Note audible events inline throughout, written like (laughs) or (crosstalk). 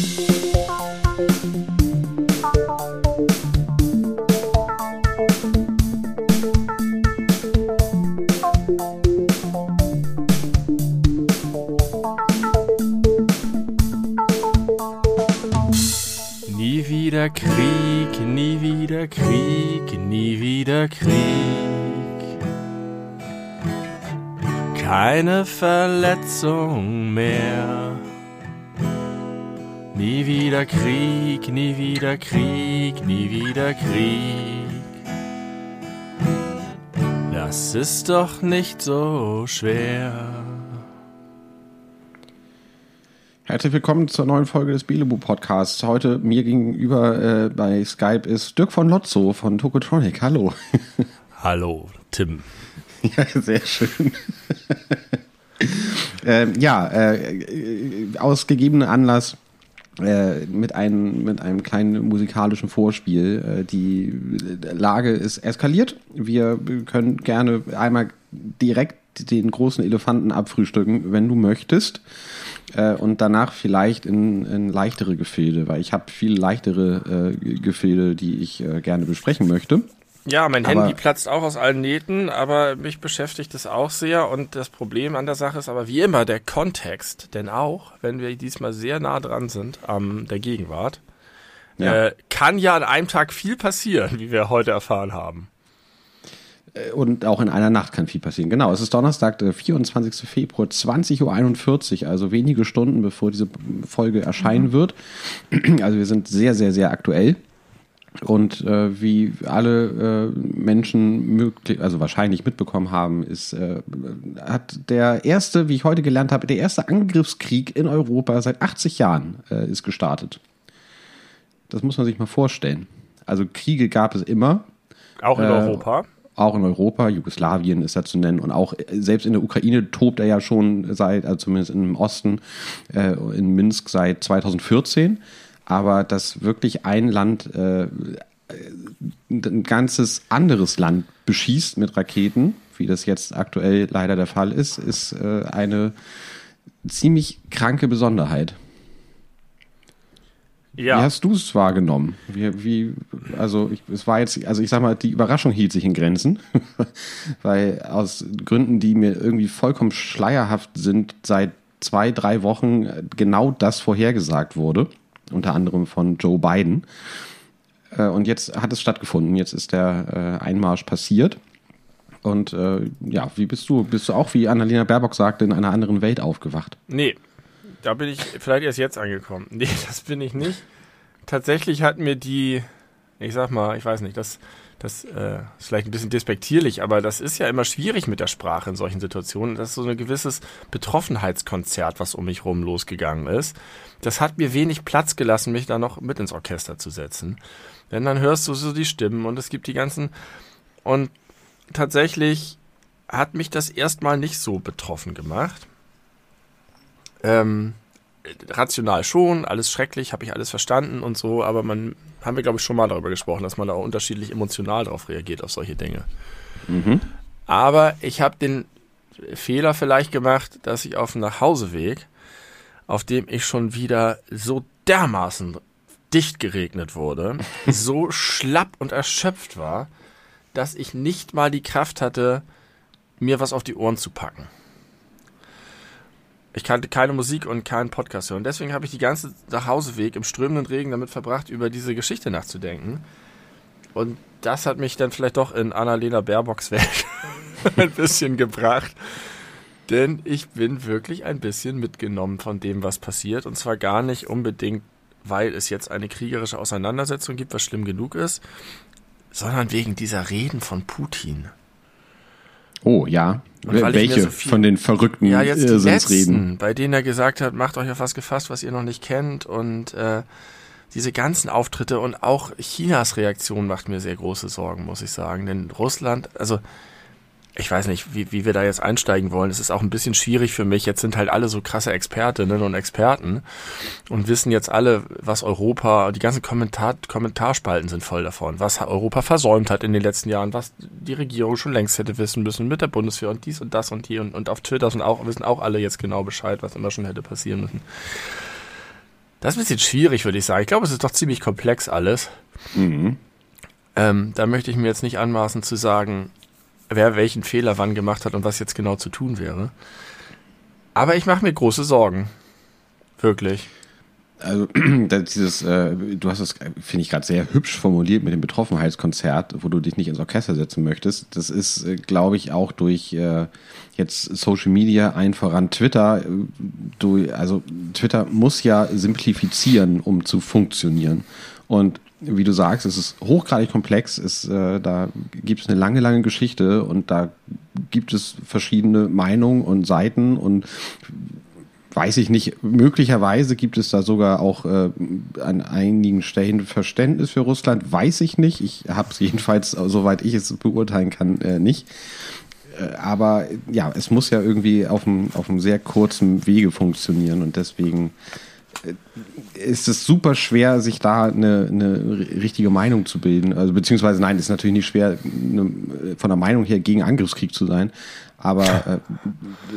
Nie Krieg, nie wieder Krieg, nie wieder Krieg. Das ist doch nicht so schwer. Herzlich willkommen zur neuen Folge des Belebu Podcasts. Heute mir gegenüber äh, bei Skype ist Dirk von Lotzo von Tokotronic. Hallo. (laughs) Hallo, Tim. ja, sehr schön. (laughs) ähm, ja, äh, aus gegebenem Anlass äh, mit, einem, mit einem kleinen musikalischen Vorspiel. Äh, die Lage ist eskaliert. Wir können gerne einmal direkt den großen Elefanten abfrühstücken, wenn du möchtest. Äh, und danach vielleicht in, in leichtere Gefilde, weil ich habe viel leichtere Gefilde, die ich gerne besprechen möchte. Ja, mein Aber- Handy platzt auch aus allen Nähten, aber mich beschäftigt es auch sehr. Und das Problem an der Sache ist aber wie immer der Kontext. Denn auch, wenn wir diesmal sehr nah dran sind am der Gegenwart, Ja. äh, kann ja an einem Tag viel passieren, wie wir heute erfahren haben. Äh, Und auch in einer Nacht kann viel passieren. Genau, es ist Donnerstag, der 24. Februar, 20.41 Uhr, also wenige Stunden bevor diese Folge erscheinen wird. Also wir sind sehr, sehr, sehr aktuell. Und äh, wie alle äh, Menschen möglich, also wahrscheinlich mitbekommen haben, ist, äh, hat der erste, wie ich heute gelernt habe, der erste Angriffskrieg in Europa seit 80 Jahren äh, ist gestartet. Das muss man sich mal vorstellen. Also Kriege gab es immer, Auch in Äh, Europa. auch in Europa, Jugoslawien ist da zu nennen und auch äh, selbst in der Ukraine tobt er ja schon seit, also zumindest im Osten, in Minsk seit 2014. Aber dass wirklich ein Land äh, ein ganzes anderes Land beschießt mit Raketen, wie das jetzt aktuell leider der Fall ist, ist äh, eine ziemlich kranke Besonderheit. Wie Ja, hast du es wahrgenommen? Wie, wie, also ich, es war jetzt, also ich sag mal, die Überraschung hielt sich in Grenzen, (laughs) weil aus Gründen, die mir irgendwie vollkommen schleierhaft sind, seit zwei, drei Wochen genau das vorhergesagt wurde, unter anderem von Joe Biden. Äh, Und jetzt hat es stattgefunden, jetzt ist der äh, Einmarsch passiert. Und äh, ja, wie bist du? Bist du auch, wie Annalena Baerbock sagte, in einer anderen Welt aufgewacht? nee, da bin ich vielleicht erst jetzt angekommen. (laughs) Nee, das bin ich nicht. Tatsächlich hat mir die, ich sag mal, ich weiß nicht, das, das äh, ist vielleicht ein bisschen despektierlich, aber das ist ja immer schwierig mit der Sprache in solchen Situationen. Das ist so ein gewisses Betroffenheitskonzert, was um mich rum losgegangen ist. Das hat mir wenig Platz gelassen, mich da noch mit ins Orchester zu setzen. Denn dann hörst du so die Stimmen und es gibt die ganzen. Und tatsächlich hat mich das erstmal nicht so betroffen gemacht. Ähm, rational schon, alles schrecklich, habe ich alles verstanden und so, aber man haben wir glaube ich schon mal darüber gesprochen, dass man da auch unterschiedlich emotional darauf reagiert auf solche Dinge. Aber ich habe den Fehler vielleicht gemacht, dass ich auf dem Nachhauseweg, auf dem ich schon wieder so dermaßen dicht geregnet wurde, (laughs) so schlapp und erschöpft war, dass ich nicht mal die Kraft hatte, mir was auf die Ohren zu packen. Ich kannte keine Musik und keinen Podcast hören. Deswegen habe ich die ganze Nachhauseweg im strömenden Regen damit verbracht, über diese Geschichte nachzudenken. Und das hat mich dann vielleicht doch in Annalena Baerbocks Welt (laughs) ein bisschen gebracht. Denn ich bin wirklich ein bisschen mitgenommen von dem, was passiert. Und zwar gar nicht unbedingt, weil es jetzt eine kriegerische Auseinandersetzung gibt, was schlimm genug ist, sondern wegen dieser Reden von Putin. Oh, ja. Welche so von den verrückten Ja, jetzt die letzten, bei denen er gesagt hat, macht euch auf was gefasst, was ihr noch nicht kennt und äh, diese ganzen Auftritte und auch Chinas Reaktion macht mir sehr große Sorgen, muss ich sagen. Denn Russland, also ich weiß nicht, wie, wie wir da jetzt einsteigen wollen. Es ist auch ein bisschen schwierig für mich. Jetzt sind halt alle so krasse Expertinnen und Experten und wissen jetzt alle, was Europa, die ganzen Kommentar, Kommentarspalten sind voll davon, was Europa versäumt hat in den letzten Jahren, was die Regierung schon längst hätte wissen müssen mit der Bundeswehr und dies und das und hier und, und auf Twitter sind auch, wissen auch alle jetzt genau Bescheid, was immer schon hätte passieren müssen. Das ist ein bisschen schwierig, würde ich sagen. Ich glaube, es ist doch ziemlich komplex alles. Mhm. Ähm, da möchte ich mir jetzt nicht anmaßen zu sagen, wer welchen Fehler wann gemacht hat und was jetzt genau zu tun wäre. Aber ich mache mir große Sorgen. Wirklich. Also (clears throat) dieses, äh, du hast es, finde ich, gerade sehr hübsch formuliert mit dem Betroffenheitskonzert, wo du dich nicht ins Orchester setzen möchtest. Das ist, äh, glaube ich, auch durch äh, jetzt Social Media, ein voran Twitter. Äh, du, also Twitter muss ja simplifizieren, um zu funktionieren. Und wie du sagst, es ist hochgradig komplex. Es, äh, da gibt es eine lange, lange Geschichte und da gibt es verschiedene Meinungen und Seiten und weiß ich nicht, möglicherweise gibt es da sogar auch äh, an einigen Stellen Verständnis für Russland, weiß ich nicht. Ich habe es (laughs) jedenfalls, soweit ich es beurteilen kann, äh, nicht. Äh, aber ja, es muss ja irgendwie auf einem, sehr kurzen Wege funktionieren und deswegen ist es super schwer, sich da eine, eine richtige Meinung zu bilden. Also beziehungsweise nein, ist natürlich nicht schwer, eine, von der Meinung her gegen Angriffskrieg zu sein. Aber äh,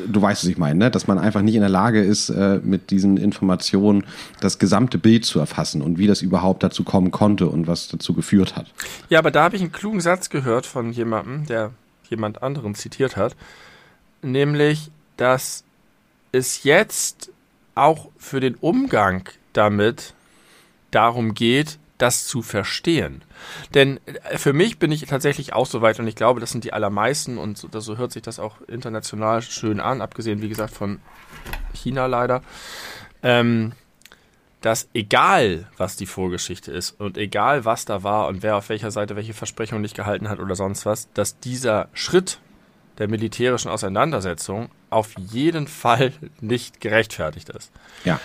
du weißt, was ich meine, ne? dass man einfach nicht in der Lage ist, äh, mit diesen Informationen das gesamte Bild zu erfassen und wie das überhaupt dazu kommen konnte und was dazu geführt hat. Ja, aber da habe ich einen klugen Satz gehört von jemandem, der jemand anderen zitiert hat, nämlich, dass es jetzt auch für den Umgang damit darum geht, das zu verstehen. Denn äh, für mich bin ich tatsächlich auch so weit und ich glaube, das sind die allermeisten und so, so hört sich das auch international schön an, abgesehen, wie gesagt, von China leider, ähm, dass egal, was die Vorgeschichte ist und egal, was da war und wer auf welcher Seite welche Versprechung nicht gehalten hat oder sonst was, dass dieser Schritt der militärischen Auseinandersetzung auf jeden Fall nicht gerechtfertigt ist. Ja.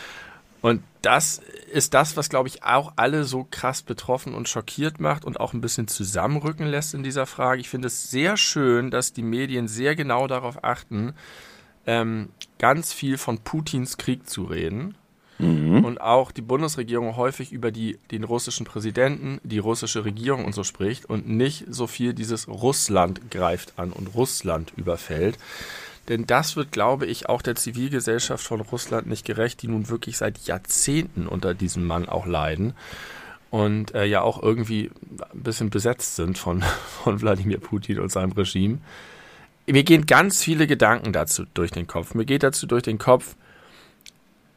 Und das ist das, was, glaube ich, auch alle so krass betroffen und schockiert macht und auch ein bisschen zusammenrücken lässt in dieser Frage. Ich finde es sehr schön, dass die Medien sehr genau darauf achten, ähm, ganz viel von Putins Krieg zu reden. Mhm. Und auch die Bundesregierung häufig über die, den russischen Präsidenten, die russische Regierung und so spricht und nicht so viel dieses Russland greift an und Russland überfällt. Denn das wird, glaube ich, auch der Zivilgesellschaft von Russland nicht gerecht, die nun wirklich seit Jahrzehnten unter diesem Mann auch leiden und äh, ja auch irgendwie ein bisschen besetzt sind von, (laughs) von Wladimir Putin und seinem Regime. Mir gehen ganz viele Gedanken dazu durch den Kopf. Mir geht dazu durch den Kopf,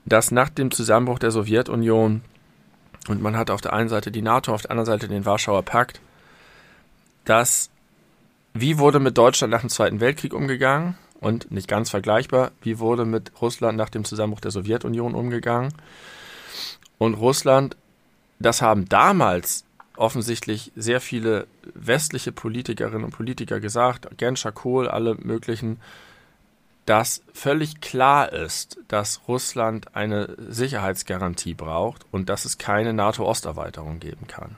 dass nach dem Zusammenbruch der Sowjetunion und man hat auf der einen Seite die NATO, auf der anderen Seite den Warschauer Pakt, dass wie wurde mit Deutschland nach dem Zweiten Weltkrieg umgegangen? Und nicht ganz vergleichbar, wie wurde mit Russland nach dem Zusammenbruch der Sowjetunion umgegangen? Und Russland, das haben damals offensichtlich sehr viele westliche Politikerinnen und Politiker gesagt, Genscher Kohl, alle möglichen, dass völlig klar ist, dass Russland eine Sicherheitsgarantie braucht und dass es keine NATO-Osterweiterung geben kann.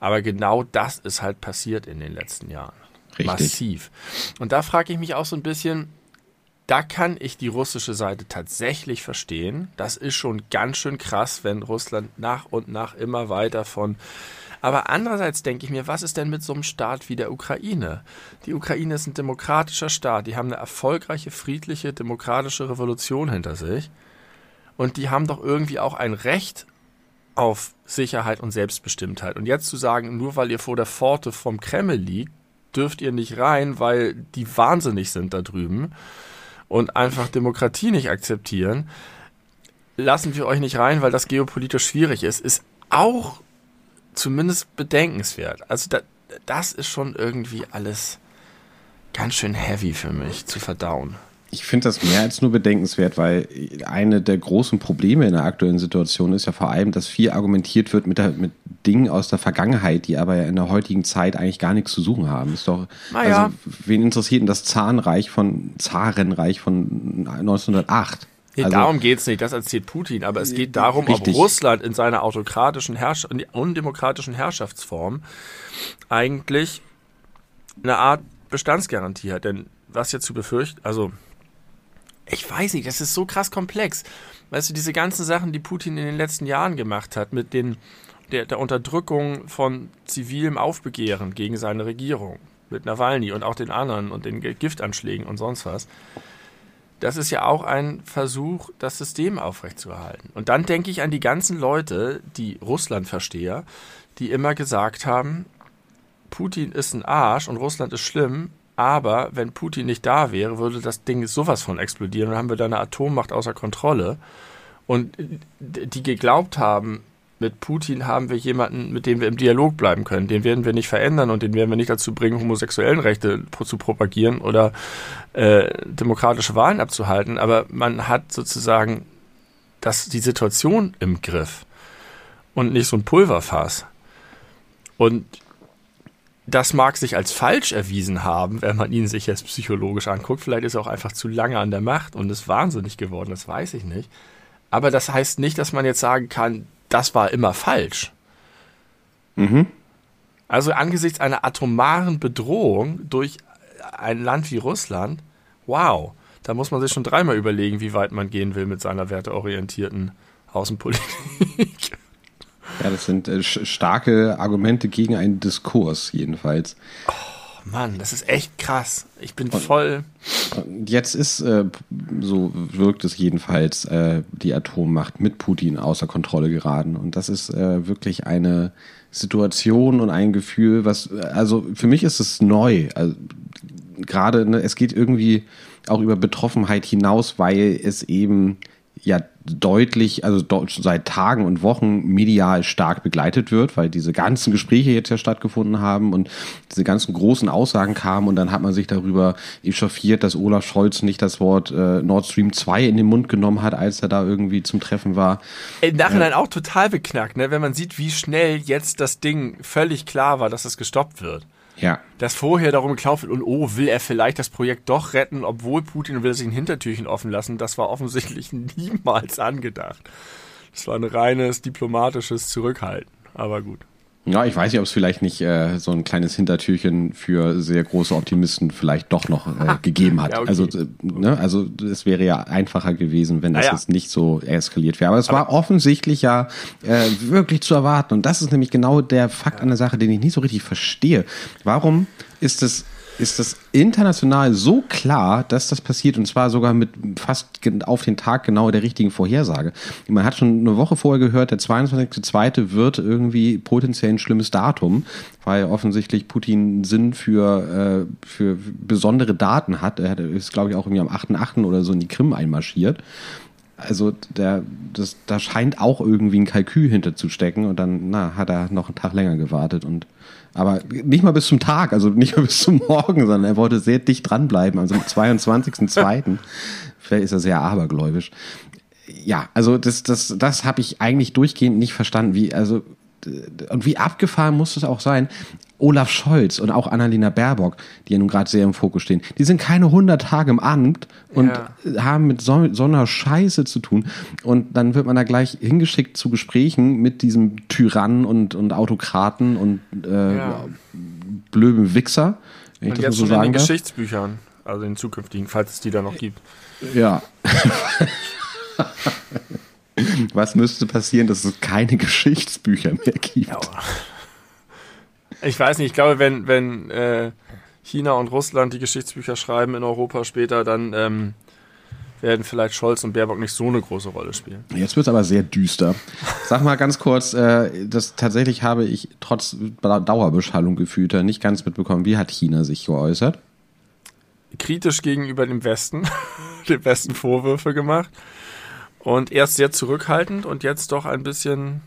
Aber genau das ist halt passiert in den letzten Jahren. Richtig. Massiv. Und da frage ich mich auch so ein bisschen, da kann ich die russische Seite tatsächlich verstehen. Das ist schon ganz schön krass, wenn Russland nach und nach immer weiter von. Aber andererseits denke ich mir, was ist denn mit so einem Staat wie der Ukraine? Die Ukraine ist ein demokratischer Staat. Die haben eine erfolgreiche, friedliche, demokratische Revolution hinter sich. Und die haben doch irgendwie auch ein Recht auf Sicherheit und Selbstbestimmtheit. Und jetzt zu sagen, nur weil ihr vor der Pforte vom Kreml liegt, dürft ihr nicht rein, weil die wahnsinnig sind da drüben und einfach Demokratie nicht akzeptieren, lassen wir euch nicht rein, weil das geopolitisch schwierig ist, ist auch zumindest bedenkenswert. Also da, das ist schon irgendwie alles ganz schön heavy für mich zu verdauen. Ich finde das mehr als nur bedenkenswert, weil eine der großen Probleme in der aktuellen Situation ist ja vor allem, dass viel argumentiert wird mit, der, mit Dingen aus der Vergangenheit, die aber ja in der heutigen Zeit eigentlich gar nichts zu suchen haben. Ist doch, naja. also, wen interessiert denn das Zahnreich von, Zarenreich von 1908? Nee, also, darum geht's nicht, das erzählt Putin, aber es geht darum, richtig. ob Russland in seiner autokratischen, Herrsch undemokratischen Herrschaftsform eigentlich eine Art Bestandsgarantie hat. Denn was jetzt zu befürchten, also ich weiß nicht, das ist so krass komplex. Weißt du, diese ganzen Sachen, die Putin in den letzten Jahren gemacht hat, mit den, der, der Unterdrückung von zivilem Aufbegehren gegen seine Regierung, mit Nawalny und auch den anderen und den Giftanschlägen und sonst was. das ist ja auch ein Versuch, das System aufrechtzuerhalten. Und dann denke ich an die ganzen Leute, die Russland-Versteher, die immer gesagt haben, Putin ist ein Arsch und Russland ist schlimm, aber wenn Putin nicht da wäre, würde das Ding sowas von explodieren. Dann haben wir da eine Atommacht außer Kontrolle. Und die geglaubt haben, mit Putin haben wir jemanden, mit dem wir im Dialog bleiben können. Den werden wir nicht verändern und den werden wir nicht dazu bringen, homosexuellen Rechte zu propagieren oder äh, demokratische Wahlen abzuhalten. Aber man hat sozusagen das, die Situation im Griff und nicht so ein Pulverfass. Und das mag sich als falsch erwiesen haben, wenn man ihn sich jetzt psychologisch anguckt. Vielleicht ist er auch einfach zu lange an der Macht und ist wahnsinnig geworden, das weiß ich nicht. Aber das heißt nicht, dass man jetzt sagen kann, das war immer falsch. Mhm. Also angesichts einer atomaren Bedrohung durch ein Land wie Russland, wow, da muss man sich schon dreimal überlegen, wie weit man gehen will mit seiner werteorientierten Außenpolitik. (laughs) Ja, das sind äh, starke Argumente gegen einen Diskurs, jedenfalls. Oh. Mann, das ist echt krass. Ich bin und, voll. Jetzt ist, äh, so wirkt es jedenfalls, äh, die Atommacht mit Putin außer Kontrolle geraten. Und das ist äh, wirklich eine Situation und ein Gefühl, was, also für mich ist es neu. Also, Gerade, ne, es geht irgendwie auch über Betroffenheit hinaus, weil es eben ja deutlich, also seit Tagen und Wochen medial stark begleitet wird, weil diese ganzen Gespräche jetzt ja stattgefunden haben und diese ganzen großen Aussagen kamen und dann hat man sich darüber echauffiert, dass Olaf Scholz nicht das Wort äh, Nord Stream 2 in den Mund genommen hat, als er da irgendwie zum Treffen war. Im Nachhinein äh, auch total beknackt, ne? wenn man sieht, wie schnell jetzt das Ding völlig klar war, dass es gestoppt wird. Ja. Dass vorher darum geklaubt wird und oh, will er vielleicht das Projekt doch retten, obwohl Putin will sich ein Hintertürchen offen lassen, das war offensichtlich (laughs) niemals angedacht. Das war ein reines diplomatisches Zurückhalten. Aber gut. Ja, ich weiß nicht, ob es vielleicht nicht äh, so ein kleines Hintertürchen für sehr große Optimisten vielleicht doch noch äh, gegeben hat. ja, okay. Also, äh, ne, also es wäre ja einfacher gewesen, wenn das ja. jetzt nicht so eskaliert wäre. Aber es Aber war offensichtlich ja äh, wirklich zu erwarten. Und das ist nämlich genau der Fakt an der Sache, den ich nicht so richtig verstehe. Warum ist es ist das international so klar, dass das passiert und zwar sogar mit fast auf den Tag genau der richtigen Vorhersage. Man hat schon eine Woche vorher gehört, der 22.2. wird irgendwie potenziell ein schlimmes Datum, weil offensichtlich Putin Sinn für, äh, für besondere Daten hat. Er ist, glaube ich, auch irgendwie am 8.8. oder so in die Krim einmarschiert. Also der, das, da scheint auch irgendwie ein Kalkül hinterzustecken und dann na, hat er noch einen Tag länger gewartet und aber nicht mal bis zum Tag, also nicht mal bis zum Morgen, sondern er wollte sehr dicht dranbleiben, also am 22.02. Vielleicht ist er sehr abergläubisch. Ja, also das, das, das habe ich eigentlich durchgehend nicht verstanden, wie, also und wie abgefahren muss es auch sein, Olaf Scholz und auch Annalena Baerbock, die ja nun gerade sehr im Fokus stehen, die sind keine 100 Tage im Amt und ja. haben mit so, so, einer Scheiße zu tun. Und dann wird man da gleich hingeschickt zu Gesprächen mit diesem Tyrannen und, und Autokraten und äh, ja. blöden Wichser. Und jetzt so in den darf. Geschichtsbüchern, also in zukünftigen, falls es die da noch gibt. Ja. (laughs) Was müsste passieren, dass es keine Geschichtsbücher mehr gibt? Ja. Ich weiß nicht, ich glaube, wenn, wenn äh, China und Russland die Geschichtsbücher schreiben in Europa später, dann ähm, werden vielleicht Scholz und Baerbock nicht so eine große Rolle spielen. Jetzt wird es aber sehr düster. Sag mal ganz kurz, äh, das tatsächlich habe ich trotz Dauerbeschallung gefühlter nicht ganz mitbekommen. Wie hat China sich geäußert? Kritisch gegenüber dem Westen, (laughs) dem Westen Vorwürfe gemacht. Und erst sehr zurückhaltend und jetzt doch ein bisschen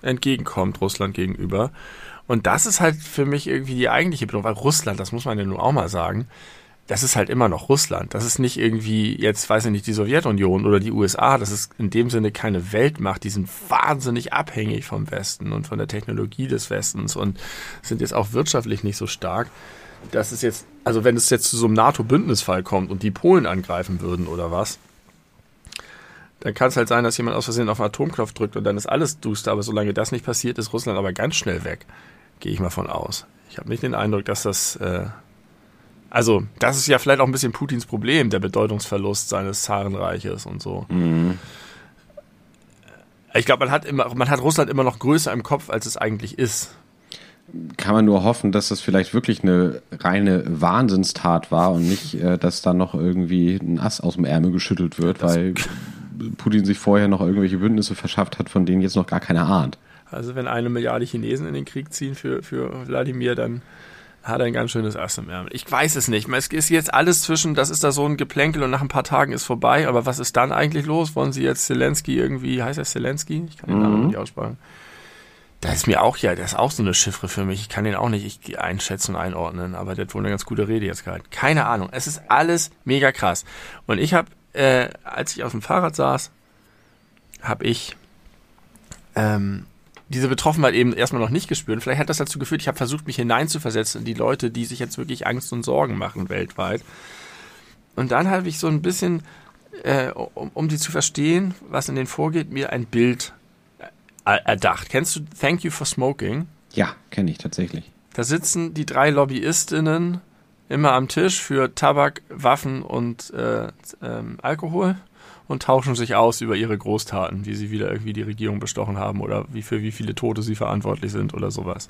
entgegenkommt Russland gegenüber. Und das ist halt für mich irgendwie die eigentliche Bedeutung, weil Russland, das muss man ja nun auch mal sagen, das ist halt immer noch Russland. Das ist nicht irgendwie, jetzt weiß ich nicht, die Sowjetunion oder die USA. Das ist in dem Sinne keine Weltmacht. Die sind wahnsinnig abhängig vom Westen und von der Technologie des Westens und sind jetzt auch wirtschaftlich nicht so stark. Das ist jetzt, also wenn es jetzt zu so einem NATO-Bündnisfall kommt und die Polen angreifen würden oder was, dann kann es halt sein, dass jemand aus Versehen auf den Atomknopf drückt und dann ist alles duster. Aber solange das nicht passiert, ist Russland aber ganz schnell weg. Gehe ich mal von aus. Ich habe nicht den Eindruck, dass das. Äh, also, das ist ja vielleicht auch ein bisschen Putins Problem, der Bedeutungsverlust seines Zarenreiches und so. Mhm. Ich glaube, man hat immer, man hat Russland immer noch größer im Kopf, als es eigentlich ist. kann man nur hoffen, dass das vielleicht wirklich eine reine Wahnsinnstat war und nicht, äh, dass da noch irgendwie ein Ass aus dem Ärmel geschüttelt wird, das weil Putin sich vorher noch irgendwelche Bündnisse verschafft hat, von denen jetzt noch gar keiner ahnt. Also wenn eine Milliarde Chinesen in den Krieg ziehen für, für Wladimir, dann hat er ein ganz schönes Ass im Ärmel. Ich weiß es nicht. Es ist jetzt alles zwischen, das ist da so ein Geplänkel und nach ein paar Tagen ist vorbei. Aber was ist dann eigentlich los? Wollen Sie jetzt Zelensky irgendwie, heißt er Zelensky? Ich kann den Namen mhm. nicht aussprechen. Da ist mir auch ja, das ist auch so eine Chiffre für mich. Ich kann den auch nicht einschätzen und einordnen, aber der hat wohl eine ganz gute Rede jetzt gehalten. Keine Ahnung. Es ist alles mega krass. Und ich habe, äh, als ich auf dem Fahrrad saß, habe ich ähm, diese Betroffenheit eben erstmal noch nicht gespürt. Vielleicht hat das dazu geführt, ich habe versucht, mich hineinzuversetzen in die Leute, die sich jetzt wirklich Angst und Sorgen machen weltweit. Und dann habe ich so ein bisschen, äh, um, um die zu verstehen, was in denen vorgeht, mir ein Bild erdacht. Kennst du Thank You for Smoking? Ja, kenne ich tatsächlich. Da sitzen die drei LobbyistInnen immer am Tisch für Tabak, Waffen und äh, ähm, Alkohol und tauschen sich aus über ihre Großtaten, wie sie wieder irgendwie die Regierung bestochen haben oder wie für wie viele Tote sie verantwortlich sind oder sowas.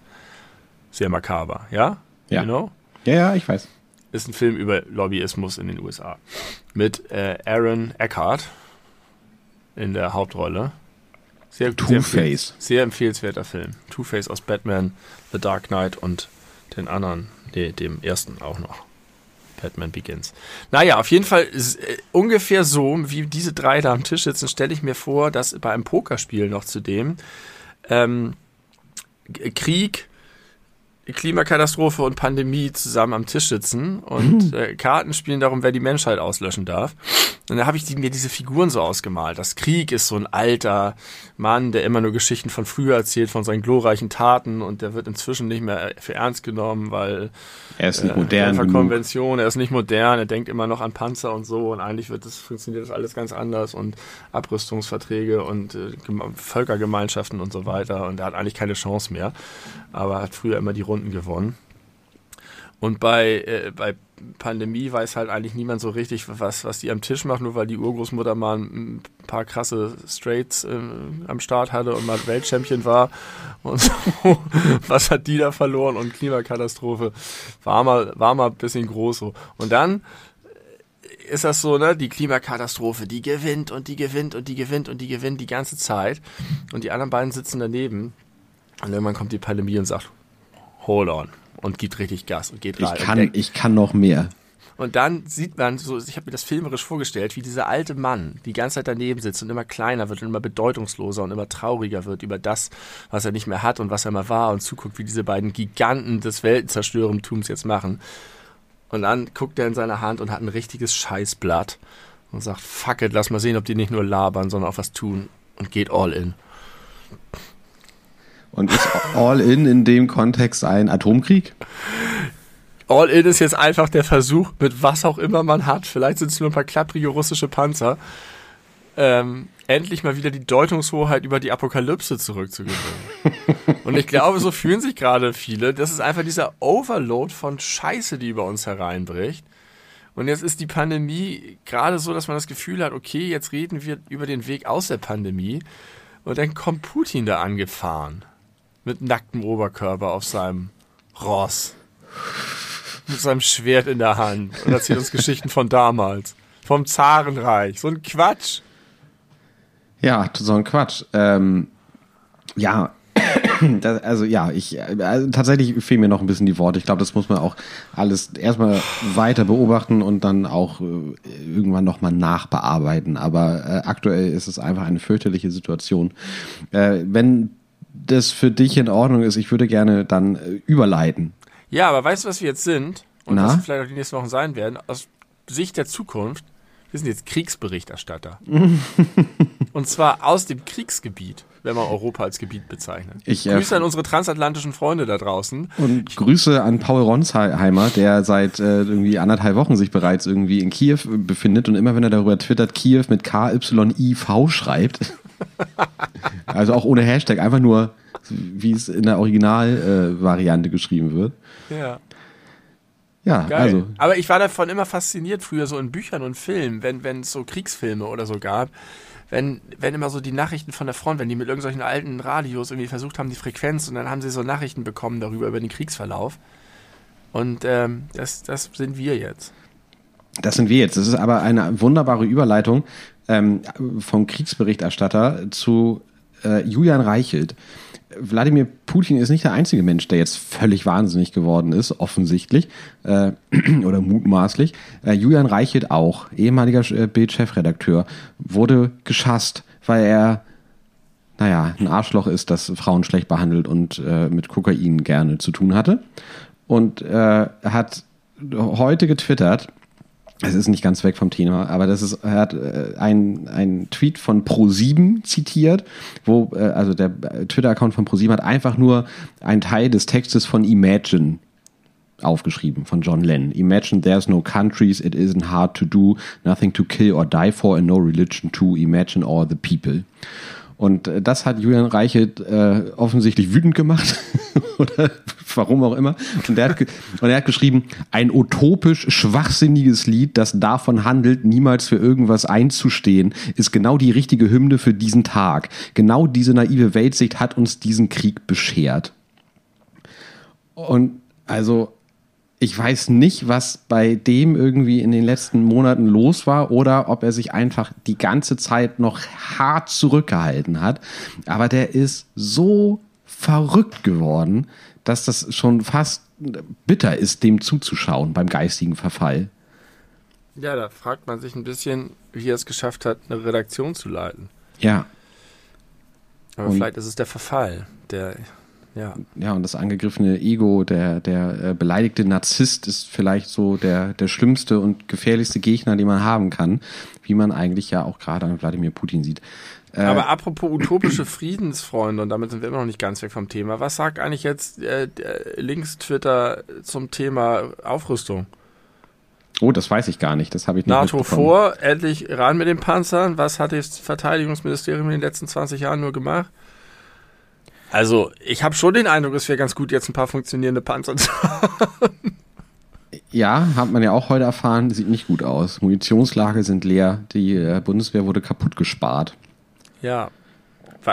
Sehr makaber, ja? Ja. You know? Ja, ja, ich weiß. Ist ein Film über Lobbyismus in den USA. Mit äh, Aaron Eckhart in der Hauptrolle. Sehr, Two-Face. Sehr, sehr, empfehlenswerter Film. Two-Face aus Batman, The Dark Knight und den anderen, nee, dem ersten auch noch. Batman Begins. Naja, auf jeden Fall äh, ungefähr so, wie diese drei da am Tisch sitzen, stelle ich mir vor, dass bei einem Pokerspiel noch zudem ähm, Krieg, Klimakatastrophe und Pandemie zusammen am Tisch sitzen und mhm. äh, Karten spielen darum, wer die Menschheit auslöschen darf. Und da habe ich die, mir diese Figuren so ausgemalt. Das Krieg ist so ein alter Mann, der immer nur Geschichten von früher erzählt, von seinen glorreichen Taten und der wird inzwischen nicht mehr für ernst genommen, weil er ist nicht äh, modern. Konvention, er ist nicht modern, er denkt immer noch an Panzer und so und eigentlich wird das, funktioniert das alles ganz anders und Abrüstungsverträge und äh, Völkergemeinschaften und so weiter und er hat eigentlich keine Chance mehr, aber hat früher immer die Runden gewonnen. Und bei, äh, bei Pandemie weiß halt eigentlich niemand so richtig, was, was die am Tisch macht, nur weil die Urgroßmutter mal ein paar krasse Straights äh, am Start hatte und mal Weltchampion war. Und so, (laughs) was hat die da verloren? Und Klimakatastrophe war mal, war mal ein bisschen groß so. Und dann ist das so, ne, die Klimakatastrophe, die gewinnt und die gewinnt und die gewinnt und die gewinnt die ganze Zeit. Und die anderen beiden sitzen daneben. Und irgendwann kommt die Pandemie und sagt, hold on und gibt richtig Gas und geht rein. Ich kann, ich kann noch mehr. Und dann sieht man so, ich habe mir das filmerisch vorgestellt, wie dieser alte Mann die ganze Zeit daneben sitzt und immer kleiner wird und immer bedeutungsloser und immer trauriger wird über das, was er nicht mehr hat und was er mal war und zuguckt, wie diese beiden Giganten des Weltenzerstörentums jetzt machen. Und dann guckt er in seine Hand und hat ein richtiges Scheißblatt und sagt, fuck it, lass mal sehen, ob die nicht nur labern, sondern auch was tun und geht all in. Und ist All-In in dem Kontext ein Atomkrieg? All-In ist jetzt einfach der Versuch, mit was auch immer man hat, vielleicht sind es nur ein paar klapprige russische Panzer, ähm, endlich mal wieder die Deutungshoheit über die Apokalypse zurückzugewinnen. Und ich glaube, so fühlen sich gerade viele. Das ist einfach dieser Overload von Scheiße, die über uns hereinbricht. Und jetzt ist die Pandemie gerade so, dass man das Gefühl hat, okay, jetzt reden wir über den Weg aus der Pandemie. Und dann kommt Putin da angefahren mit nacktem Oberkörper auf seinem Ross. Mit seinem Schwert in der Hand und erzählt uns Geschichten von damals. Vom Zarenreich. So ein Quatsch. Ja, so ein Quatsch. Ähm, ja, (coughs) das, also ja, ich also tatsächlich fehlen mir noch ein bisschen die Worte. Ich glaube, das muss man auch alles erstmal weiter beobachten und dann auch äh, irgendwann nochmal nachbearbeiten. Aber äh, aktuell ist es einfach eine fürchterliche Situation. Äh, wenn das für dich in Ordnung ist, ich würde gerne dann äh, überleiten. Ja, aber weißt du, was wir jetzt sind? Und Na? was wir vielleicht auch die nächsten Wochen sein werden? Aus Sicht der Zukunft, wir sind jetzt Kriegsberichterstatter. (laughs) und zwar aus dem Kriegsgebiet, wenn man Europa als Gebiet bezeichnet. Ich, äh, Grüße an unsere transatlantischen Freunde da draußen. Und ich, Grüße an Paul Ronsheimer, der seit äh, irgendwie anderthalb Wochen sich bereits irgendwie in Kiew befindet und immer wenn er darüber twittert, Kiew mit K-Y-I-V schreibt. (laughs) also auch ohne Hashtag, einfach nur, wie es in der Originalvariante äh, geschrieben wird. Ja. Ja, Geil. also. Aber ich war davon immer fasziniert, früher so in Büchern und Filmen, wenn es so Kriegsfilme oder so gab, wenn, wenn immer so die Nachrichten von der Front, wenn die mit irgendwelchen alten Radios irgendwie versucht haben, die Frequenz und dann haben sie so Nachrichten bekommen darüber, über den Kriegsverlauf. Und ähm, das, das sind wir jetzt. Das sind wir jetzt. Das ist aber eine wunderbare Überleitung ähm, vom Kriegsberichterstatter zu äh, Julian Reichelt. Wladimir Putin ist nicht der einzige Mensch, der jetzt völlig wahnsinnig geworden ist, offensichtlich äh, (clears throat) oder mutmaßlich. Äh, Julian Reichelt auch, ehemaliger äh, Bild-Chefredakteur, wurde geschasst, weil er, naja, ein Arschloch ist, das Frauen schlecht behandelt und äh, mit Kokain gerne zu tun hatte. Und äh, hat heute getwittert, es ist nicht ganz weg vom Thema, aber das ist, er hat äh, ein, Tweet von Pro7 zitiert, wo, äh, also der Twitter-Account von Pro7 hat einfach nur einen Teil des Textes von Imagine aufgeschrieben von John Lennon. Imagine there's no countries, it isn't hard to do, nothing to kill or die for and no religion to, imagine all the people. Und äh, das hat Julian Reichelt äh, offensichtlich wütend gemacht. (laughs) Oder warum auch immer. Und er, hat und er hat geschrieben, ein utopisch schwachsinniges Lied, das davon handelt, niemals für irgendwas einzustehen, ist genau die richtige Hymne für diesen Tag. Genau diese naive Weltsicht hat uns diesen Krieg beschert. Und also ich weiß nicht, was bei dem irgendwie in den letzten Monaten los war oder ob er sich einfach die ganze Zeit noch hart zurückgehalten hat. Aber der ist so verrückt geworden, dass das schon fast bitter ist, dem zuzuschauen beim geistigen Verfall. Ja, da fragt man sich ein bisschen, wie er es geschafft hat, eine Redaktion zu leiten. Ja. Aber Und vielleicht ist es der Verfall, der ja. ja, und das angegriffene Ego, der, der äh, beleidigte Narzisst ist vielleicht so der, der schlimmste und gefährlichste Gegner, den man haben kann, wie man eigentlich ja auch gerade an Wladimir Putin sieht. Äh, Aber apropos utopische Friedensfreunde, und damit sind wir immer noch nicht ganz weg vom Thema, was sagt eigentlich jetzt äh, Links-Twitter zum Thema Aufrüstung? Oh, das weiß ich gar nicht. Das habe ich nicht NATO vor, endlich ran mit den Panzern. Was hat das Verteidigungsministerium in den letzten 20 Jahren nur gemacht? Also, ich habe schon den Eindruck, es wäre ganz gut, jetzt ein paar funktionierende Panzer zu haben. Ja, hat man ja auch heute erfahren, sieht nicht gut aus. Munitionslager sind leer, die äh, Bundeswehr wurde kaputt gespart. Ja,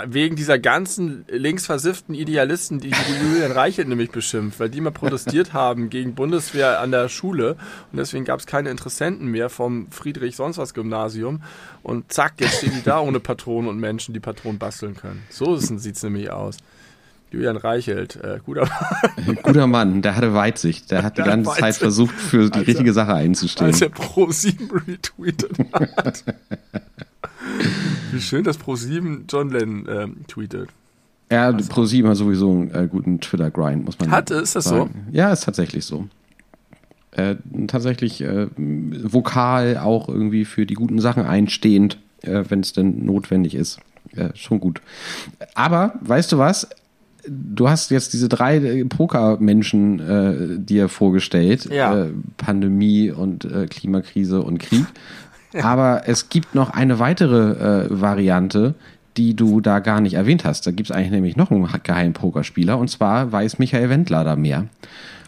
Wegen dieser ganzen linksversifften Idealisten, die Julian Reichelt nämlich beschimpft, weil die mal protestiert haben gegen Bundeswehr an der Schule und deswegen gab es keine Interessenten mehr vom Friedrich sonst was Gymnasium und zack, jetzt stehen die da ohne Patronen und Menschen, die Patronen basteln können. So sieht es nämlich aus. Julian Reichelt, äh, guter Mann. guter Mann, der hatte Weitsicht. Der hat die ganze Weitsicht. Zeit versucht, für die richtige Sache einzustehen. Als er Pro 7 retweetet hat. (laughs) Wie schön, dass Pro7 John Lennon ähm, tweetet. Ja, Pro7 hat sowieso einen äh, guten Twitter-Grind, muss man Hat, ist das sagen. so? Ja, ist tatsächlich so. Äh, tatsächlich äh, vokal auch irgendwie für die guten Sachen einstehend, äh, wenn es denn notwendig ist. Äh, schon gut. Aber, weißt du was? Du hast jetzt diese drei äh, Poker-Menschen äh, dir vorgestellt. Ja. Pandemie und Klimakrise und Krieg. (laughs) Aber es gibt noch eine weitere äh, Variante, die du da gar nicht erwähnt hast. Da gibt es eigentlich nämlich noch einen geheimen Pokerspieler und zwar weiß Michael Wendler da mehr.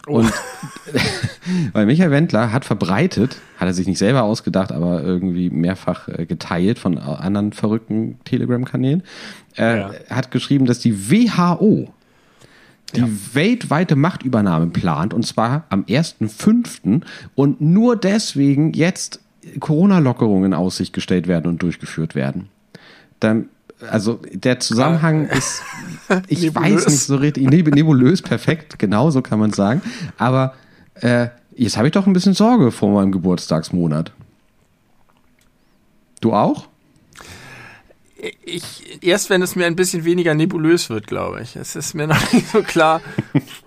Oh. Und (laughs) weil Michael Wendler hat verbreitet, hat er sich nicht selber ausgedacht, aber irgendwie mehrfach äh, geteilt von anderen verrückten Telegram-Kanälen, äh, ja. hat geschrieben, dass die WHO die ja. weltweite Machtübernahme plant und zwar am 1.5. und nur deswegen jetzt Corona-Lockerungen in Aussicht gestellt werden und durchgeführt werden. Dann, also der Zusammenhang ah. ist, (laughs) ich weiß nicht so richtig, nebulös, perfekt, genau so kann man sagen. Aber äh, jetzt habe ich doch ein bisschen Sorge vor meinem Geburtstagsmonat. Du auch? Ich, erst wenn es mir ein bisschen weniger nebulös wird, glaube ich. Es ist mir (laughs) noch nicht so klar,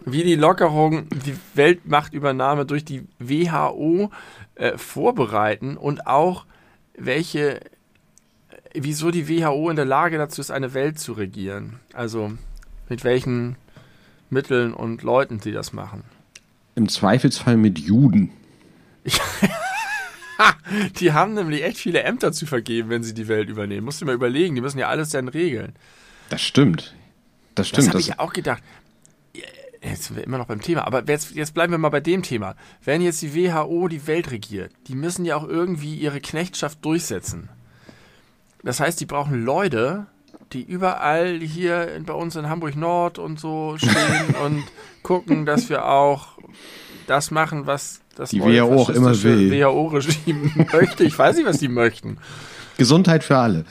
wie die Lockerung, die Weltmachtübernahme durch die WHO äh, vorbereiten und auch welche, wieso die WHO in der Lage dazu ist, eine Welt zu regieren. Also mit welchen Mitteln und Leuten sie das machen. Im Zweifelsfall mit Juden. (laughs) die haben nämlich echt viele Ämter zu vergeben, wenn sie die Welt übernehmen. Musst du mal überlegen, die müssen ja alles dann regeln. Das stimmt. Das stimmt. Das habe ich ja auch gedacht jetzt sind wir immer noch beim Thema, aber jetzt, jetzt bleiben wir mal bei dem Thema. Wenn jetzt die WHO die Welt regiert, die müssen ja auch irgendwie ihre Knechtschaft durchsetzen. Das heißt, die brauchen Leute, die überall hier in, bei uns in Hamburg Nord und so stehen (laughs) und gucken, dass wir auch das machen, was das Die WHO auch immer will. WHO-Regime (laughs) möchte. Ich weiß nicht, was die möchten. Gesundheit für alle.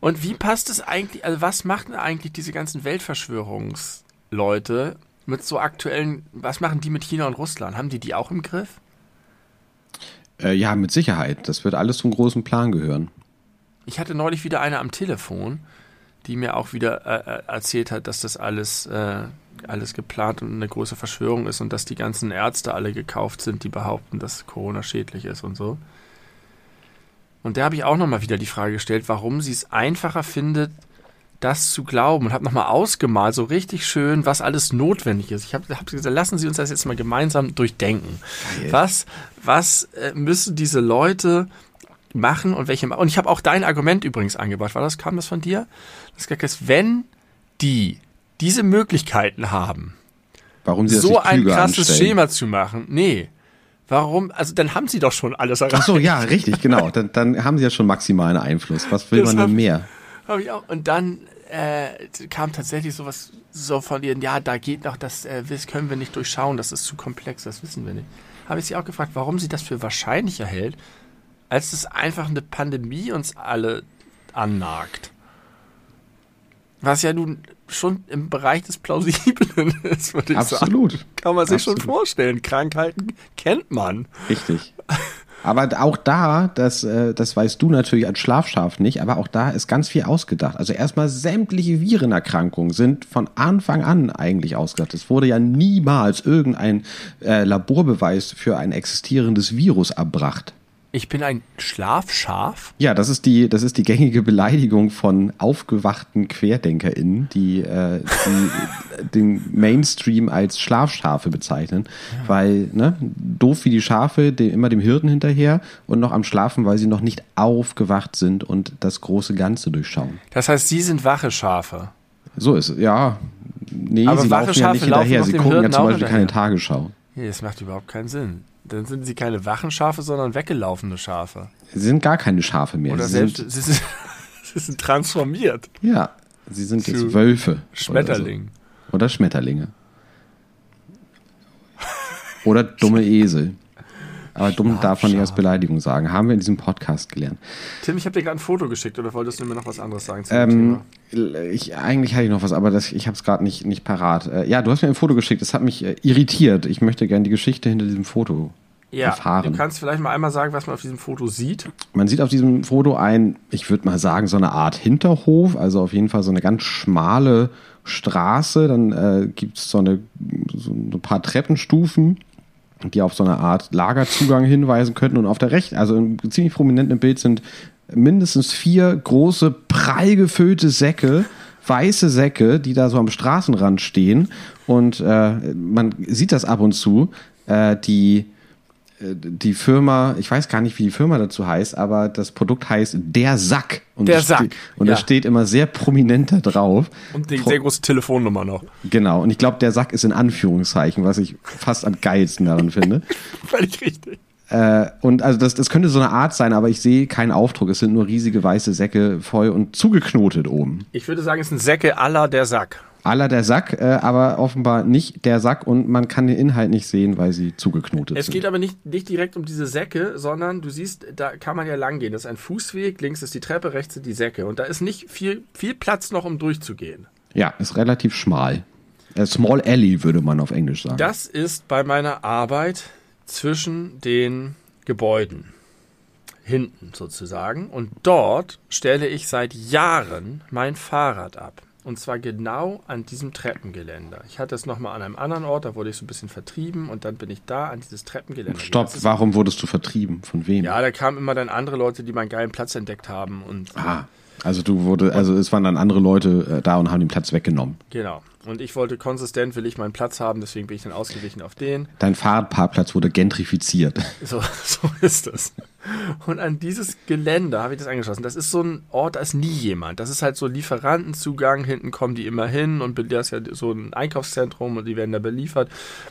Und wie passt es eigentlich, also was machen eigentlich diese ganzen Weltverschwörungsleute mit so aktuellen, was machen die mit China und Russland? Haben die die auch im Griff? Äh, ja, mit Sicherheit. Das wird alles zum großen Plan gehören. Ich hatte neulich wieder eine am Telefon, die mir auch wieder äh, äh, erzählt hat, dass das alles, äh, alles geplant und eine große Verschwörung ist und dass die ganzen Ärzte alle gekauft sind, die behaupten, dass Corona schädlich ist und so. Und da habe ich auch nochmal wieder die Frage gestellt, warum sie es einfacher findet, das zu glauben und habe nochmal ausgemalt, so richtig schön, was alles notwendig ist. Ich habe hab gesagt, lassen Sie uns das jetzt mal gemeinsam durchdenken. Was, was äh, müssen diese Leute machen und welche und ich habe auch dein Argument übrigens angebracht. War das kam das von dir? Das hast, wenn die diese Möglichkeiten haben, Warum sie so ein krasses anstellen. Schema zu machen, nee. Warum? Also dann haben sie doch schon alles erreicht. Ach so, ja, richtig, genau. (laughs) Dann, dann haben sie ja schon maximalen Einfluss. Was will Das man denn mehr? Hab ich auch. Und dann äh, kam tatsächlich sowas so von ihr, ja, da geht noch, das, äh, das können wir nicht durchschauen, das ist zu komplex, das wissen wir nicht. Habe ich sie auch gefragt, warum sie das für wahrscheinlicher hält, als es einfach eine Pandemie uns alle annagt. Was ja nun schon im Bereich des Plausiblen (laughs) ist, würde ich sagen. Absolut. Kann man sich schon Absolut. vorstellen. Krankheiten kennt man. Richtig. Aber auch da, das, äh, das weißt du natürlich als Schlafschaf nicht, aber auch da ist ganz viel ausgedacht. Also erstmal sämtliche Virenerkrankungen sind von Anfang an eigentlich ausgedacht. Es wurde ja niemals irgendein äh, Laborbeweis für ein existierendes Virus erbracht. Ich bin ein Schlafschaf. Ja, das ist die, das ist die gängige Beleidigung von aufgewachten QuerdenkerInnen, die, äh, die (laughs) den Mainstream als Schlafschafe bezeichnen. Weil, ne, doof wie die Schafe, dem, immer dem Hirten hinterher und noch am Schlafen, weil sie noch nicht aufgewacht sind und das große Ganze durchschauen. Das heißt, sie sind wache Schafe. So ist es, ja. Nee, Aber sie wache laufen ja nicht hinterher. Sie gucken ja zum Beispiel keine. Tagesschau. Nee, das macht überhaupt keinen Sinn. Dann sind sie keine wachen Schafe, sondern weggelaufene Schafe. Sie sind gar keine Schafe mehr. Oder sie selbst, sind, sie sind, (laughs) sie sind transformiert. ja, sie sind jetzt Wölfe. oder so. Oder Schmetterlinge. Oder dumme Esel. Aber dumm darf man nicht als Beleidigung sagen. Haben wir in diesem Podcast gelernt. Tim, ich habe dir gerade ein Foto geschickt, oder wolltest du mir noch was anderes sagen zu dem Ähm, ich, eigentlich hatte ich noch was, aber das, ich habe es gerade nicht, nicht parat. Äh, ja, du hast mir ein Foto geschickt. Das hat mich äh, irritiert. Ich möchte gerne die Geschichte hinter diesem Foto Ja, erfahren. du kannst vielleicht mal einmal sagen, was man auf diesem Foto sieht. Man sieht auf diesem Foto ein, ich würde mal sagen, so eine Art Hinterhof, also auf jeden Fall so eine ganz schmale Straße. Dann äh, gibt es so, eine, so ein paar Treppenstufen, die auf so eine Art Lagerzugang hinweisen könnten. Und auf der rechten, also im ziemlich prominenten Bild sind mindestens vier große, prall gefüllte Säcke, weiße Säcke, die da so am Straßenrand stehen. Und äh, man sieht das ab und zu. Äh, die die Firma, ich weiß gar nicht, wie die Firma dazu heißt, aber das Produkt heißt Der Sack. Und Der Sack, Steht, und ja. das steht immer sehr prominent da drauf. Und die sehr große Telefonnummer noch. Genau. Und ich glaube, der Sack ist in Anführungszeichen, was ich fast am geilsten daran finde. (laughs) Völlig richtig. Äh, und also das, das könnte so eine Art sein, aber ich sehe keinen Aufdruck. Es sind nur riesige weiße Säcke voll und zugeknotet oben. Ich würde sagen, es sind Säcke aller der Sack. Aller der Sack, äh, aber offenbar nicht der Sack und man kann den Inhalt nicht sehen, weil sie zugeknotet Es sind. geht aber nicht, nicht direkt um diese Säcke, sondern du siehst, da kann man ja lang gehen. Das ist ein Fußweg, links ist die Treppe, rechts sind die Säcke. Und da ist nicht viel, viel Platz noch, um durchzugehen. Ja, ist relativ schmal. Äh, Small Alley würde man auf Englisch sagen. Das ist bei meiner Arbeit zwischen den Gebäuden. Hinten sozusagen. Und dort stelle ich seit Jahren mein Fahrrad ab. Und zwar genau an diesem Treppengeländer. Ich hatte es nochmal an einem anderen Ort, da wurde ich so ein bisschen vertrieben und dann bin ich da an dieses Treppengeländer. Stopp, warum wurdest du vertrieben? Von wem? Ja, da kamen immer dann andere Leute, die meinen geilen Platz entdeckt haben und Ah, also du wurde, also es waren dann andere Leute äh, da und haben den Platz weggenommen. genau. Und ich wollte konsistent, will ich meinen Platz haben, deswegen bin ich dann ausgewichen auf den. Dein Fahrradparkplatz wurde gentrifiziert. (laughs) So, so ist es. Und an dieses Geländer habe ich das angeschlossen. Das ist so ein Ort, da ist nie jemand. Das ist halt so Lieferantenzugang. Hinten kommen die immer hin und das ist ja so ein Einkaufszentrum und die werden da beliefert.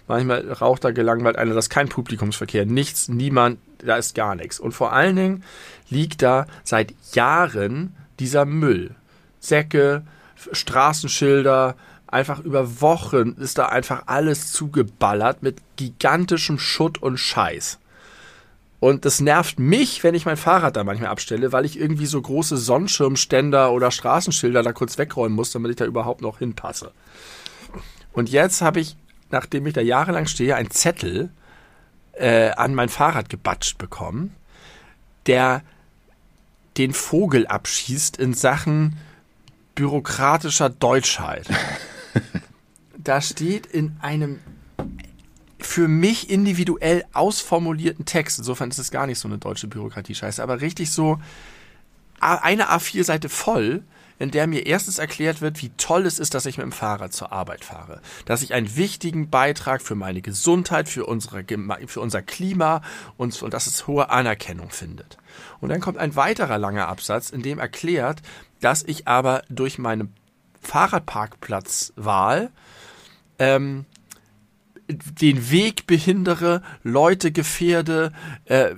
Manchmal raucht da gelangweilt einer. Das ist kein Publikumsverkehr. Nichts, niemand, da ist gar nichts. Und vor allen Dingen liegt da seit Jahren dieser Müll. Säcke, Straßenschilder, einfach über Wochen ist da einfach alles zugeballert mit gigantischem Schutt und Scheiß. Und das nervt mich, wenn ich mein Fahrrad da manchmal abstelle, weil ich irgendwie so große Sonnenschirmständer oder Straßenschilder da kurz wegräumen muss, damit ich da überhaupt noch hinpasse. Und jetzt habe ich, nachdem ich da jahrelang stehe, einen Zettel äh, an mein Fahrrad gebatscht bekommen, der den Vogel abschießt in Sachen bürokratischer Deutschheit. (laughs) da steht in einem für mich individuell ausformulierten Text, insofern ist es gar nicht so eine deutsche Bürokratie-Scheiße, aber richtig so eine A4-Seite voll, in der mir erstens erklärt wird, wie toll es ist, dass ich mit dem Fahrrad zur Arbeit fahre. Dass ich einen wichtigen Beitrag für meine Gesundheit, für, unsere, für unser Klima und, und dass es hohe Anerkennung findet. Und dann kommt ein weiterer langer Absatz, in dem erklärt, dass ich aber durch meine Fahrradparkplatzwahl ähm, den Weg behindere, Leute gefährde, äh, äh,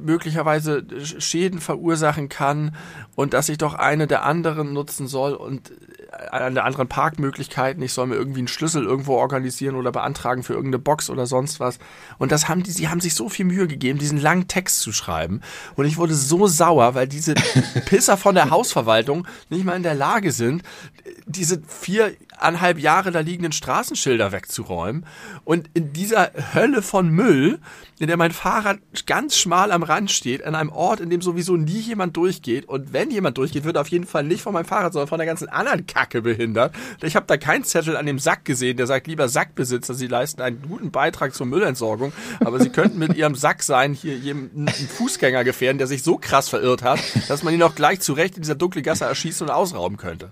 möglicherweise Schäden verursachen kann und dass ich doch eine der anderen nutzen soll und eine der anderen Parkmöglichkeiten, ich soll mir irgendwie einen Schlüssel irgendwo organisieren oder beantragen für irgendeine Box oder sonst was. Und das haben die, sie haben sich so viel Mühe gegeben, diesen langen Text zu schreiben. Und ich wurde so sauer, weil diese (laughs) Pisser von der Hausverwaltung nicht mal in der Lage sind, diese viereinhalb Jahre da liegenden Straßenschilder wegzuräumen. Und in dieser Hölle von Müll, in der mein Fahrrad ganz schmal am Rand steht, an einem Ort, in dem sowieso nie jemand durchgeht. Und wenn jemand durchgeht, wird auf jeden Fall nicht von meinem Fahrrad, sondern von der ganzen anderen Kacke behindert. Ich habe da keinen Zettel an dem Sack gesehen, der sagt, lieber Sackbesitzer, Sie leisten einen guten Beitrag zur Müllentsorgung, aber Sie könnten mit Ihrem Sack sein, hier jemanden Fußgänger gefährden, der sich so krass verirrt hat, dass man ihn auch gleich zurecht in dieser dunklen Gasse erschießen und ausrauben könnte.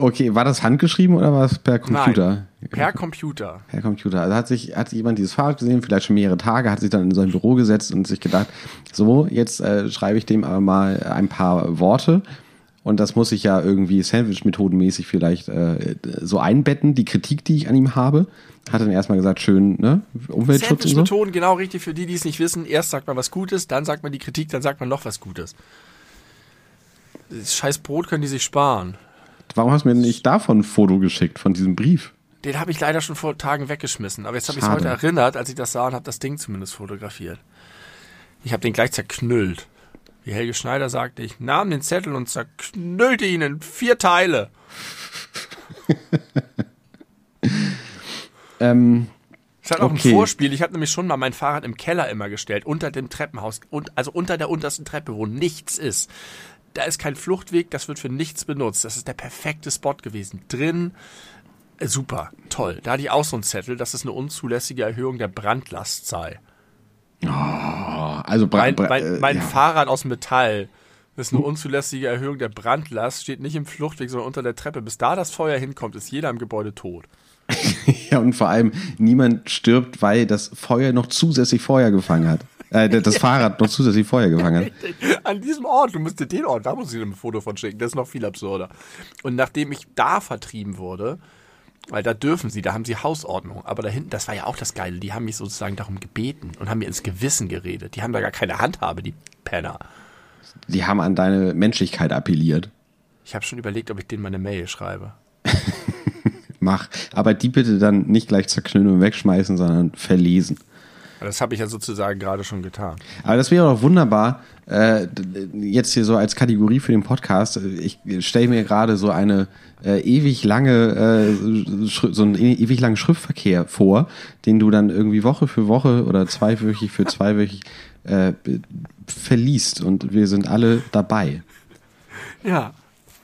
Okay, war das handgeschrieben oder war es per Computer? Nein, per Computer. Per Computer. Also hat sich hat jemand dieses Fahrrad gesehen, vielleicht schon mehrere Tage, hat sich dann in sein Büro gesetzt und sich gedacht, so, jetzt äh, schreibe ich dem aber mal ein paar Worte und das muss ich ja irgendwie Sandwich-Methodenmäßig vielleicht äh, so einbetten, die Kritik, die ich an ihm habe. Hat dann erstmal gesagt, schön, ne? Umweltschutz Sandwich-Methoden, so. genau richtig für die, die es nicht wissen. Erst sagt man was Gutes, dann sagt man die Kritik, dann sagt man noch was Gutes. Das scheiß Brot können die sich sparen. Warum hast du mir nicht davon ein Foto geschickt, von diesem Brief? Den habe ich leider schon vor Tagen weggeschmissen. Aber jetzt habe ich es heute erinnert, als ich das sah und habe das Ding zumindest fotografiert. Ich habe den gleich zerknüllt. Wie Helge Schneider sagte, ich nahm den Zettel und zerknüllte ihn in vier Teile. (laughs) ähm, es hat auch okay. ein Vorspiel. Ich habe nämlich schon mal mein Fahrrad im Keller immer gestellt, unter dem Treppenhaus, und, also unter der untersten Treppe, wo nichts ist da ist kein Fluchtweg, das wird für nichts benutzt. Das ist der perfekte Spot gewesen. Drin, äh, super, toll. Da hatte ich auch so einen Zettel, dass es eine unzulässige Erhöhung der Brandlast sei. Oh, also Brand, mein, mein, mein ja. Fahrrad aus Metall. Das ist eine unzulässige Erhöhung der Brandlast, steht nicht im Fluchtweg, sondern unter der Treppe. Bis da das Feuer hinkommt, ist jeder im Gebäude tot. (laughs) ja, und vor allem, niemand stirbt, weil das Feuer noch zusätzlich Feuer gefangen hat äh, das Fahrrad noch zusätzlich Feuer gefangen. (laughs) An diesem Ort, du musst dir den Ort, da muss ich dir ein Foto von schicken, das ist noch viel absurder. Und nachdem ich da vertrieben wurde, weil da dürfen sie, da haben sie Hausordnung. Aber da hinten, das war ja auch das Geile, die haben mich sozusagen darum gebeten und haben mir ins Gewissen geredet. Die haben da gar keine Handhabe, die Penner. Die haben an deine Menschlichkeit appelliert. Ich habe schon überlegt, ob ich denen meine Mail schreibe. (laughs) Mach. Aber die bitte dann nicht gleich zerknüllen und wegschmeißen, sondern verlesen. Das habe ich ja sozusagen gerade schon getan. Aber das wäre doch wunderbar, äh, jetzt hier so als Kategorie für den Podcast. Ich stelle mir gerade so eine äh, ewig lange, äh, so einen e-, ewig langen Schriftverkehr vor, den du dann irgendwie Woche für Woche oder zweiwöchig für zweiwöchig äh, verliest und wir sind alle dabei. Ja,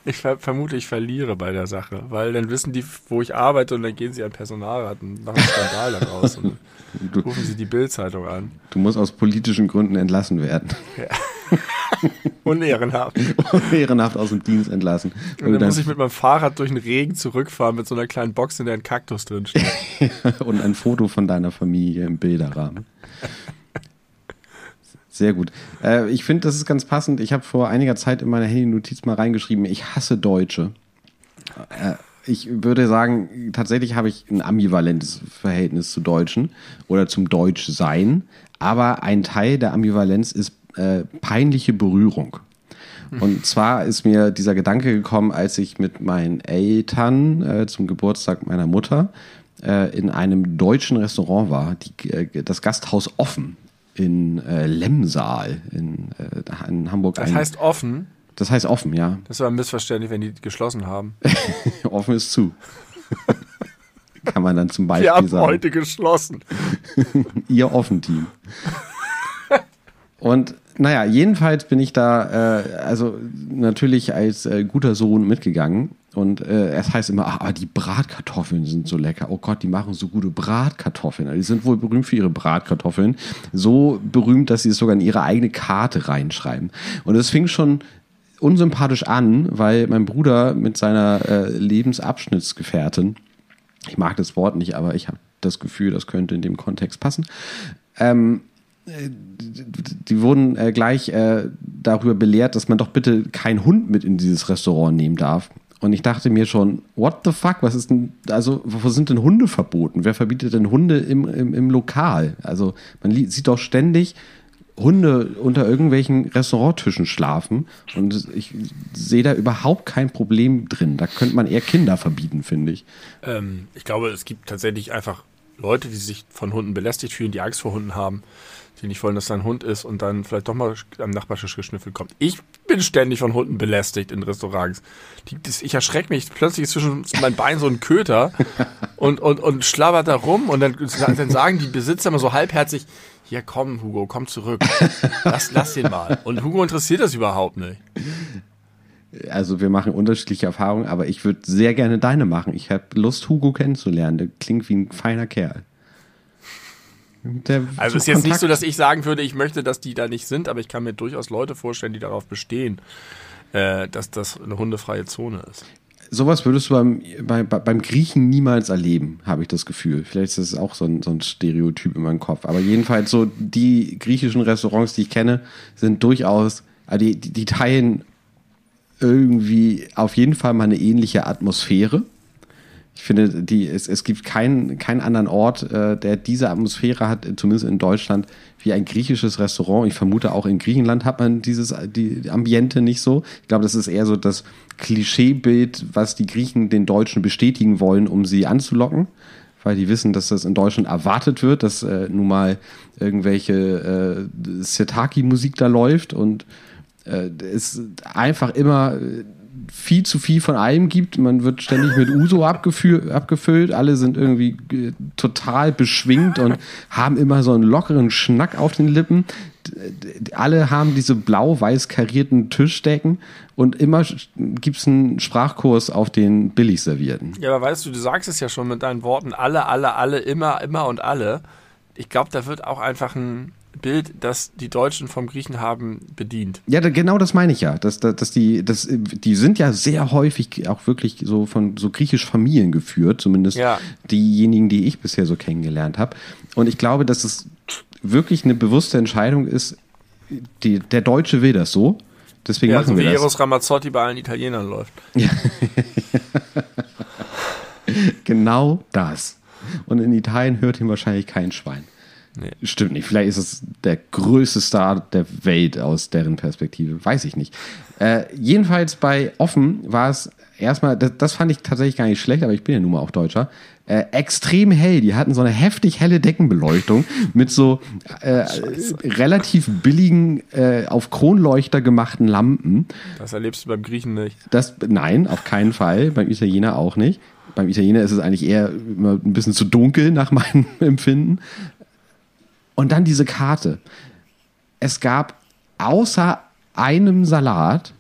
ich ver vermute, ich verliere bei der Sache, weil dann wissen die, wo ich arbeite und dann gehen sie an Personalrat und machen einen Skandal daraus und (laughs) du, rufen sie die Bildzeitung an. Du musst aus politischen Gründen entlassen werden. Ja. (laughs) Unehrenhaft. Unehrenhaft aus dem Dienst entlassen. Und dann muss ich mit meinem Fahrrad durch den Regen zurückfahren mit so einer kleinen Box, in der ein Kaktus drinsteht. (laughs) und ein Foto von deiner Familie im Bilderrahmen. Sehr gut. Äh, ich finde, das ist ganz passend. Ich habe vor einiger Zeit in meiner Handy-Notiz mal reingeschrieben, ich hasse Deutsche. Äh, ich würde sagen, tatsächlich habe ich ein ambivalentes Verhältnis zu Deutschen oder zum Deutschsein. Aber ein Teil der Ambivalenz ist äh, peinliche Berührung. Und zwar ist mir dieser Gedanke gekommen, als ich mit meinen Eltern äh, zum Geburtstag meiner Mutter äh, in einem deutschen Restaurant war, die, äh, das Gasthaus Offen in äh, Lemsaal in, äh, in Hamburg. Das ein- heißt offen. das heißt offen, ja. Das war ein Missverständnis, wenn die geschlossen haben. (laughs) offen ist zu. (laughs) Kann man dann zum Wir Beispiel haben sagen. heute geschlossen. (laughs) ihr Offen-Team. Und naja, jedenfalls bin ich da, äh, also natürlich als äh, guter Sohn mitgegangen. Und äh, es heißt immer, ah, aber die Bratkartoffeln sind so lecker. Oh Gott, die machen so gute Bratkartoffeln. Die sind wohl berühmt für ihre Bratkartoffeln. So berühmt, dass sie es sogar in ihre eigene Karte reinschreiben. Und es fing schon unsympathisch an, weil mein Bruder mit seiner äh, Lebensabschnittsgefährtin, ich mag das Wort nicht, aber ich habe das Gefühl, das könnte in dem Kontext passen, ähm, äh, die wurden äh, gleich äh, darüber belehrt, dass man doch bitte keinen Hund mit in dieses Restaurant nehmen darf. Und ich dachte mir schon, what the fuck, was ist denn, also, wo sind denn Hunde verboten? Wer verbietet denn Hunde im, im, im Lokal? Also, man sieht doch ständig Hunde unter irgendwelchen Restauranttischen schlafen und ich sehe da überhaupt kein Problem drin. Da könnte man eher Kinder verbieten, finde ich. Ähm, ich glaube, es gibt tatsächlich einfach Leute, die sich von Hunden belästigt fühlen, die Angst vor Hunden haben, die nicht wollen, dass da ein Hund ist und dann vielleicht doch mal am Nachbartisch geschnüffelt kommt. Ich bin ständig von Hunden belästigt in Restaurants. Die, das, ich erschrecke mich. Plötzlich ist zwischen meinen Beinen so ein Köter (laughs) und, und, und schlabbert da rum und dann, dann sagen die Besitzer immer so halbherzig, hier komm, Hugo, komm zurück. Lass, lass den mal. Und Hugo interessiert das überhaupt nicht. Also wir machen unterschiedliche Erfahrungen, aber ich würde sehr gerne deine machen. Ich habe Lust, Hugo kennenzulernen. Der klingt wie ein feiner Kerl. Der Also es ist jetzt nicht so, dass ich sagen würde, ich möchte, dass die da nicht sind, aber ich kann mir durchaus Leute vorstellen, die darauf bestehen, äh, dass das eine hundefreie Zone ist. Sowas würdest du beim, bei, bei, beim Griechen niemals erleben, habe ich das Gefühl. Vielleicht ist das auch so ein, so ein Stereotyp in meinem Kopf. Aber jedenfalls so die griechischen Restaurants, die ich kenne, sind durchaus, also die, die, die teilen irgendwie auf jeden Fall mal eine ähnliche Atmosphäre. Ich finde, die, es, es gibt keinen, keinen anderen Ort, äh, der diese Atmosphäre hat, zumindest in Deutschland, wie ein griechisches Restaurant. Ich vermute, auch in Griechenland hat man dieses die Ambiente nicht so. Ich glaube, das ist eher so das Klischeebild, was die Griechen den Deutschen bestätigen wollen, um sie anzulocken. Weil die wissen, dass das in Deutschland erwartet wird, dass äh, nun mal irgendwelche äh, Setaki-Musik da läuft und äh, es einfach immer äh, viel zu viel von allem gibt. Man wird ständig mit Uso abgefü- abgefüllt. Alle sind irgendwie äh, total beschwingt und haben immer so einen lockeren Schnack auf den Lippen. Alle haben diese blau-weiß karierten Tischdecken und immer gibt es einen Sprachkurs auf den billig servierten. Ja, aber weißt du, du sagst es ja schon mit deinen Worten, alle, alle, alle, immer, immer und alle. Ich glaube, da wird auch einfach ein Bild, das die Deutschen vom Griechen haben, bedient. Ja, da, genau das meine ich ja. Dass, dass, dass die, das, die sind ja sehr häufig auch wirklich so von so griechisch Familien geführt, zumindest Ja. diejenigen, die ich bisher so kennengelernt habe. Und ich glaube, dass es wirklich eine bewusste Entscheidung ist, die, der Deutsche will das so. Deswegen Ja, machen so wie wir das. Eros Ramazzotti bei allen Italienern läuft. (laughs) Genau das. Und in Italien hört ihn wahrscheinlich kein Schwein. Nee. Stimmt nicht. Vielleicht ist es der größte Star der Welt aus deren Perspektive. Weiß ich nicht. Äh, jedenfalls bei Offen war es erstmal, das, das fand ich tatsächlich gar nicht schlecht, aber ich bin ja nun mal auch Deutscher. Äh, extrem hell. Die hatten so eine heftig helle Deckenbeleuchtung (laughs) mit so äh, relativ billigen, äh, auf Kronleuchter gemachten Lampen. Das erlebst du beim Griechen nicht. Das, nein, auf keinen Fall. Beim Italiener auch nicht. Beim Italiener ist es eigentlich eher immer ein bisschen zu dunkel nach meinem (laughs) Empfinden. Und dann diese Karte. Es gab außer einem Salat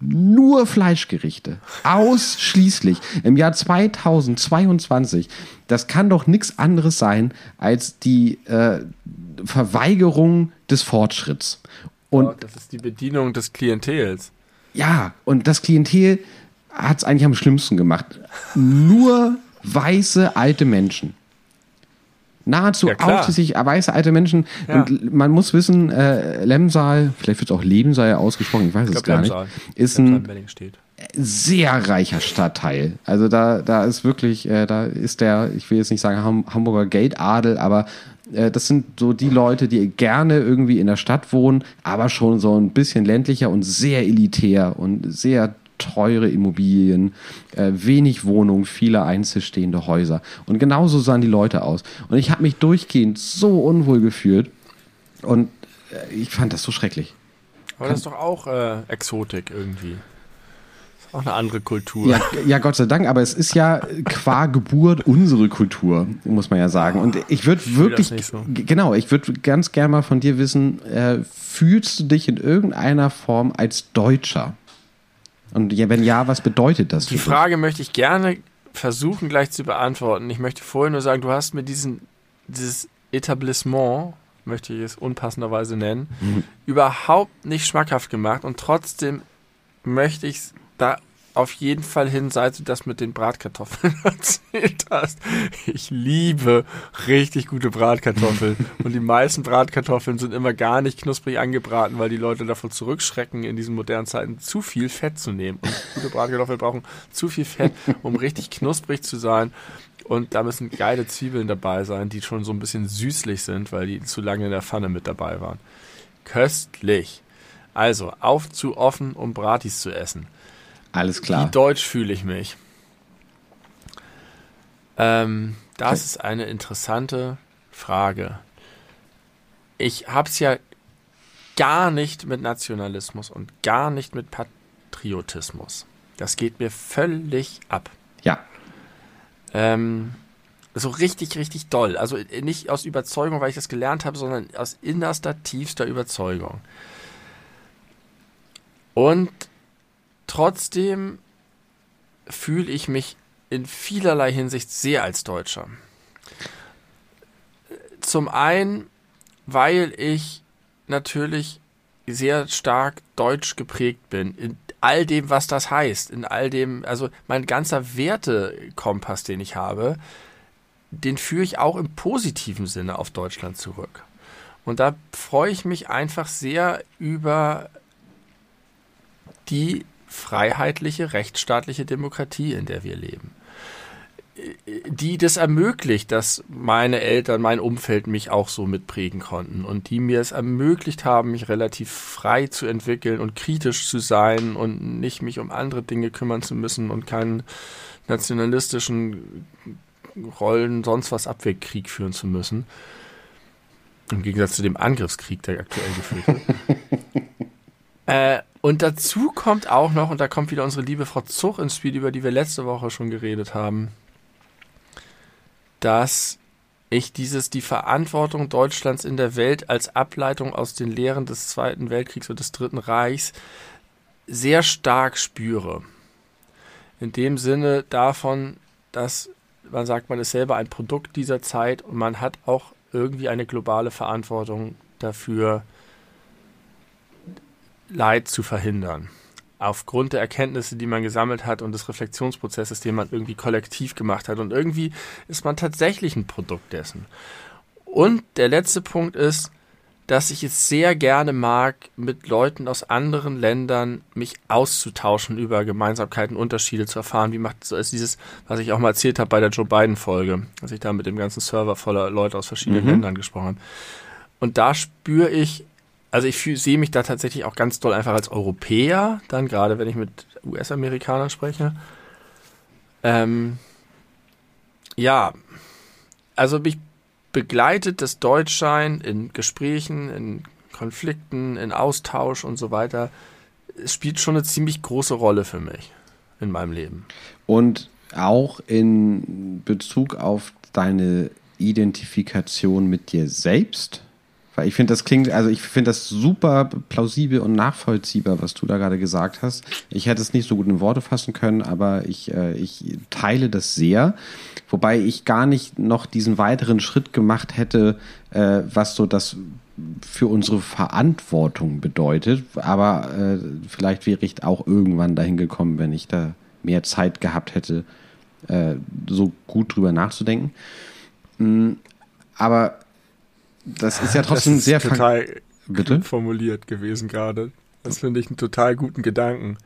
nur Fleischgerichte. Ausschließlich. Im Jahr 2022. Das kann doch nichts anderes sein als die äh, Verweigerung des Fortschritts. Und Oh, das ist die Bedienung des Klientels. ja, und das Klientel hat es eigentlich am schlimmsten gemacht. Nur weiße alte Menschen. Nahezu Ja, ausschließlich weiße alte Menschen. Ja. Und man muss wissen, äh, Lemsal, vielleicht wird es auch Lebensal ausgesprochen, ich weiß Ich es gar nicht, Lemsal. ist Lemsal ein sehr reicher Stadtteil. Also da, da ist wirklich, äh, da ist der, ich will jetzt nicht sagen Ham Hamburger Geldadel, aber Äh, das sind so die Leute, die gerne irgendwie in der Stadt wohnen, aber schon so ein bisschen ländlicher und sehr elitär und sehr teure Immobilien, äh, wenig Wohnungen, viele einzelstehende Häuser. Und genauso sahen die Leute aus. Und ich habe mich durchgehend so unwohl gefühlt. Und äh, ich fand das so schrecklich. Aber das ist doch auch äh, Exotik irgendwie. Ist auch eine andere Kultur. Ja, ja, Gott sei Dank, aber es ist ja qua Geburt unsere Kultur, muss man ja sagen. Und ich würde wirklich, so. genau, ich würde ganz gerne mal von dir wissen, äh, fühlst du dich in irgendeiner Form als Deutscher? Und wenn ja, was bedeutet das? Die Frage dich? möchte ich gerne versuchen gleich zu beantworten. Ich möchte vorher nur sagen, du hast mir diesen, dieses Etablissement, möchte ich es unpassenderweise nennen, mhm. überhaupt nicht schmackhaft gemacht und trotzdem möchte ich es da auf jeden Fall hin, seit du das mit den Bratkartoffeln (laughs) erzählt hast. Ich liebe richtig gute Bratkartoffeln. Und die meisten Bratkartoffeln sind immer gar nicht knusprig angebraten, weil die Leute davon zurückschrecken, in diesen modernen Zeiten zu viel Fett zu nehmen. Und gute Bratkartoffeln brauchen zu viel Fett, um richtig knusprig zu sein. Und da müssen geile Zwiebeln dabei sein, die schon so ein bisschen süßlich sind, weil die zu lange in der Pfanne mit dabei waren. Köstlich. Also, auf zu offen, um Bratis zu essen. Alles klar. Wie deutsch fühle ich mich? Ähm, das ist eine interessante Frage. Ich habe es ja gar nicht mit Nationalismus und gar nicht mit Patriotismus. Das geht mir völlig ab. Ja. Ähm, so richtig, richtig doll. Also nicht aus Überzeugung, weil ich das gelernt habe, sondern aus innerster, tiefster Überzeugung. Und Trotzdem fühle ich mich in vielerlei Hinsicht sehr als Deutscher. Zum einen, weil ich natürlich sehr stark deutsch geprägt bin, in all dem, was das heißt, in all dem, also mein ganzer Wertekompass, den ich habe, den führe ich auch im positiven Sinne auf Deutschland zurück. Und da freue ich mich einfach sehr über die freiheitliche, rechtsstaatliche Demokratie, in der wir leben. Die das ermöglicht, dass meine Eltern, mein Umfeld mich auch so mitprägen konnten und die mir es ermöglicht haben, mich relativ frei zu entwickeln und kritisch zu sein und nicht mich um andere Dinge kümmern zu müssen und keinen nationalistischen Rollen, sonst was Abwehrkrieg führen zu müssen. Im Gegensatz zu dem Angriffskrieg, der aktuell geführt wird. (laughs) äh, und dazu kommt auch noch, und da kommt wieder unsere liebe Frau Zuch ins Spiel, über die wir letzte Woche schon geredet haben, dass ich dieses, die Verantwortung Deutschlands in der Welt als Ableitung aus den Lehren des Zweiten Weltkriegs und des Dritten Reichs sehr stark spüre. In dem Sinne davon, dass man sagt, man ist selber ein Produkt dieser Zeit und man hat auch irgendwie eine globale Verantwortung dafür, Leid zu verhindern. Aufgrund der Erkenntnisse, die man gesammelt hat und des Reflexionsprozesses, den man irgendwie kollektiv gemacht hat. Und irgendwie ist man tatsächlich ein Produkt dessen. Und der letzte Punkt ist, dass ich es sehr gerne mag, mit Leuten aus anderen Ländern mich auszutauschen über Gemeinsamkeiten, Unterschiede zu erfahren. Wie macht so ist dieses, was ich auch mal erzählt habe bei der Joe Biden Folge, als ich da mit dem ganzen Server voller Leute aus verschiedenen mhm. Ländern gesprochen habe. Und da spüre ich also ich sehe mich da tatsächlich auch ganz toll einfach als Europäer, dann gerade wenn ich mit US-Amerikanern spreche. Ähm, ja, also mich begleitet das Deutschsein in Gesprächen, in Konflikten, in Austausch und so weiter. Es spielt schon eine ziemlich große Rolle für mich in meinem Leben. Und auch in Bezug auf deine Identifikation mit dir selbst? Weil ich finde, das klingt, also ich finde das super plausibel und nachvollziehbar, was du da gerade gesagt hast. Ich hätte es nicht so gut in Worte fassen können, aber ich, äh, ich teile das sehr. Wobei ich gar nicht noch diesen weiteren Schritt gemacht hätte, äh, was so das für unsere Verantwortung bedeutet. Aber äh, vielleicht wäre ich auch irgendwann dahin gekommen, wenn ich da mehr Zeit gehabt hätte, äh, so gut drüber nachzudenken. Mm, aber das ist ja trotzdem das ist sehr total Bitte? formuliert gewesen gerade. Das finde ich einen total guten Gedanken.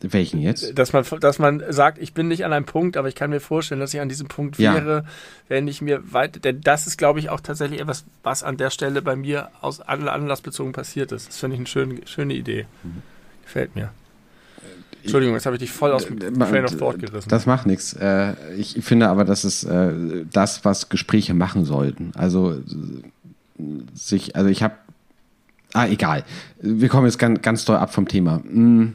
Welchen jetzt? Dass man, dass man sagt, ich bin nicht an einem Punkt, aber ich kann mir vorstellen, dass ich an diesem Punkt Ja. wäre, wenn ich mir weit, denn das ist, glaube ich, auch tatsächlich etwas, was an der Stelle bei mir aus an- anlassbezogen passiert ist. Das finde ich eine schöne, schöne Idee. Gefällt mir. Entschuldigung, jetzt habe ich dich voll aus dem Äh, Train of Thought gerissen. Das macht nichts. Äh, ich finde aber, das ist äh, das, was Gespräche machen sollten. Also äh, sich, also ich habe, ah egal. Wir kommen jetzt ganz, ganz doll ab vom Thema. Mm,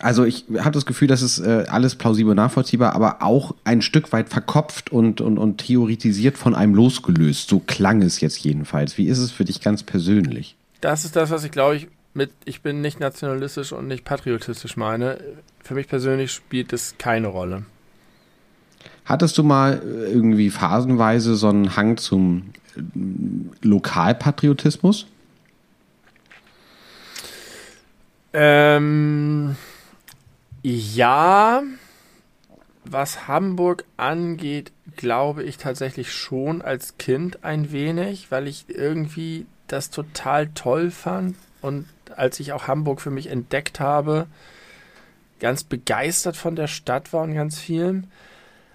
Also ich habe das Gefühl, das ist äh, alles plausibel nachvollziehbar, aber auch ein Stück weit verkopft und, und, und theoretisiert von einem losgelöst. So klang es jetzt jedenfalls. Wie ist es für dich ganz persönlich? Das ist das, was ich glaube ich mit ich bin nicht nationalistisch und nicht patriotistisch meine. Für mich persönlich spielt es keine Rolle. Hattest du mal äh, irgendwie phasenweise so einen Hang zum äh, Lokalpatriotismus? Ähm, ja, was Hamburg angeht, glaube ich tatsächlich schon als Kind ein wenig, weil ich irgendwie das total toll fand und als ich auch Hamburg für mich entdeckt habe, ganz begeistert von der Stadt war und ganz vielem.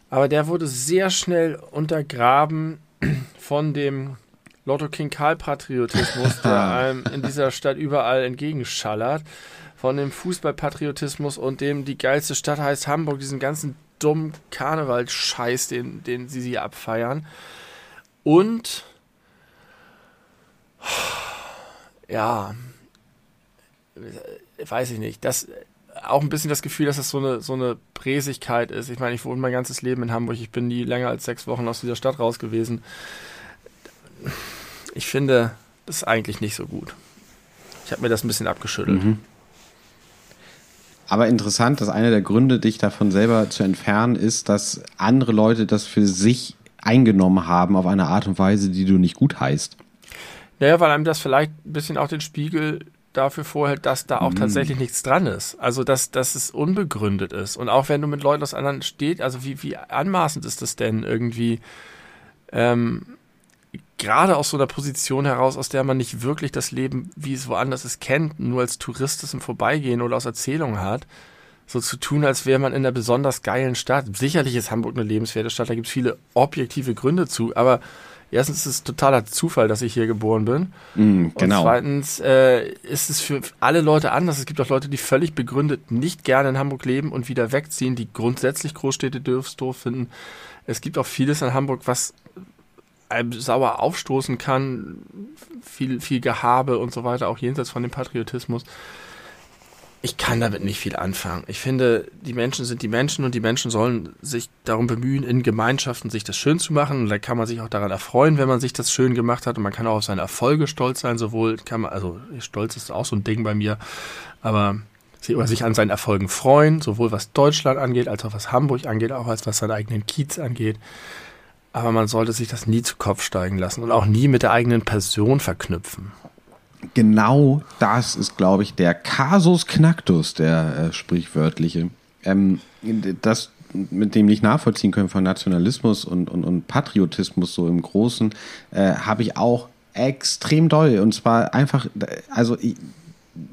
Aber der wurde sehr schnell untergraben (clears throat) von dem Lotto King Karl Patriotismus, (laughs) der einem in dieser Stadt überall entgegenschallert. Von dem Fußballpatriotismus und dem die geilste Stadt heißt Hamburg, diesen ganzen dummen Karnevalscheiß, den, den sie sie abfeiern. Und ja, weiß ich nicht. Das auch ein bisschen das Gefühl, dass das so eine, so eine Präsigkeit ist. Ich meine, ich wohne mein ganzes Leben in Hamburg. Ich bin nie länger als sechs Wochen aus dieser Stadt raus gewesen. Ich finde, das ist eigentlich nicht so gut. Ich habe mir das ein bisschen abgeschüttelt. Mhm. Aber interessant, dass einer der Gründe, dich davon selber zu entfernen, ist, dass andere Leute das für sich eingenommen haben auf eine Art und Weise, die du nicht gut heißt. Naja, weil einem das vielleicht ein bisschen auch den Spiegel dafür vorhält, dass da auch tatsächlich nichts dran ist. Also, dass, dass es unbegründet ist. Und auch wenn du mit Leuten aus anderen steht, also wie, wie anmaßend ist das denn irgendwie, ähm, gerade aus so einer Position heraus, aus der man nicht wirklich das Leben, wie es woanders ist, kennt, nur als Tourist es im Vorbeigehen oder aus Erzählungen hat, so zu tun, als wäre man in einer besonders geilen Stadt. Sicherlich ist Hamburg eine lebenswerte Stadt, da gibt es viele objektive Gründe zu, aber erstens ist es totaler Zufall, dass ich hier geboren bin. Mm, genau. Und zweitens äh, ist es für alle Leute anders. Es gibt auch Leute, die völlig begründet nicht gerne in Hamburg leben und wieder wegziehen, die grundsätzlich Großstädte doof doof finden. Es gibt auch vieles in Hamburg, was einem sauer aufstoßen kann. Viel, viel Gehabe und so weiter, auch jenseits von dem Patriotismus. Ich kann damit nicht viel anfangen. Ich finde, die Menschen sind die Menschen und die Menschen sollen sich darum bemühen, in Gemeinschaften sich das schön zu machen. Und da kann man sich auch daran erfreuen, wenn man sich das schön gemacht hat. Und man kann auch auf seine Erfolge stolz sein. Sowohl kann man, also Stolz ist auch so ein Ding bei mir, aber sich an seinen Erfolgen freuen, sowohl was Deutschland angeht, als auch was Hamburg angeht, auch als was seinen eigenen Kiez angeht. Aber man sollte sich das nie zu Kopf steigen lassen und auch nie mit der eigenen Person verknüpfen. Genau das ist, glaube ich, der Kasus Knacktus, der äh, sprichwörtliche. Ähm, das mit dem nicht nachvollziehen können von Nationalismus und, und, und Patriotismus so im Großen, äh, habe ich auch extrem doll. Und zwar einfach, also ich,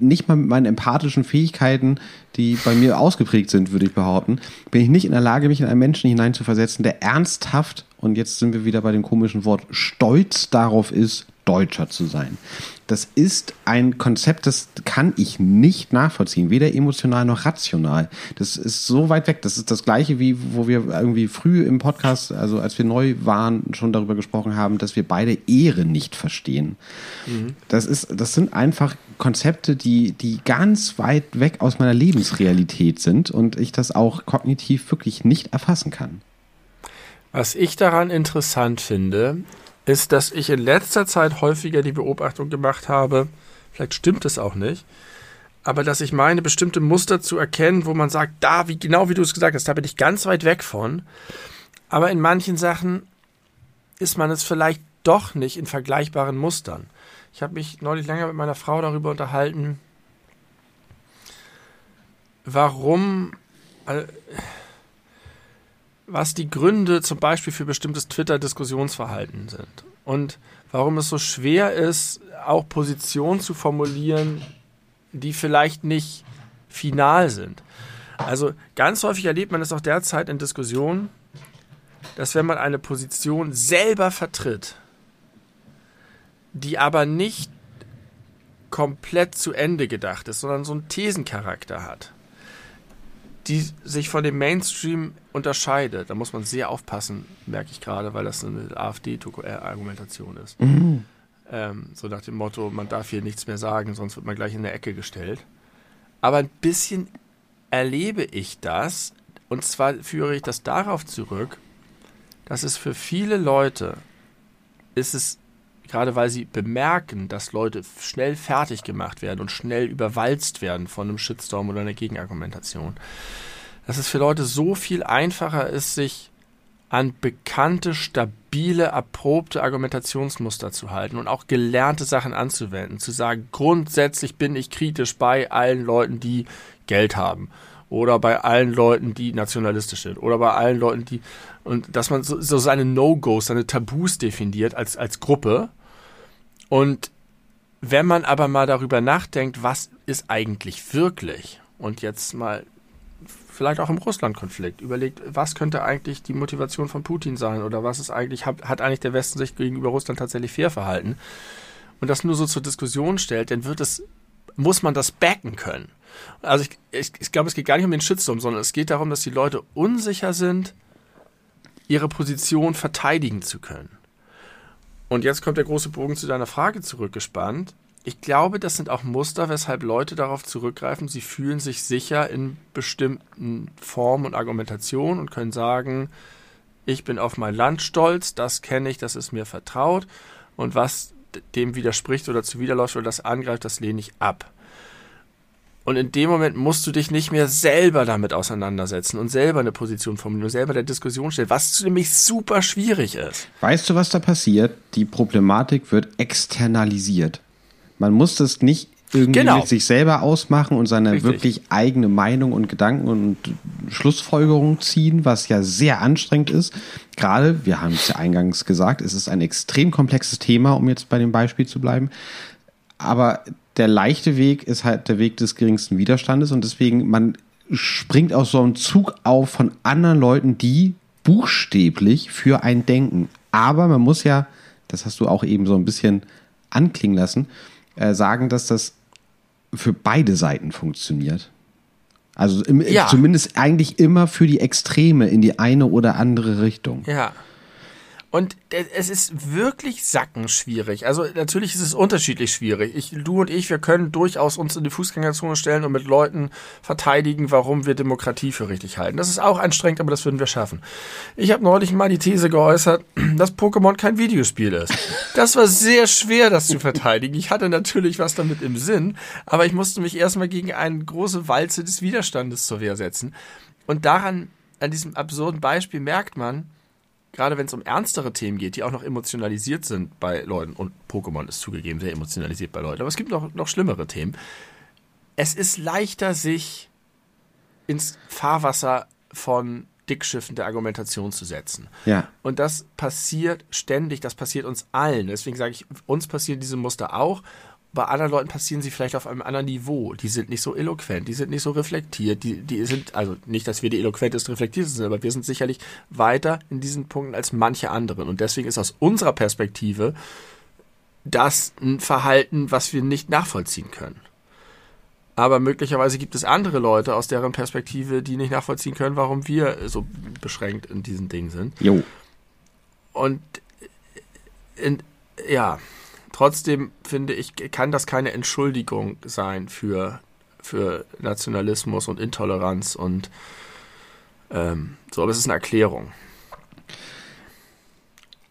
nicht mal mit meinen empathischen Fähigkeiten, die bei mir ausgeprägt sind, würde ich behaupten, bin ich nicht in der Lage, mich in einen Menschen hineinzuversetzen, der ernsthaft, und jetzt sind wir wieder bei dem komischen Wort, stolz darauf ist, Deutscher zu sein. Das ist ein Konzept, das kann ich nicht nachvollziehen, weder emotional noch rational. Das ist so weit weg. Das ist das gleiche, wie wo wir irgendwie früh im Podcast, also als wir neu waren, schon darüber gesprochen haben, dass wir beide Ehre nicht verstehen. Das ist, das sind einfach Konzepte, die, die ganz weit weg aus meiner Lebensrealität sind und ich das auch kognitiv wirklich nicht erfassen kann. Was ich daran interessant finde, ist, dass ich in letzter Zeit häufiger die Beobachtung gemacht habe, vielleicht stimmt es auch nicht, aber dass ich meine, bestimmte Muster zu erkennen, wo man sagt, da, wie genau wie du es gesagt hast, da bin ich ganz weit weg von. Aber in manchen Sachen ist man es vielleicht doch nicht in vergleichbaren Mustern. Ich habe mich neulich länger mit meiner Frau darüber unterhalten, warum, äh, was die Gründe zum Beispiel für bestimmtes Twitter-Diskussionsverhalten sind und warum es so schwer ist, auch Positionen zu formulieren, die vielleicht nicht final sind. Also ganz häufig erlebt man es auch derzeit in Diskussionen, dass wenn man eine Position selber vertritt, die aber nicht komplett zu Ende gedacht ist, sondern so einen Thesencharakter hat, die sich von dem Mainstream unterscheidet. Da muss man sehr aufpassen, merke ich gerade, weil das eine AfD-Argumentation ist. Mhm. Ähm, so nach dem Motto, man darf hier nichts mehr sagen, sonst wird man gleich in der Ecke gestellt. Aber ein bisschen erlebe ich das, und zwar führe ich das darauf zurück, dass es für viele Leute ist es, gerade weil sie bemerken, dass Leute schnell fertig gemacht werden und schnell überwalzt werden von einem Shitstorm oder einer Gegenargumentation, dass es für Leute so viel einfacher ist, sich an bekannte, stabile, erprobte Argumentationsmuster zu halten und auch gelernte Sachen anzuwenden. Zu sagen, grundsätzlich bin ich kritisch bei allen Leuten, die Geld haben. Oder bei allen Leuten, die nationalistisch sind. Oder bei allen Leuten, die. Und dass man so, so seine No-Gos, seine Tabus definiert als, als Gruppe. Und wenn man aber mal darüber nachdenkt, was ist eigentlich wirklich? Und jetzt mal vielleicht auch im Russland-Konflikt überlegt, was könnte eigentlich die Motivation von Putin sein oder was ist eigentlich, hat, hat eigentlich der Westen sich gegenüber Russland tatsächlich fair verhalten und das nur so zur Diskussion stellt, dann wird es, muss man das backen können. Also ich, ich, ich glaube, es geht gar nicht um den Shitstorm, sondern es geht darum, dass die Leute unsicher sind, ihre Position verteidigen zu können. Und jetzt kommt der große Bogen zu deiner Frage zurückgespannt ich glaube, das sind auch Muster, weshalb Leute darauf zurückgreifen, sie fühlen sich sicher in bestimmten Formen und Argumentationen und können sagen, ich bin auf mein Land stolz, das kenne ich, das ist mir vertraut und was dem widerspricht oder zuwiderläuft oder das angreift, das lehne ich ab. Und in dem Moment musst du dich nicht mehr selber damit auseinandersetzen und selber eine Position formulieren, selber der Diskussion stellen, was nämlich super schwierig ist. Weißt du, was da passiert? Die Problematik wird externalisiert. Man muss das nicht irgendwie genau. mit sich selber ausmachen und seine Richtig. wirklich eigene Meinung und Gedanken und Schlussfolgerung ziehen, was ja sehr anstrengend ist. Gerade, wir haben es ja eingangs gesagt, es ist ein extrem komplexes Thema, um jetzt bei dem Beispiel zu bleiben. Aber der leichte Weg ist halt der Weg des geringsten Widerstandes und deswegen, man springt aus so einem Zug auf von anderen Leuten, die buchstäblich für ein denken. Aber man muss ja, das hast du auch eben so ein bisschen anklingen lassen, äh, sagen, dass das für beide Seiten funktioniert. Also im, ja. zumindest eigentlich immer für die Extreme in die eine oder andere Richtung. Ja. Und es ist wirklich sackenschwierig. Also natürlich ist es unterschiedlich schwierig. Ich, du und ich, wir können durchaus uns in die Fußgängerzone stellen und mit Leuten verteidigen, warum wir Demokratie für richtig halten. Das ist auch anstrengend, aber das würden wir schaffen. Ich habe neulich mal die These geäußert, dass Pokémon kein Videospiel ist. Das war sehr schwer, das zu verteidigen. Ich hatte natürlich was damit im Sinn, aber ich musste mich erstmal gegen eine große Walze des Widerstandes zur Wehr setzen. Und daran, an diesem absurden Beispiel merkt man, gerade wenn es um ernstere Themen geht, die auch noch emotionalisiert sind bei Leuten, und Pokémon ist zugegeben sehr emotionalisiert bei Leuten, aber es gibt noch, noch schlimmere Themen. Es ist leichter, sich ins Fahrwasser von Dickschiffen der Argumentation zu setzen. Ja. Und das passiert ständig, das passiert uns allen. Deswegen sage ich, uns passieren diese Muster auch bei anderen Leuten passieren sie vielleicht auf einem anderen Niveau. Die sind nicht so eloquent, die sind nicht so reflektiert, die, die sind, also nicht, dass wir die eloquentest reflektiertesten sind, aber wir sind sicherlich weiter in diesen Punkten als manche anderen. Und deswegen ist aus unserer Perspektive das ein Verhalten, was wir nicht nachvollziehen können. Aber möglicherweise gibt es andere Leute aus deren Perspektive, die nicht nachvollziehen können, warum wir so beschränkt in diesen Dingen sind. Jo. Und in, ja, Trotzdem finde ich, kann das keine Entschuldigung sein für, für Nationalismus und Intoleranz und ähm, so, aber es ist eine Erklärung.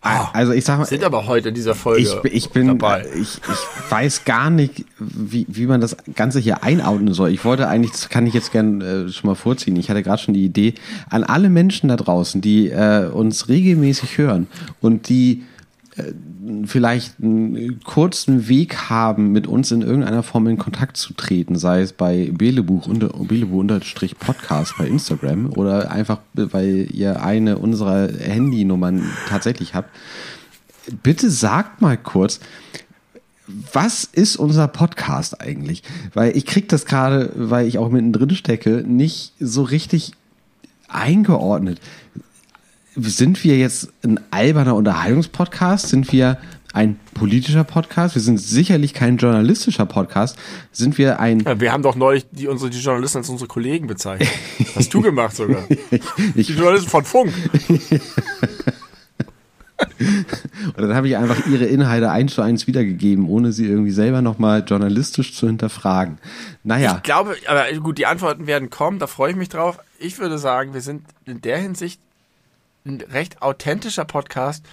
Oh, also ich sag mal, sind aber heute in dieser Folge ich, ich bin dabei. Ich, ich weiß gar nicht, wie, wie man das Ganze hier einordnen soll. Ich wollte eigentlich, das kann ich jetzt gern äh, schon mal vorziehen. Ich hatte gerade schon die Idee an alle Menschen da draußen, die äh, uns regelmäßig hören und die vielleicht einen kurzen Weg haben, mit uns in irgendeiner Form in Kontakt zu treten, sei es bei Belebuch unter Belebu unterstrich Podcast bei Instagram oder einfach, weil ihr eine unserer Handynummern tatsächlich habt. Bitte sagt mal kurz, was ist unser Podcast eigentlich? Weil ich krieg das gerade, weil ich auch mittendrin stecke, nicht so richtig eingeordnet. Sind wir jetzt ein alberner Unterhaltungspodcast? Sind wir ein politischer Podcast? Wir sind sicherlich kein journalistischer Podcast. Sind wir ein. Ja, wir haben doch neulich die, unsere, die Journalisten als unsere Kollegen bezeichnet. Hast du gemacht sogar. (laughs) ich, die Journalisten von Funk. (laughs) Und dann habe ich einfach ihre Inhalte eins zu eins wiedergegeben, ohne sie irgendwie selber nochmal journalistisch zu hinterfragen. Naja. Ich glaube, aber gut, die Antworten werden kommen, da freue ich mich drauf. Ich würde sagen, wir sind in der Hinsicht ein recht authentischer Podcast,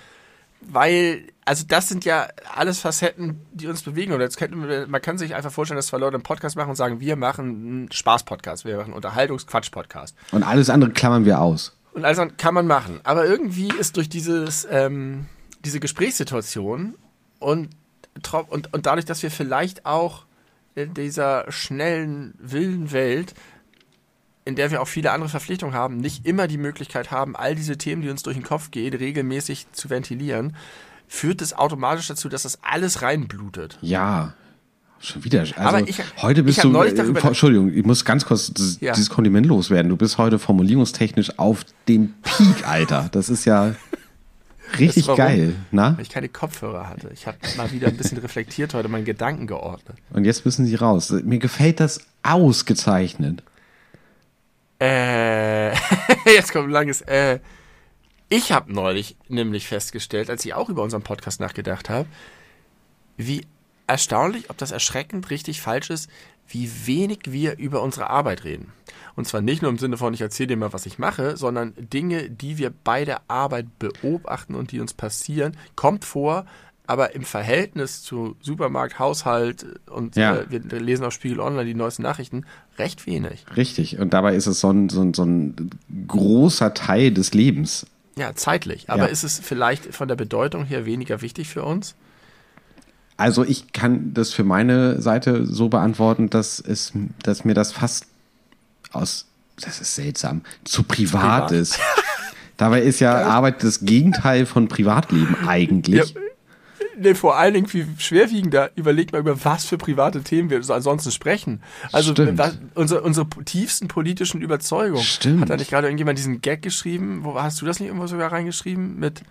weil, also das sind ja alles Facetten, die uns bewegen. Und jetzt könnte man, man kann sich einfach vorstellen, dass zwei Leute einen Podcast machen und sagen, wir machen einen Spaß-Podcast, wir machen einen Unterhaltungs-Quatsch-Podcast. Und alles andere klammern wir aus. Und also kann man machen. Aber irgendwie ist durch dieses, ähm, diese Gesprächssituation und, und, und dadurch, dass wir vielleicht auch in dieser schnellen, wilden Welt, in der wir auch viele andere Verpflichtungen haben, nicht immer die Möglichkeit haben, all diese Themen, die uns durch den Kopf gehen, regelmäßig zu ventilieren, führt es automatisch dazu, dass das alles reinblutet. Ja, Schon wieder. Also Aber ich, heute bist ich du. neulich darüber- Äh, Entschuldigung, ich muss ganz kurz das, Ja. dieses Kompliment loswerden. Du bist heute formulierungstechnisch auf dem Peak, Alter. Das ist ja (laughs) richtig warum? geil. Na? weil ich keine Kopfhörer hatte. Ich habe mal wieder ein bisschen reflektiert heute, meine Gedanken geordnet. Und jetzt müssen sie raus. Mir gefällt das ausgezeichnet. Äh, (laughs) jetzt kommt ein langes äh. Ich habe neulich nämlich festgestellt, als ich auch über unseren Podcast nachgedacht habe, wie erstaunlich, ob das erschreckend richtig falsch ist, wie wenig wir über unsere Arbeit reden. Und zwar nicht nur im Sinne von, ich erzähle dir mal, was ich mache, sondern Dinge, die wir bei der Arbeit beobachten und die uns passieren, kommt vor, aber im Verhältnis zu Supermarkt, Haushalt und Ja. äh, wir lesen auf Spiegel Online die neuesten Nachrichten, recht wenig. Richtig. Und dabei ist es so ein, so ein, so ein großer Teil des Lebens. Ja, zeitlich. Aber Ja. ist es vielleicht von der Bedeutung her weniger wichtig für uns? Also ich kann das für meine Seite so beantworten, dass es, dass mir das fast aus, das ist seltsam, zu privat, Privat? ist. Dabei ist ja (laughs) Arbeit das Gegenteil von Privatleben eigentlich. Ja, nee, vor allen Dingen viel schwerwiegender. Überlegt mal, über was für private Themen wir so ansonsten sprechen. Also was, unsere, unsere tiefsten politischen Überzeugungen. Stimmt. Hat da nicht gerade irgendjemand diesen Gag geschrieben? Wo hast du das nicht irgendwo sogar reingeschrieben? Mit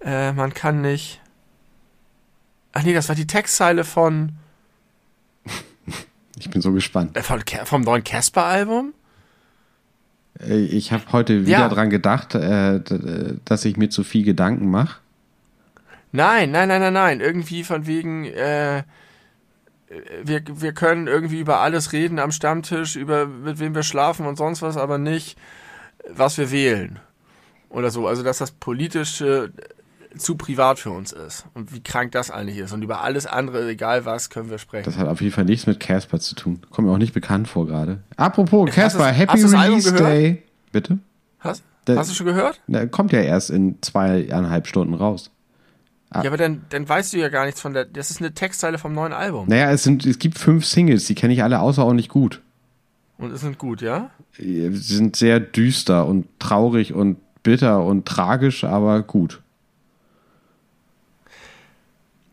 äh, man kann nicht. Ach nee, das war die Textzeile von, (laughs) Ich bin so gespannt. äh, von vom neuen Casper-Album. Äh, Ich habe heute wieder Ja. dran gedacht, äh, d- dass ich mir zu viel Gedanken mache. Nein, nein, nein, nein, nein. Irgendwie von wegen, äh, wir, wir können irgendwie über alles reden am Stammtisch, über mit wem wir schlafen und sonst was, aber nicht, was wir wählen. Oder so. Also, dass das Politische zu privat für uns ist. Und wie krank das eigentlich ist. Und über alles andere, egal was, können wir sprechen. Das hat auf jeden Fall nichts mit Casper zu tun. Kommt mir auch nicht bekannt vor gerade. Apropos Casper, Happy Release? Day. Bitte? Hast, hast du schon gehört? Der kommt ja erst in zweieinhalb Stunden raus. Ah. Ja, aber dann, dann weißt du ja gar nichts von der. Das ist eine Textzeile vom neuen Album. Naja, es, sind, es gibt fünf Singles, die kenne ich alle außerordentlich gut. Und es sind gut, ja? Sie sind sehr düster und traurig und bitter und tragisch, aber gut.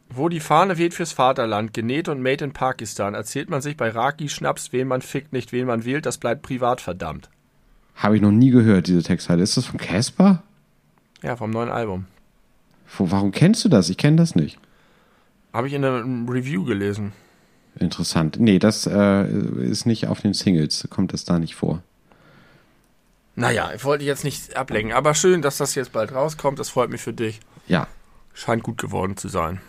Wo die Fahne weht fürs Vaterland, genäht und made in Pakistan, erzählt man sich bei Raki Schnaps, wen man fickt, nicht wen man wählt, das bleibt privat verdammt. Habe ich noch nie gehört, diese Textzeile. Ist das von Casper? Ja, vom neuen Album. Warum kennst du das? Ich kenne das nicht. Habe ich in einem Review gelesen. Interessant. Nee, das äh, ist nicht auf den Singles. Kommt das da nicht vor. Naja, ich wollte jetzt nicht ablenken, aber schön, dass das jetzt bald rauskommt. Das freut mich für dich. Ja. Scheint gut geworden zu sein.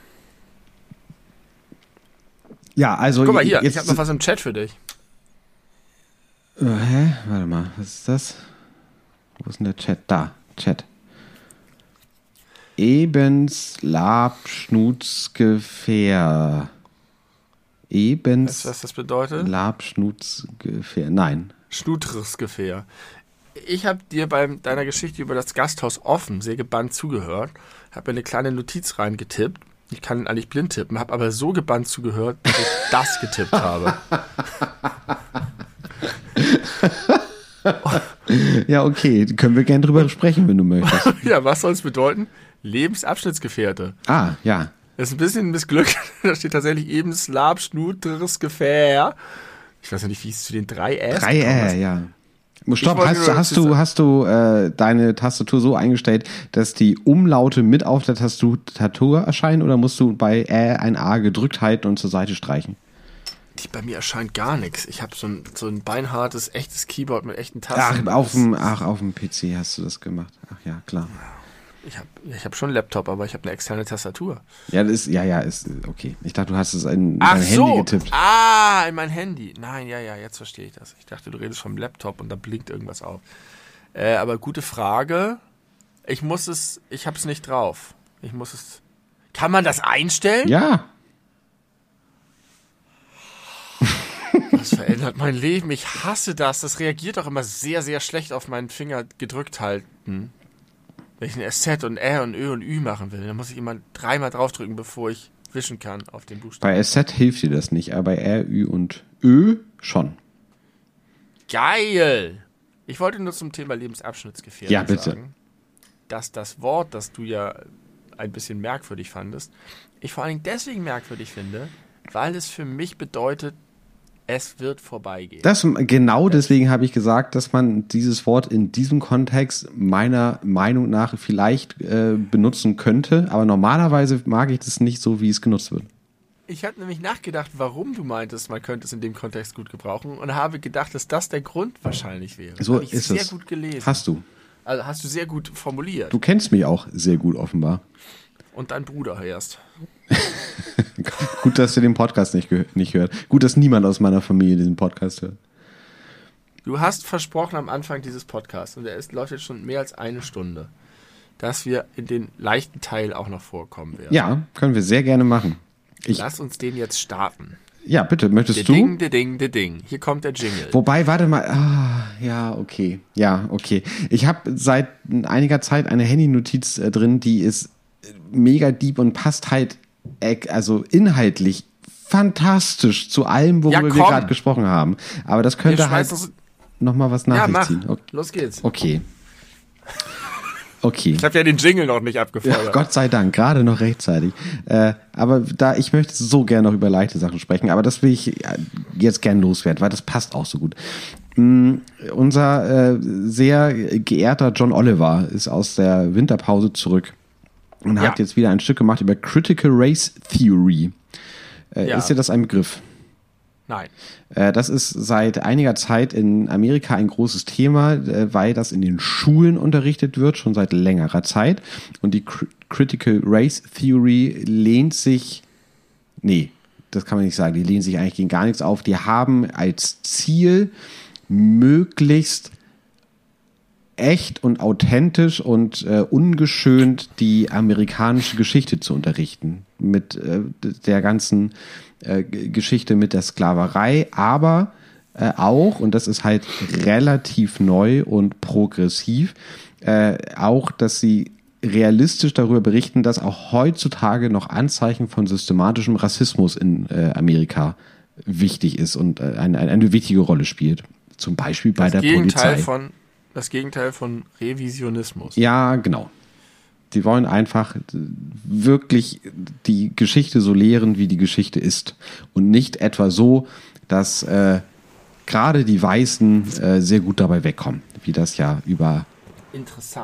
Ja, also. Guck mal hier, ich habe noch was im Chat für dich. Äh, hä? Warte mal, was ist das? Wo ist denn der Chat? Da, Chat. Ebens Labschnutzgefähr. Weißt du, Ebens was das bedeutet? Labschnutzgefähr. Nein. Schnutrisgefähr. Ich habe dir bei deiner Geschichte über das Gasthaus offen sehr gebannt zugehört, habe mir eine kleine Notiz reingetippt. Ich kann eigentlich blind tippen, habe aber so gebannt zugehört, dass ich (laughs) das getippt habe. (laughs) Ja, okay. Können wir gerne drüber sprechen, wenn du möchtest. (laughs) Ja, was soll es bedeuten? Lebensabschnittsgefährte. ah, ja. Das ist ein bisschen missglückt. (laughs) Da steht tatsächlich eben Slab, Schnuteres Gefähr. Ich weiß ja nicht, wie es zu den drei S Drei Ä, ja. Stopp, hast, nur hast du, hast du äh, deine Tastatur so eingestellt, dass die Umlaute mit auf der Tastatur erscheinen oder musst du bei Ä ein A gedrückt halten und zur Seite streichen? Die, bei mir erscheint gar nichts. Ich habe so ein, so ein beinhartes, echtes Keyboard mit echten Ach, Tasten. auf dem, ach, auf dem PC hast du das gemacht. Ach ja, klar. Ich habe ich hab schon einen Laptop, aber ich habe eine externe Tastatur. Ja, das ist, ja, ja, ist okay. Ich dachte, du hast es in Ach dein so. Handy getippt. Ah, in mein Handy. Nein, ja, ja, jetzt verstehe ich das. Ich dachte, du redest vom Laptop und da blinkt irgendwas auf. Äh, aber gute Frage. Ich muss es, ich habe es nicht drauf. Ich muss es. Kann man das einstellen? Ja, Das verändert mein Leben. Ich hasse das. Das reagiert auch immer sehr, sehr schlecht auf meinen Finger gedrückt halten. Wenn ich ein SZ und R und Ö und Ü machen will, dann muss ich immer dreimal draufdrücken, bevor ich wischen kann auf den Buchstaben. bei Asset hilft dir das nicht, aber bei R, Ü und Ö schon. Geil! Ich wollte nur zum Thema Lebensabschnittsgefährdung Ja, bitte. sagen, dass das Wort, das du ja ein bisschen merkwürdig fandest, ich vor allen Dingen deswegen merkwürdig finde, weil es für mich bedeutet, es wird vorbeigehen. Das, genau deswegen habe ich gesagt, dass man dieses Wort in diesem Kontext meiner Meinung nach vielleicht äh, benutzen könnte, aber normalerweise mag ich das nicht so, wie es genutzt wird. Ich habe nämlich nachgedacht, warum du meintest, man könnte es in dem Kontext gut gebrauchen und habe gedacht, dass das der Grund wahrscheinlich wäre. So ist sehr es. gut gelesen. Hast du. also hast du sehr gut formuliert. Du kennst mich auch sehr gut offenbar. Und dein Bruder erst. (laughs) Gut, dass ihr den Podcast nicht, nicht hört. Gut, dass niemand aus meiner Familie diesen Podcast hört. Du hast versprochen am Anfang dieses Podcasts, und er ist, läuft jetzt schon mehr als eine Stunde, dass wir in den leichten Teil auch noch vorkommen werden. Ja, können wir sehr gerne machen. Ich, Lass uns den jetzt starten. ja, bitte, De möchtest du? Ding, de Ding, de Ding. Hier kommt der Jingle. Wobei, warte mal. Ah, ja, okay. Ja, okay. Ich habe seit einiger Zeit eine Handynotiz äh, drin, die ist mega deep und passt halt, also inhaltlich fantastisch zu allem, worüber Ja, wir gerade gesprochen haben. Aber das könnte halt uns, noch mal was nach ja, sich mach. ziehen. Okay. Los geht's. Okay. Okay. Ich habe ja den Jingle noch nicht Ja, abgefeuert. Gott sei Dank, gerade noch rechtzeitig. Äh, aber da, ich möchte so gerne noch über leichte Sachen sprechen, aber das will ich äh, jetzt gern loswerden, weil das passt auch so gut. Mm, unser äh, sehr geehrter John Oliver ist aus der Winterpause zurück und Ja. hat jetzt wieder ein Stück gemacht über Critical Race Theory. Äh, Ja. Ist dir das ein Begriff? Nein. Äh, Das ist seit einiger Zeit in Amerika ein großes Thema, äh, weil das in den Schulen unterrichtet wird, schon seit längerer Zeit. Und die Cr Critical Race Theory lehnt sich, nee, das kann man nicht sagen, die lehnen sich eigentlich gegen gar nichts auf. Die haben als Ziel, möglichst echt und authentisch und äh, ungeschönt die amerikanische Geschichte zu unterrichten. Mit äh, der ganzen äh, Geschichte mit der Sklaverei, aber äh, auch, und das ist halt relativ neu und progressiv, äh, auch, dass sie realistisch darüber berichten, dass auch heutzutage noch Anzeichen von systematischem Rassismus in äh, Amerika wichtig ist und eine, eine wichtige Rolle spielt. Zum Beispiel bei der Gegenteil Polizei. von, das Gegenteil von Revisionismus. Ja, genau. Die wollen einfach wirklich die Geschichte so lehren, wie die Geschichte ist. Und nicht etwa so, dass äh, gerade die Weißen äh, sehr gut dabei wegkommen, wie das ja über.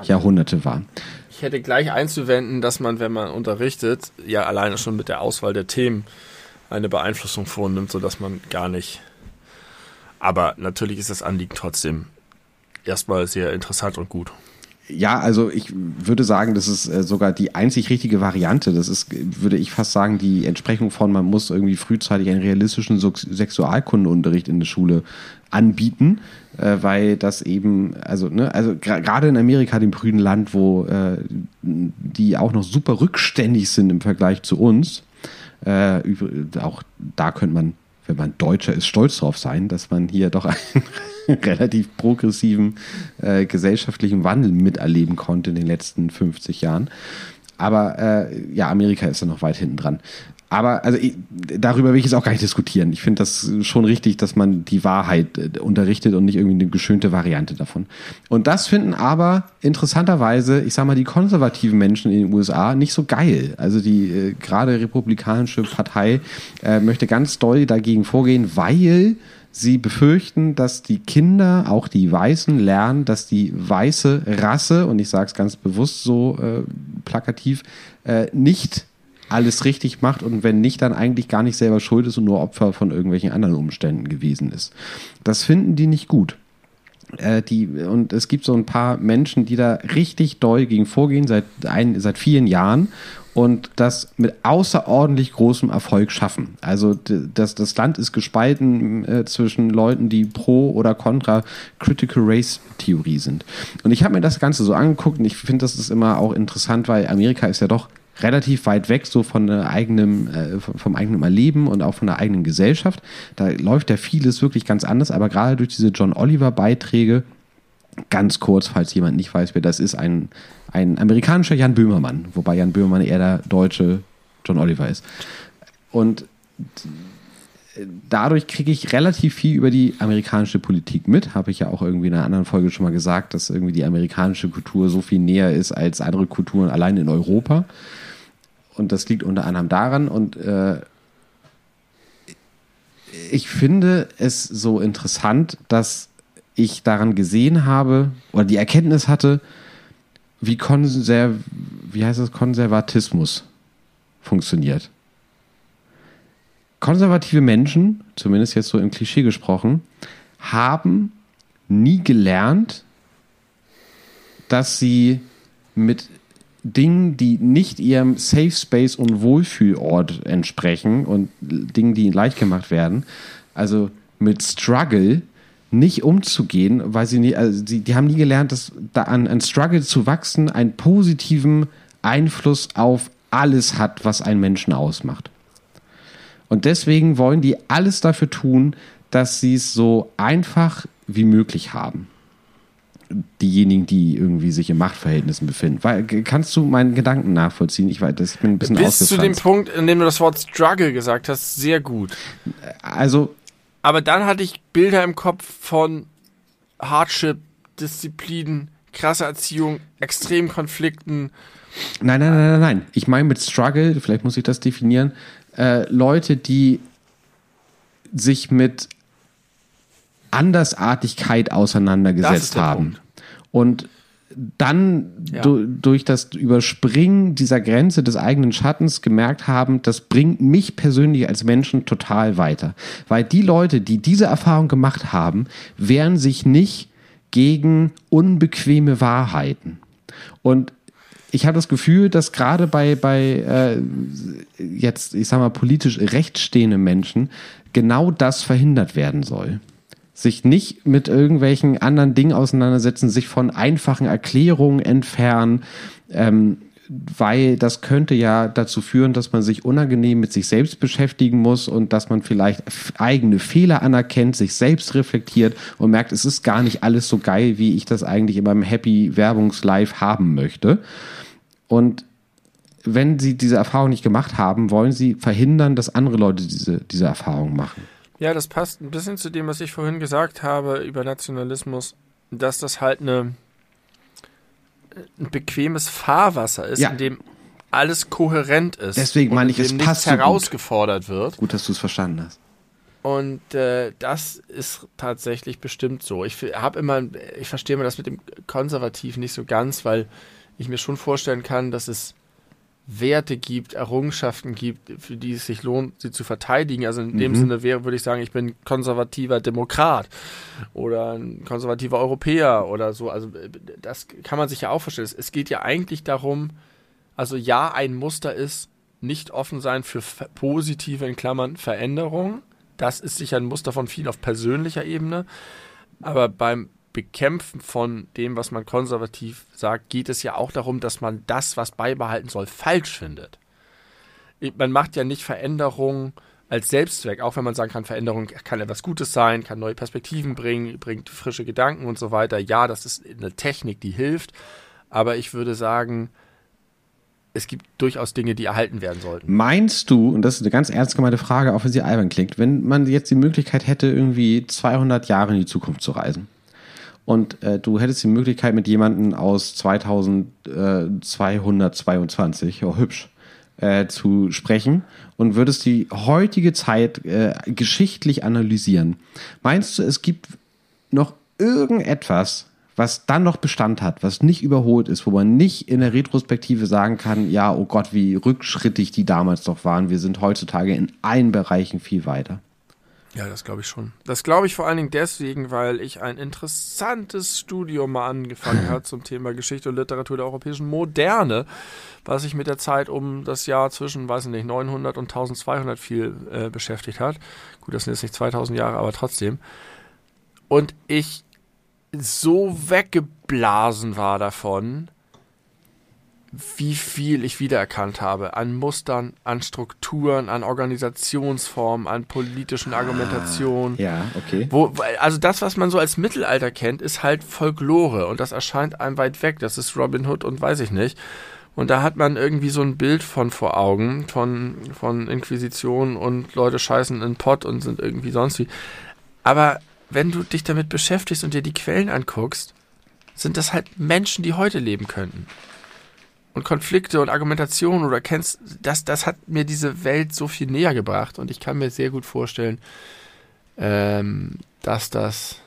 Jahrhunderte war. Ich hätte gleich einzuwenden, dass man, wenn man unterrichtet, ja alleine schon mit der Auswahl der Themen eine Beeinflussung vornimmt, sodass man gar nicht. Aber natürlich ist das Anliegen trotzdem erstmal sehr interessant und gut. Ja, also ich würde sagen, das ist äh, sogar die einzig richtige Variante. Das ist, würde ich fast sagen, die Entsprechung von, man muss irgendwie frühzeitig einen realistischen Sexualkundeunterricht in der Schule anbieten, äh, weil das eben, also, ne, also gerade in Amerika, dem grünen Land, wo äh, die auch noch super rückständig sind im Vergleich zu uns, auch da könnte man, wenn man Deutscher ist, stolz drauf sein, dass man hier doch einen (laughs) relativ progressiven äh, gesellschaftlichen Wandel miterleben konnte in den letzten 50 Jahren. Aber äh, ja, Amerika ist da noch weit hinten dran. Aber also ich, darüber will ich jetzt auch gar nicht diskutieren. Ich finde das schon richtig, dass man die Wahrheit äh, unterrichtet und nicht irgendwie eine geschönte Variante davon. Und das finden aber interessanterweise, ich sag mal, die konservativen Menschen in den USA nicht so geil. Also die äh, gerade republikanische Partei äh, möchte ganz doll dagegen vorgehen, weil sie befürchten, dass die Kinder, auch die Weißen, lernen, dass die weiße Rasse, und ich sage es ganz bewusst so äh, plakativ, äh, nicht alles richtig macht und wenn nicht, dann eigentlich gar nicht selber schuld ist und nur Opfer von irgendwelchen anderen Umständen gewesen ist. Das finden die nicht gut. Äh, die, und es gibt so ein paar Menschen, die da richtig doll gegen vorgehen, seit, ein, seit vielen Jahren und das mit außerordentlich großem Erfolg schaffen. Also das, das Land ist gespalten äh, zwischen Leuten, die pro oder contra Critical Race Theorie sind. Und ich habe mir das Ganze so angeguckt und ich finde, das ist immer auch interessant, weil Amerika ist ja doch relativ weit weg so von eigenem, äh, vom eigenen Erleben und auch von der eigenen Gesellschaft. Da läuft ja vieles wirklich ganz anders, aber gerade durch diese John Oliver Beiträge, ganz kurz, falls jemand nicht weiß, wer das ist, ein, ein amerikanischer Jan Böhmermann, wobei Jan Böhmermann eher der deutsche John Oliver ist. Und dadurch kriege ich relativ viel über die amerikanische Politik mit. Habe ich ja auch irgendwie in einer anderen Folge schon mal gesagt, dass irgendwie die amerikanische Kultur so viel näher ist als andere Kulturen allein in Europa. Und das liegt unter anderem daran. Und äh, ich finde es so interessant, dass ich daran gesehen habe oder die Erkenntnis hatte, wie, Konserv wie heißt das, Konservatismus funktioniert. Konservative Menschen, zumindest jetzt so im Klischee gesprochen, haben nie gelernt, dass sie mit Dingen, die nicht ihrem Safe Space und Wohlfühlort entsprechen und Dingen, die ihnen leicht gemacht werden, also mit Struggle nicht umzugehen, weil sie nie, also die, die haben nie gelernt, dass da an, an Struggle zu wachsen einen positiven Einfluss auf alles hat, was einen Menschen ausmacht. Und deswegen wollen die alles dafür tun, dass sie es so einfach wie möglich haben diejenigen, die irgendwie sich in Machtverhältnissen befinden. Weil, kannst du meinen Gedanken nachvollziehen? Ich weiß, ich bin ein bisschen Bis zu dem Punkt, in dem du das Wort Struggle gesagt hast, sehr gut. Also. Aber dann hatte ich Bilder im Kopf von Hardship, Disziplin, krasser Erziehung, extremen Konflikten. Nein, nein, nein, nein, nein. Ich meine mit Struggle, vielleicht muss ich das definieren, äh, Leute, die sich mit Andersartigkeit auseinandergesetzt haben. Und dann ja. du, durch das Überspringen dieser Grenze des eigenen Schattens gemerkt haben, das bringt mich persönlich als Menschen total weiter. Weil die Leute, die diese Erfahrung gemacht haben, wehren sich nicht gegen unbequeme Wahrheiten. Und ich habe das Gefühl, dass gerade bei, bei äh, jetzt, ich sag mal, politisch rechtsstehenden Menschen genau das verhindert werden soll sich nicht mit irgendwelchen anderen Dingen auseinandersetzen, sich von einfachen Erklärungen entfernen, ähm, weil das könnte ja dazu führen, dass man sich unangenehm mit sich selbst beschäftigen muss und dass man vielleicht eigene Fehler anerkennt, sich selbst reflektiert und merkt, es ist gar nicht alles so geil, wie ich das eigentlich in meinem Happy Werbungslife haben möchte. Und wenn sie diese Erfahrung nicht gemacht haben, wollen sie verhindern, dass andere Leute diese, diese Erfahrung machen. Ja, das passt ein bisschen zu dem, was ich vorhin gesagt habe über Nationalismus, dass das halt eine, ein bequemes Fahrwasser ist, ja. in dem alles kohärent ist. Deswegen meine ich, es passt so herausgefordert gut. wird. Gut, dass du es verstanden hast. Und äh, das ist tatsächlich bestimmt so. Ich habe immer, ich verstehe mir das mit dem Konservativ nicht so ganz, weil ich mir schon vorstellen kann, dass es Werte gibt, Errungenschaften gibt, für die es sich lohnt, sie zu verteidigen. Also in dem mhm. Sinne wäre, würde ich sagen, ich bin konservativer Demokrat oder ein konservativer Europäer oder so. Also das kann man sich ja auch vorstellen. Es geht ja eigentlich darum, also ja, ein Muster ist nicht offen sein für positive, in Klammern, Veränderungen. Das ist sicher ein Muster von vielen auf persönlicher Ebene. Aber beim Bekämpfen von dem, was man konservativ sagt, geht es ja auch darum, dass man das, was beibehalten soll, falsch findet. Man macht ja nicht Veränderungen als Selbstzweck, auch wenn man sagen kann, Veränderung kann etwas Gutes sein, kann neue Perspektiven bringen, bringt frische Gedanken und so weiter. Ja, das ist eine Technik, die hilft, aber ich würde sagen, es gibt durchaus Dinge, die erhalten werden sollten. Meinst du, und das ist eine ganz ernst gemeinte Frage, auch wenn sie albern klingt, wenn man jetzt die Möglichkeit hätte, irgendwie 200 Jahre in die Zukunft zu reisen und äh, du hättest die Möglichkeit mit jemandem aus 2222, oh hübsch, äh, zu sprechen und würdest die heutige Zeit äh, geschichtlich analysieren, meinst du, es gibt noch irgendetwas, was dann noch Bestand hat, was nicht überholt ist, wo man nicht in der Retrospektive sagen kann, ja, oh Gott, wie rückschrittig die damals doch waren. Wir sind heutzutage in allen Bereichen viel weiter. Ja, das glaube ich schon. Das glaube ich vor allen Dingen deswegen, weil ich ein interessantes Studium mal angefangen (laughs) habe zum Thema Geschichte und Literatur der europäischen Moderne, was sich mit der Zeit um das Jahr zwischen, weiß ich nicht, 900 und 1200 viel äh, beschäftigt hat. Gut, das sind jetzt nicht 2000 Jahre, aber trotzdem. Und ich so weggeblasen war davon, wie viel ich wiedererkannt habe an Mustern, an Strukturen, an Organisationsformen, an politischen Argumentationen. Ah, ja, okay. Wo, also das, was man so als Mittelalter kennt, ist halt Folklore und das erscheint einem weit weg. Das ist Robin Hood und weiß ich nicht. Und da hat man irgendwie so ein Bild von vor Augen, von, von Inquisition und Leute scheißen in Pott und sind irgendwie sonst wie. Aber wenn du dich damit beschäftigst und dir die Quellen anguckst, sind das halt Menschen, die heute leben könnten. Und Konflikte und Argumentationen oder kennst, das, das hat mir diese Welt so viel näher gebracht und ich kann mir sehr gut vorstellen, ähm, dass das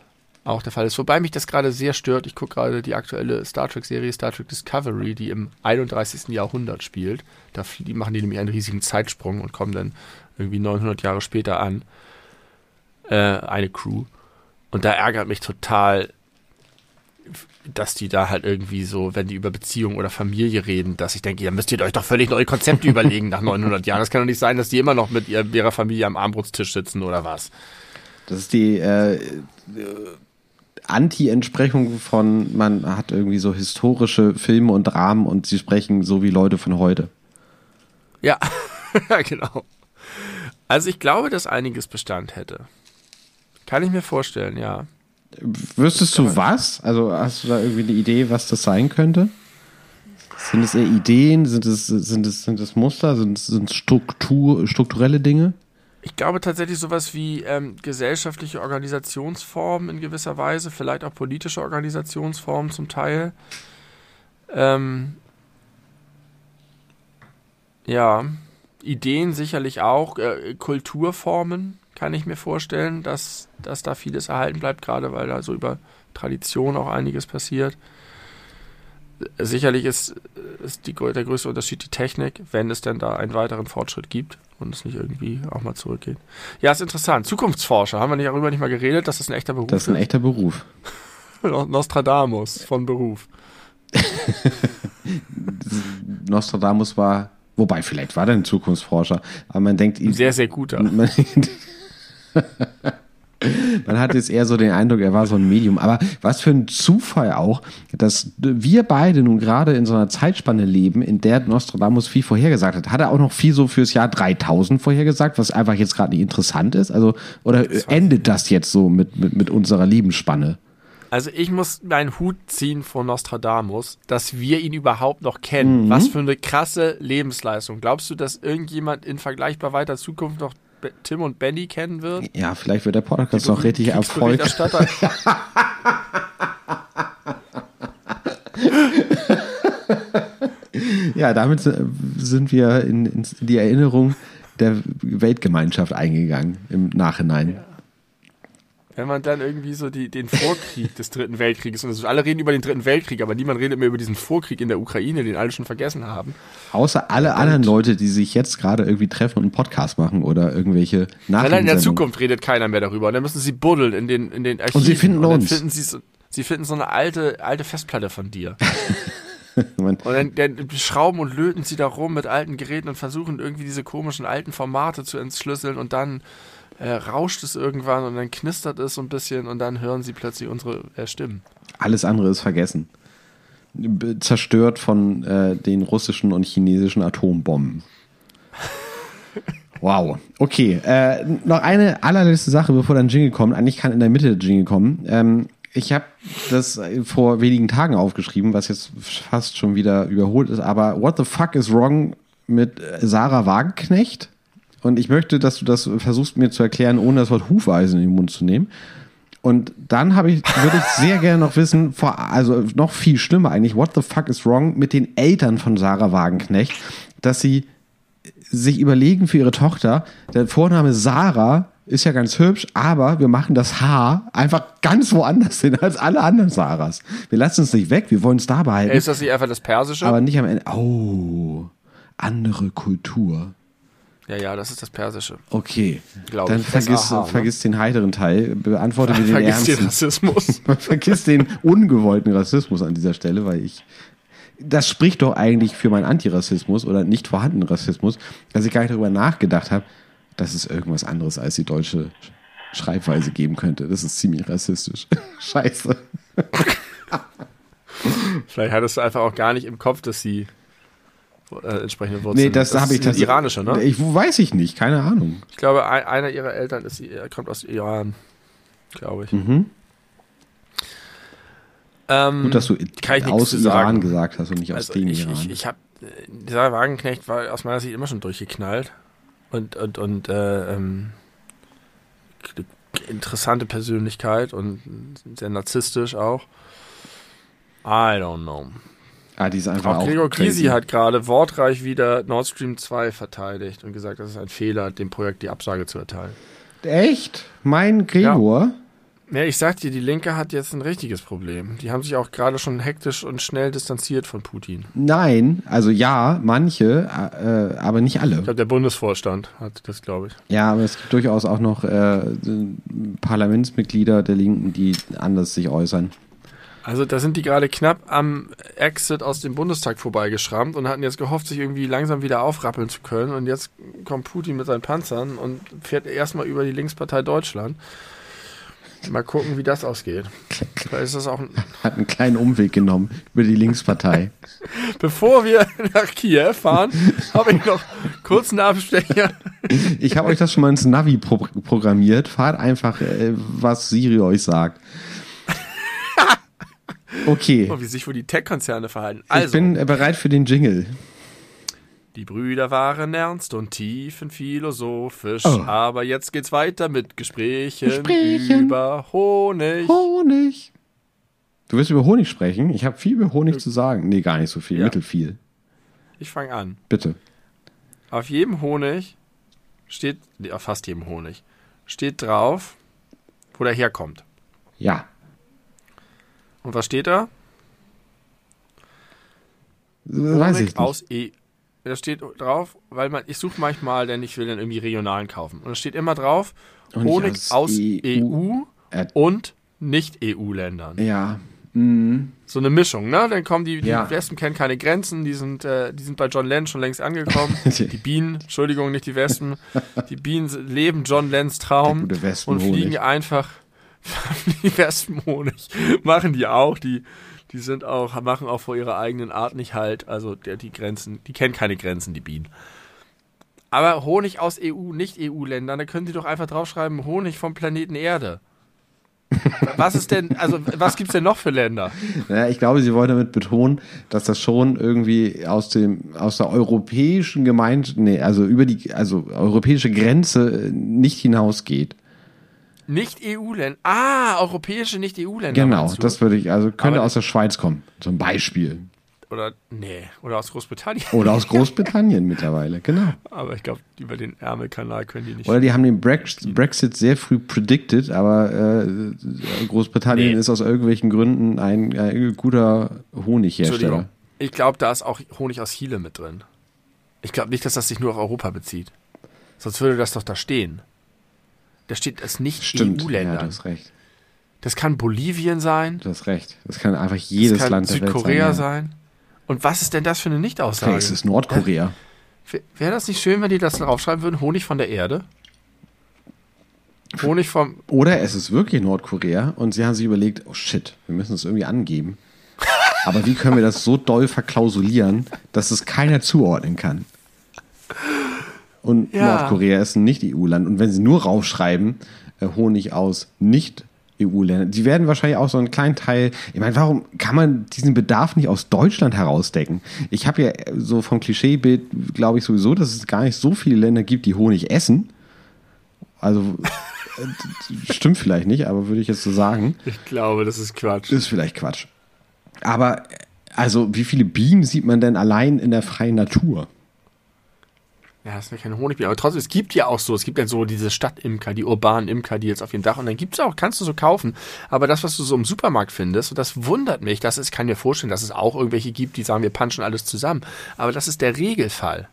auch der Fall ist. Wobei mich das gerade sehr stört. Ich gucke gerade die aktuelle Star Trek-Serie Star Trek Discovery, die im 31. Jahrhundert spielt. Da die machen die nämlich einen riesigen Zeitsprung und kommen dann irgendwie 900 Jahre später an. Äh, eine Crew. Und da ärgert mich total, dass die da halt irgendwie so, wenn die über Beziehung oder Familie reden, dass ich denke, ihr müsst ihr euch doch völlig neue Konzepte überlegen nach 900 Jahren. Das kann doch nicht sein, dass die immer noch mit ihrer Familie am Armbrutstisch sitzen oder was. Das ist die äh, Anti-Entsprechung von, man hat irgendwie so historische Filme und Dramen und sie sprechen so wie Leute von heute. Ja, (laughs) genau. Also ich glaube, dass einiges Bestand hätte. Kann ich mir vorstellen, ja. Wüsstest du was? Also hast du da irgendwie eine Idee, was das sein könnte? Sind es eher Ideen? Sind es, sind es, sind es Muster? Sind es, sind es Struktur, strukturelle Dinge? Ich glaube tatsächlich sowas wie ähm, gesellschaftliche Organisationsformen in gewisser Weise, vielleicht auch politische Organisationsformen zum Teil. Ähm, ja, Ideen sicherlich auch, äh, Kulturformen kann ich mir vorstellen, dass, dass da vieles erhalten bleibt, gerade weil da so über Tradition auch einiges passiert. Sicherlich ist, ist die, der größte Unterschied die Technik, wenn es denn da einen weiteren Fortschritt gibt und es nicht irgendwie auch mal zurückgeht. Ja, ist interessant. Zukunftsforscher, haben wir nicht darüber nicht mal geredet, dass das ein echter Beruf ist? Das ist ein echter Beruf. (laughs) Nostradamus von Beruf. (laughs) Nostradamus war, wobei vielleicht war der ein Zukunftsforscher, aber man denkt ihm. Sehr, sehr guter. Man, (laughs) Man hat jetzt eher so den Eindruck, er war so ein Medium. Aber was für ein Zufall auch, dass wir beide nun gerade in so einer Zeitspanne leben, in der Nostradamus viel vorhergesagt hat. Hat er auch noch viel so fürs Jahr 3000 vorhergesagt, was einfach jetzt gerade nicht interessant ist? Also, oder das endet das jetzt so mit, mit, mit unserer Lebensspanne? Also ich muss meinen Hut ziehen vor Nostradamus, dass wir ihn überhaupt noch kennen. Mhm. Was für eine krasse Lebensleistung. Glaubst du, dass irgendjemand in vergleichbar weiter Zukunft noch Tim und Benny kennen wird. Ja, vielleicht wird der Podcast noch richtig Erfolg. (laughs) ja, damit sind wir in, in, die Erinnerung der Weltgemeinschaft eingegangen im Nachhinein. Ja wenn man dann irgendwie so die, den Vorkrieg des Dritten Weltkrieges und also alle reden über den Dritten Weltkrieg, aber niemand redet mehr über diesen Vorkrieg in der Ukraine, den alle schon vergessen haben. Außer alle und anderen Leute, die sich jetzt gerade irgendwie treffen und einen Podcast machen oder irgendwelche Nachrichten. Nein, in der Zukunft redet keiner mehr darüber. Und dann müssen sie buddeln in den, in den Archiven. Und sie finden und uns. Finden sie, so, sie finden so eine alte, alte Festplatte von dir. (laughs) und dann, dann, schrauben und löten sie da rum mit alten Geräten und versuchen irgendwie diese komischen alten Formate zu entschlüsseln und dann äh, rauscht es irgendwann und dann knistert es so ein bisschen und dann hören sie plötzlich unsere äh, Stimmen. Alles andere ist vergessen. Zerstört von äh, den russischen und chinesischen Atombomben. (laughs) Wow. Okay. Äh, noch eine allerletzte Sache, bevor dann Jingle kommt. Eigentlich kann in der Mitte der Jingle kommen. Ähm, Ich habe das vor wenigen Tagen aufgeschrieben, was jetzt fast schon wieder überholt ist. Aber what the fuck is wrong mit Sarah Wagenknecht? Und ich möchte, dass du das versuchst mir zu erklären, ohne das Wort Hufeisen in den Mund zu nehmen. Und dann habe ich, würde ich sehr gerne noch wissen, vor, also noch viel schlimmer eigentlich, what the fuck is wrong mit den Eltern von Sarah Wagenknecht, dass sie sich überlegen für ihre Tochter, der Vorname Sarah ist ja ganz hübsch, aber wir machen das Haar einfach ganz woanders hin als alle anderen Sarahs. Wir lassen es nicht weg, wir wollen es da behalten. Ist das nicht einfach das Persische? aber nicht am Ende. Oh, andere Kultur. Ja, ja, das ist das Persische. Okay, Glaub dann ich. Vergiss, Aha, ne? vergiss den heiteren Teil, beantworte (laughs) mir den Vergiss den ernsten. Rassismus. (laughs) Vergiss den ungewollten Rassismus an dieser Stelle, weil ich. Das spricht doch eigentlich für meinen Antirassismus oder nicht vorhandenen Rassismus, dass ich gar nicht darüber nachgedacht habe, dass es irgendwas anderes als die deutsche Schreibweise geben könnte. Das ist ziemlich rassistisch. (laughs) Scheiße. Vielleicht hattest du einfach auch gar nicht im Kopf, dass sie äh, entsprechende Wurzeln Nee, das, habe ich tatsächlich. iranische, ne? Ich weiß ich nicht, keine Ahnung. Ich glaube, ein, einer ihrer Eltern ist, er kommt aus Iran, glaube ich. Mhm. Ähm, Gut, dass du aus Iran gesagt hast und nicht aus also dem ich, Iran. ich, ich habe dieser Wagenknecht war aus meiner Sicht immer schon durchgeknallt und und und äh, ähm, interessante Persönlichkeit und sehr narzisstisch auch. I don't know. Ah, die ist einfach Auch auch. Gregor. Gysi hat gerade wortreich wieder Nord Stream 2 verteidigt und gesagt, das ist ein Fehler, dem Projekt die Absage zu erteilen. Echt? Mein Gregor? Ja, ich sag dir, die Linke hat jetzt ein richtiges Problem. Die haben sich auch gerade schon hektisch und schnell distanziert von Putin. Nein, also ja, manche, äh, aber nicht alle. Ich glaube, der Bundesvorstand hat das, glaube ich. Ja, aber es gibt durchaus auch noch äh, Parlamentsmitglieder der Linken, die anders sich äußern. Also da sind die gerade knapp am Exit aus dem Bundestag vorbeigeschrammt und hatten jetzt gehofft, sich irgendwie langsam wieder aufrappeln zu können. Und jetzt kommt Putin mit seinen Panzern und fährt erstmal über die Linkspartei Deutschland. Mal gucken, wie das ausgeht. Vielleicht ist das auch ein Hat einen kleinen Umweg genommen über die Linkspartei. (laughs) Bevor wir nach Kiew fahren, habe ich noch kurz einen Abstecher. Ich habe euch das schon mal ins Navi pro programmiert. Fahrt einfach, äh, was Siri euch sagt. Okay, Oh, wie sich wohl die Tech-Konzerne verhalten. ich Also, bin äh, bereit für den Jingle. die Brüder waren ernst und tiefenphilosophisch. Oh. Aber jetzt geht's weiter mit Gesprächen, Gesprächen. über Honig. Honig. Du willst über Honig sprechen? Ich habe viel über Honig zu sagen. Nee, gar nicht so viel, Ja. mittelfiel. Ich fange an. Bitte. Auf jedem Honig steht, auf fast jedem Honig, steht drauf, wo der herkommt. Ja. Und was steht da? Weiß ich nicht. aus E. Da steht drauf, weil man, ich suche manchmal, denn ich will dann irgendwie regionalen kaufen. Und da steht immer drauf, Honig Honig aus aus EU. EU, und Nicht-EU-Ländern. Ja. Mhm. So eine Mischung, ne? Dann kommen die, die Ja. Wespen kennen keine Grenzen, die sind, äh, die sind bei John Lennon schon längst angekommen. (laughs) die Bienen, Entschuldigung, nicht die Wespen. (laughs) Die Bienen leben John Lennons Traum und fliegen einfach Wespenhonig. Machen die auch, die, die sind auch, machen auch vor ihrer eigenen Art nicht halt. Also der, die Grenzen, die kennen keine Grenzen, die Bienen. Aber Honig aus EU, Nicht-EU-Ländern, da können sie doch einfach draufschreiben, Honig vom Planeten Erde. Was ist denn, also was gibt's denn noch für Länder? Ja, ich glaube, sie wollen damit betonen, dass das schon irgendwie aus dem aus der europäischen Gemeinschaft, nee, also über die also europäische Grenze nicht hinausgeht. Nicht-EU-Länder. Ah, europäische Nicht-EU-Länder. Genau, das würde ich, also könnte Aber- aus der Schweiz kommen, zum Beispiel. Oder, nee, oder aus Großbritannien. Oder aus (laughs) Großbritannien mittlerweile, genau. Aber ich glaube, über den Ärmelkanal können die nicht. Oder die haben den Brex- Brexit sehr früh predicted, aber äh, Großbritannien Nee. ist aus irgendwelchen Gründen ein, ein guter Honighersteller. Ich glaube, da ist auch Honig aus Chile mit drin. Ich glaube nicht, dass das sich nur auf Europa bezieht. Sonst würde das doch da stehen. Da steht es nicht Stimmt, ja, du hast recht. das kann Bolivien sein, Du hast recht. Das kann einfach jedes das kann Land der Welt Südkorea sein. sein. Und was ist denn das für eine Nicht-Aussage? Okay, es ist Nordkorea. (laughs) Wäre das nicht schön, wenn die das draufschreiben würden? Honig von der Erde? Honig vom. Oder es ist wirklich Nordkorea und sie haben sich überlegt, oh shit, wir müssen es irgendwie angeben. (laughs) Aber wie können wir das so doll verklausulieren, dass es keiner zuordnen kann? Und Ja. Nordkorea ist ein Nicht-EU-Land. Und wenn sie nur raufschreiben, äh, Honig aus nicht EU-Länder. Die werden wahrscheinlich auch so einen kleinen Teil. Ich meine, warum kann man diesen Bedarf nicht aus Deutschland herausdecken? Ich habe ja so vom Klischeebild, glaube ich sowieso, dass es gar nicht so viele Länder gibt, die Honig essen. Also äh, stimmt vielleicht nicht, aber würde ich jetzt so sagen. Ich glaube, das ist Quatsch. Ist vielleicht Quatsch. Aber also, wie viele Bienen sieht man denn allein in der freien Natur? Ja, das ist ja keine Honigbiene. Aber trotzdem, es gibt ja auch so, es gibt ja so diese Stadtimker, die urbanen Imker, die jetzt auf dem Dach, und dann gibt es auch, kannst du so kaufen. Aber das, was du so im Supermarkt findest, und das wundert mich, das ist, kann mir vorstellen, dass es auch irgendwelche gibt, die sagen, wir punchen alles zusammen. Aber das ist der Regelfall.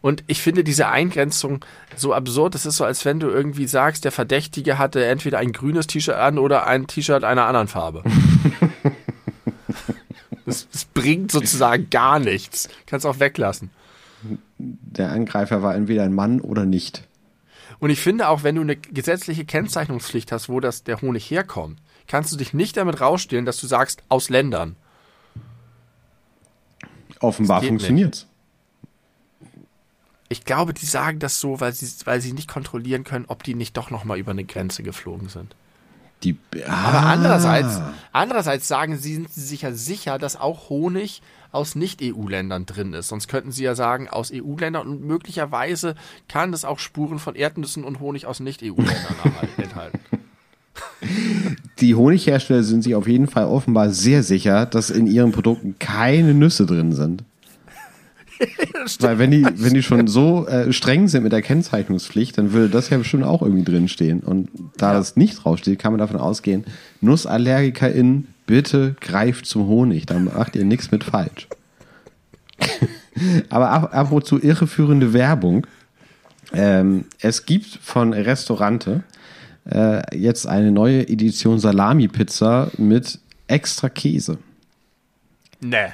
Und ich finde diese Eingrenzung so absurd. Das ist so, als wenn du irgendwie sagst, der Verdächtige hatte entweder ein grünes T-Shirt an oder ein T-Shirt einer anderen Farbe. (laughs) das, das bringt sozusagen gar nichts. Kannst auch weglassen der Angreifer war entweder ein Mann oder nicht. Und ich finde auch, wenn du eine gesetzliche Kennzeichnungspflicht hast, wo das der Honig herkommt, kannst du dich nicht damit rausstellen, dass du sagst, aus Ländern. Offenbar funktioniert's. Ich glaube, die sagen das so, weil sie, weil sie nicht kontrollieren können, ob die nicht doch nochmal über eine Grenze geflogen sind. Die, ah. Aber andererseits, andererseits sagen sie, sind sie sich ja sicher, dass auch Honig aus Nicht-EU-Ländern drin ist. Sonst könnten sie ja sagen, aus EU-Ländern und möglicherweise kann es auch Spuren von Erdnüssen und Honig aus Nicht-EU-Ländern enthalten. (laughs) Die Honighersteller sind sich auf jeden Fall offenbar sehr sicher, dass in ihren Produkten keine Nüsse drin sind. (laughs) Weil wenn die, wenn die schon so äh, streng sind mit der Kennzeichnungspflicht, dann würde das ja bestimmt auch irgendwie drinstehen. Und da ja. das nicht draufsteht, kann man davon ausgehen, NussallergikerInnen bitte greift zum Honig, dann macht ihr nichts mit falsch. (laughs) Aber apropos zu irreführende Werbung. Ähm, es gibt von Restaurante äh, jetzt eine neue Edition Salami-Pizza mit extra Käse. Nee.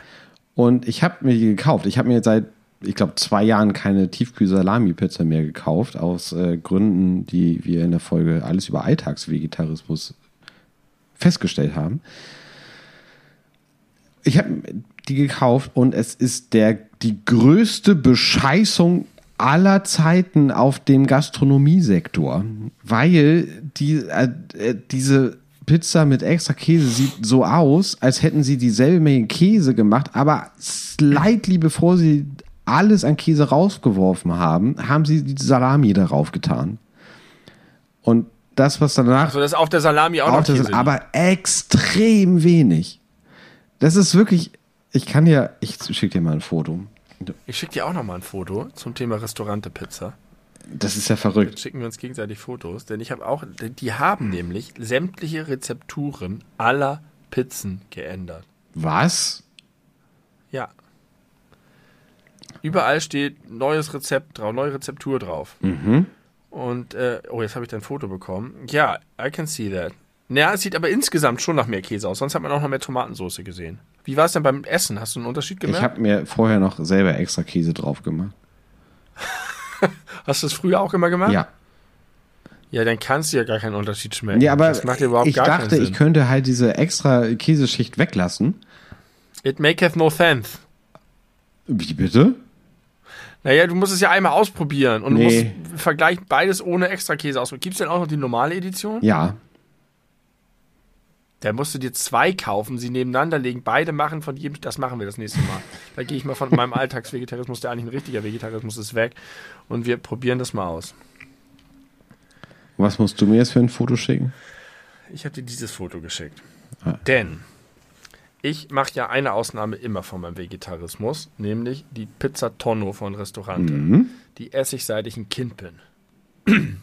Und ich habe mir die gekauft. Ich habe mir seit, ich glaube, zwei Jahren keine Tiefkühl-Salami-Pizza mehr gekauft, aus äh, Gründen, die wir in der Folge alles über Alltagsvegetarismus festgestellt haben ich habe die gekauft und es ist der, die größte Bescheißung aller Zeiten auf dem Gastronomiesektor, weil die, äh, diese Pizza mit extra Käse sieht so aus, als hätten sie dieselbe Menge Käse gemacht, aber slightly bevor sie alles an Käse rausgeworfen haben, haben sie die Salami darauf getan. Und das, was danach. Also das ist auf der Salami auch noch Käse. Aber extrem wenig. Das ist wirklich. Ich kann dir. Ich schicke dir mal ein Foto. Ich schicke dir auch noch mal ein Foto zum Thema Restaurante Pizza. Das ist ja verrückt. Jetzt schicken wir uns gegenseitig Fotos, denn ich habe auch, die haben nämlich sämtliche Rezepturen aller Pizzen geändert. Was? Ja. Überall steht neues Rezept drauf, neue Rezeptur drauf. Mhm. Und, äh, oh, jetzt habe ich dein Foto bekommen. Ja, I can see that. Naja, es sieht aber insgesamt schon nach mehr Käse aus. Sonst hat man auch noch mehr Tomatensauce gesehen. Wie war es denn beim Essen? Hast du einen Unterschied gemerkt? Ich habe mir vorher noch selber extra Käse drauf gemacht. (laughs) Hast du es früher auch immer gemacht? Ja. Ja, dann kannst du ja gar keinen Unterschied schmecken. Ja, aber das macht überhaupt ich gar dachte, ich könnte halt diese extra Käseschicht weglassen. It maketh no sense. Wie bitte? Naja, du musst es ja einmal ausprobieren und nee. du musst vergleichen beides ohne extra Käse ausprobieren. Gibt es denn auch noch die normale Edition? Ja. Da musst du dir zwei kaufen, sie nebeneinander legen, beide machen von jedem, das machen wir das nächste Mal. (laughs) Da gehe ich mal von meinem Alltagsvegetarismus, der eigentlich ein richtiger Vegetarismus ist, weg und wir probieren das mal aus. Was musst du mir jetzt für ein Foto schicken? Ich habe dir dieses Foto geschickt. Ah. Denn ich mache ja eine Ausnahme immer von meinem Vegetarismus, nämlich die Pizza Tonno von Restaurante. Mhm. Die esse ich, seit ich ein Kind bin. (laughs)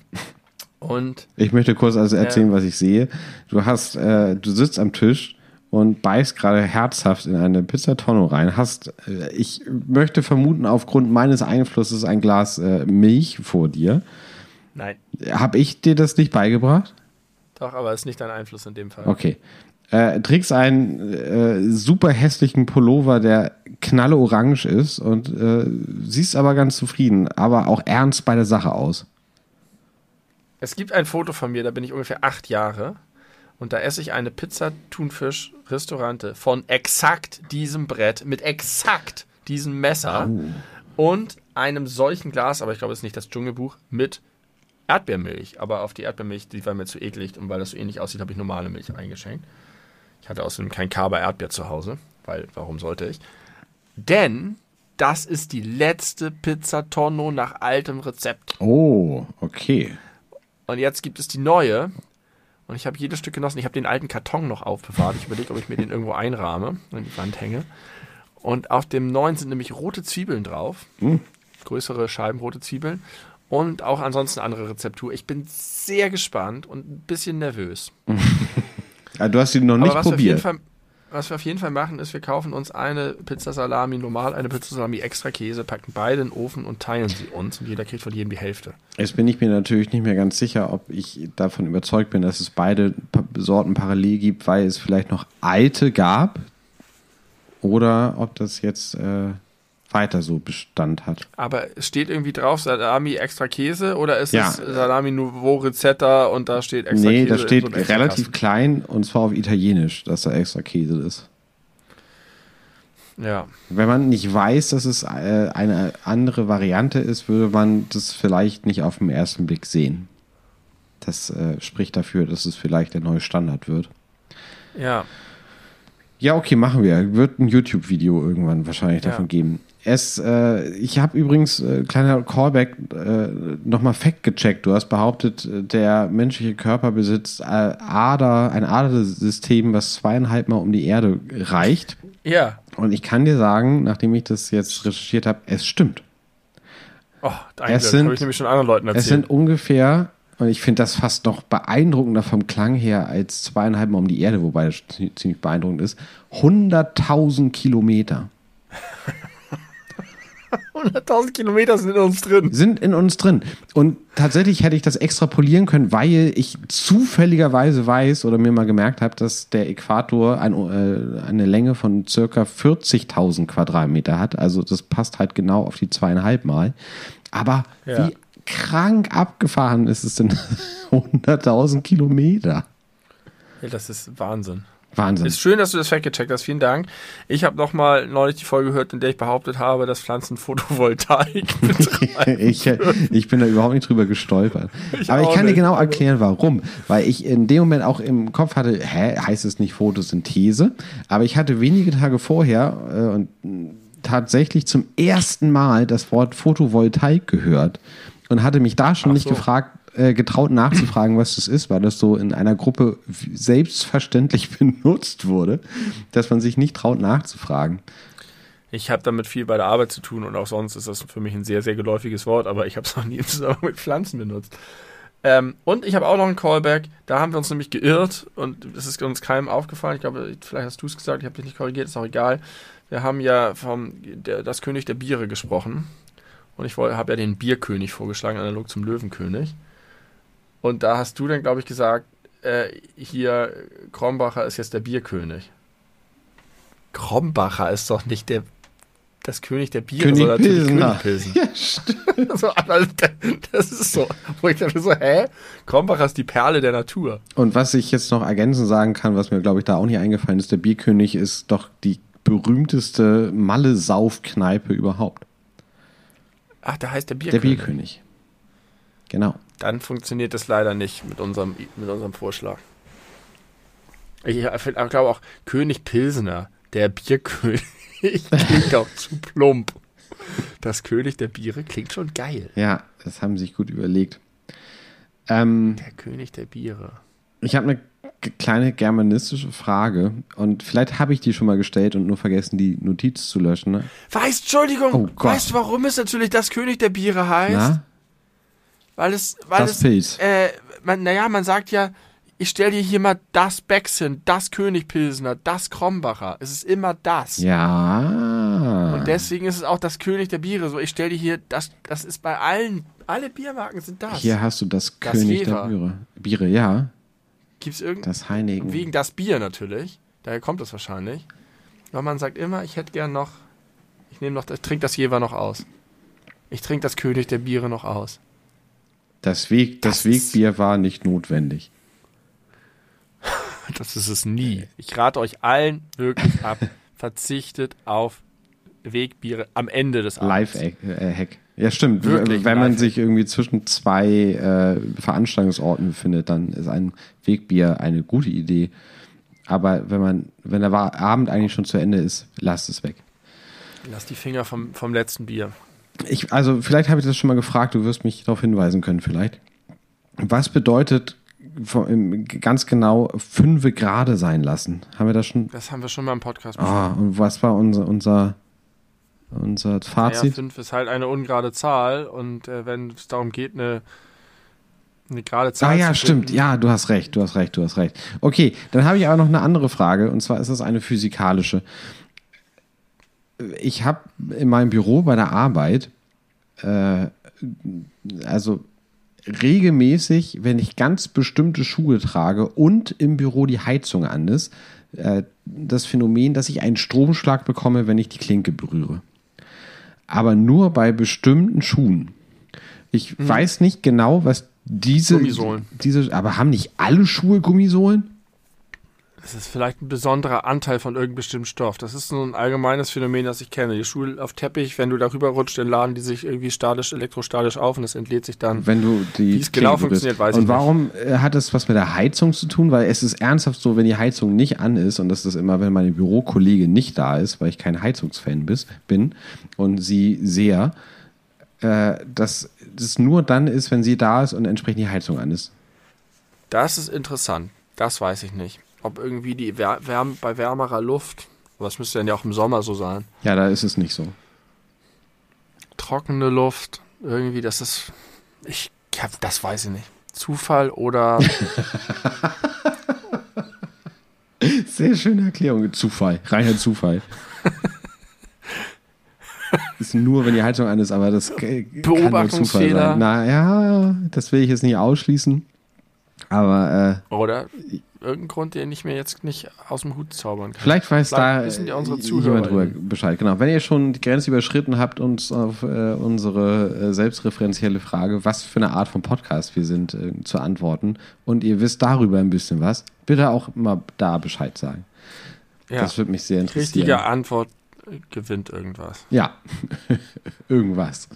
Und ich möchte kurz also erzählen, äh, was ich sehe. Du hast, äh, du sitzt am Tisch und beißt gerade herzhaft in eine Pizzatonno rein. Hast, äh, ich möchte vermuten, aufgrund meines Einflusses ein Glas äh, Milch vor dir. Nein. Habe ich dir das nicht beigebracht? Doch, aber es ist nicht dein Einfluss in dem Fall. Okay. Äh, trägst einen äh, super hässlichen Pullover, der knalle orange ist und äh, siehst aber ganz zufrieden, aber auch ernst bei der Sache aus. Es gibt ein Foto von mir, da bin ich ungefähr acht Jahre. Und da esse ich eine Pizza Thunfisch Restaurante von exakt diesem Brett mit exakt diesem Messer oh. und einem solchen Glas, aber ich glaube, es ist nicht das Dschungelbuch, mit Erdbeermilch. Aber auf die Erdbeermilch, die war mir zu eklig. Und weil das so ähnlich aussieht, habe ich normale Milch eingeschenkt. Ich hatte außerdem kein Kaber Erdbeer zu Hause. Weil, warum sollte ich? Denn das ist die letzte Pizza Tonno nach altem Rezept. Oh, okay. Und jetzt gibt es die neue. Und ich habe jedes Stück genossen. Ich habe den alten Karton noch aufbewahrt. Ich überlege, ob ich mir den irgendwo einrahme und die Wand hänge. Und auf dem neuen sind nämlich rote Zwiebeln drauf. Hm. Größere Scheiben rote Zwiebeln. Und auch ansonsten andere Rezeptur. Ich bin sehr gespannt und ein bisschen nervös. (laughs) Ah, du hast sie noch nicht probiert. Was wir auf jeden Fall machen, ist, wir kaufen uns eine Pizza Salami normal, eine Pizza Salami extra Käse, packen beide in den Ofen und teilen sie uns. Und jeder kriegt von jedem die Hälfte. Jetzt bin ich mir natürlich nicht mehr ganz sicher, ob ich davon überzeugt bin, dass es beide Sorten parallel gibt, weil es vielleicht noch alte gab oder ob das jetzt äh, weiter so Bestand hat. Aber steht irgendwie drauf Salami extra Käse oder ist Ja. es Salami Nouveau Rizzetta und da steht extra nee, Käse? da in steht so relativ Kasten? klein und zwar auf Italienisch, dass da extra Käse ist. Ja. Wenn man nicht weiß, dass es äh, eine andere Variante ist, würde man das vielleicht nicht auf den ersten Blick sehen. Das äh, spricht dafür, dass es vielleicht der neue Standard wird. Ja. Ja, okay, machen wir. Wird ein YouTube-Video irgendwann wahrscheinlich Ja. davon geben. Es, äh, ich habe übrigens, äh, kleiner Callback, äh, nochmal Fact gecheckt. Du hast behauptet, äh, der menschliche Körper besitzt äh, Ader, ein Adersystem, was zweieinhalb Mal um die Erde reicht. Ja. Und ich kann dir sagen, nachdem ich das jetzt recherchiert habe, es stimmt. Oh, Es das sind- habe ich nämlich schon anderen Leuten erzählt. Es sind ungefähr, und ich finde das fast noch beeindruckender vom Klang her als zweieinhalb Mal um die Erde, wobei das zie- ziemlich beeindruckend ist, 100.000 Kilometer (laughs) 100.000 Kilometer sind in uns drin. sind in uns drin. Und tatsächlich hätte ich das extrapolieren können, weil ich zufälligerweise weiß oder mir mal gemerkt habe, dass der Äquator ein, äh, eine Länge von circa 40.000 Quadratmeter hat. Also das passt halt genau auf die zweieinhalb Mal. Aber Ja. wie krank abgefahren ist es (laughs) denn 100.000 Kilometer? Ja, das ist Wahnsinn. Wahnsinn. Ist schön, dass du das Fact gecheckt hast. Vielen Dank. Ich habe nochmal neulich die Folge gehört, in der ich behauptet habe, dass Pflanzen Photovoltaik (laughs) betreiben. ich, ich bin da überhaupt nicht drüber gestolpert. Ich Aber ich kann dir nicht. genau erklären, warum. Weil ich in dem Moment auch im Kopf hatte, hä, heißt es nicht Photosynthese? Aber ich hatte wenige Tage vorher äh, und tatsächlich zum ersten Mal das Wort Photovoltaik gehört und hatte mich da schon Ach nicht so. gefragt, äh, getraut nachzufragen, was das ist, weil das so in einer Gruppe selbstverständlich (laughs) benutzt wurde, dass man sich nicht traut nachzufragen. Ich habe damit viel bei der Arbeit zu tun und auch sonst ist das für mich ein sehr, sehr geläufiges Wort, aber ich habe es (laughs) noch nie im Zusammenhang mit Pflanzen benutzt. Ähm, und ich habe auch noch einen Callback, da haben wir uns nämlich geirrt und es ist uns keinem aufgefallen. Ich glaube, vielleicht hast du es gesagt, ich habe dich nicht korrigiert, ist auch egal. Wir haben ja vom der, das König der Biere gesprochen und ich habe ja den Bierkönig vorgeschlagen, analog zum Löwenkönig. Und da hast du dann, glaube ich, gesagt, äh, hier Krombacher ist jetzt der Bierkönig. Krombacher ist doch nicht der das König der Biere, König sondern Pilsener. König Pilsen. Ja, stimmt. (laughs) so, das ist so, wo ich dachte so, hä? Krombacher ist die Perle der Natur. Und was ich jetzt noch ergänzend sagen kann, was mir, glaube ich, da auch nicht eingefallen ist, der Bierkönig ist doch die berühmteste Malle-Saufkneipe überhaupt. Ach, da heißt der Der Bierkönig. Bierkönig. Genau. Dann funktioniert das leider nicht mit unserem, mit unserem Vorschlag. Ich glaube auch König Pilsener, der Bierkönig, (laughs) klingt auch zu plump. Das König der Biere klingt schon geil. Ja, das haben sie sich gut überlegt. Ähm, Der König der Biere. ich habe eine kleine germanistische Frage und vielleicht habe ich die schon mal gestellt und nur vergessen, die Notiz zu löschen. Ne? Weißt, Entschuldigung, Oh Gott. weißt du, warum es natürlich das König der Biere heißt? Na? Weil es, weil Das es, Pilz. äh, man, naja, man sagt ja, ich stell dir hier mal das Becks hin, das König Pilsener, das Krombacher. Es ist immer das. Ja. Und deswegen ist es auch das König der Biere. So, ich stell dir hier, das, das ist bei allen, alle Biermarken sind das. Hier hast du das, Das König Jever. der Biere. Biere, ja. Gibt's irgend, Das Heinigen. wegen das Bier natürlich. Daher kommt es wahrscheinlich. Aber man sagt immer, ich hätte gern noch, ich nehme noch, ich trinke das Jever noch aus. Ich trinke das König der Biere noch aus. Das, Weg, das, Das Wegbier war nicht notwendig. (laughs) Das ist es nie. Ich rate euch allen wirklich ab. (laughs) Verzichtet auf Wegbiere am Ende des Abends. Live-Hack. Ja, stimmt. Wirklich Wenn man sich irgendwie zwischen zwei äh, Veranstaltungsorten befindet, dann ist ein Wegbier eine gute Idee. Aber wenn man, wenn der Abend eigentlich schon zu Ende ist, lasst es weg. Lass die Finger vom, vom letzten Bier. Ich, also vielleicht habe ich das schon mal gefragt, du wirst mich darauf hinweisen können vielleicht. Was bedeutet ganz genau fünfe gerade sein lassen? Haben wir das schon? Das haben wir schon mal im Podcast Ah, und was war unser, unser, unser Ja, Fazit? fünf ist halt eine ungerade Zahl und äh, wenn es darum geht, eine, eine gerade Zahl Ah ja, stimmt. Ja, du hast recht, du hast recht, du hast recht. Okay, dann habe ich aber noch eine andere Frage und zwar ist es eine physikalische. Ich habe in meinem Büro bei der Arbeit, äh, also regelmäßig, wenn ich ganz bestimmte Schuhe trage und im Büro die Heizung an ist, äh, das Phänomen, dass ich einen Stromschlag bekomme, wenn ich die Klinke berühre. Aber nur bei bestimmten Schuhen. Ich weiß nicht genau, was diese, Gummisohlen. diese, aber haben nicht alle Schuhe Gummisohlen? Das ist vielleicht ein besonderer Anteil von irgendeinem bestimmten Stoff. Das ist so ein allgemeines Phänomen, das ich kenne. Die Schuhe auf Teppich, wenn du darüber rutscht, dann laden die sich irgendwie statisch, elektrostatisch auf und es entlädt sich dann. Wenn du die Wie es genau funktioniert, weiß Und ich warum äh, hat das was mit der Heizung zu tun? Weil es ist ernsthaft so, wenn die Heizung nicht an ist, und das ist immer, wenn meine Bürokollege nicht da ist, weil ich kein Heizungsfan bin und sie sehr, äh, dass das nur dann ist, wenn sie da ist und entsprechend die Heizung an ist. Das ist interessant. Das weiß ich nicht. Ob irgendwie die Wär Wärme, bei wärmerer Luft, das müsste dann ja auch im Sommer so sein, Ja, da ist es nicht so. trockene Luft, irgendwie, das ist, ich, ja, das weiß ich nicht. Zufall oder (laughs) Sehr schöne Erklärung. Zufall, reiner Zufall. (laughs) ist nur, wenn die Heizung an ist, aber das kann nur Zufall Beobachtungsfehler. sein. Na ja, das will ich jetzt nicht ausschließen. Aber äh, oder irgendein Grund, den ich mir jetzt nicht aus dem Hut zaubern kann. vielleicht weiß Vielleicht da wissen ja unsere Zuhörer jemand drüber eben. Bescheid. Genau. Wenn ihr schon die Grenze überschritten habt, uns auf äh, unsere äh, selbstreferenzielle Frage, was für eine Art von Podcast wir sind, äh, zu antworten und ihr wisst darüber ein bisschen was, bitte auch mal da Bescheid sagen. Ja, Das würde mich sehr interessieren. richtige Antwort äh, gewinnt irgendwas. Ja, (laughs) irgendwas.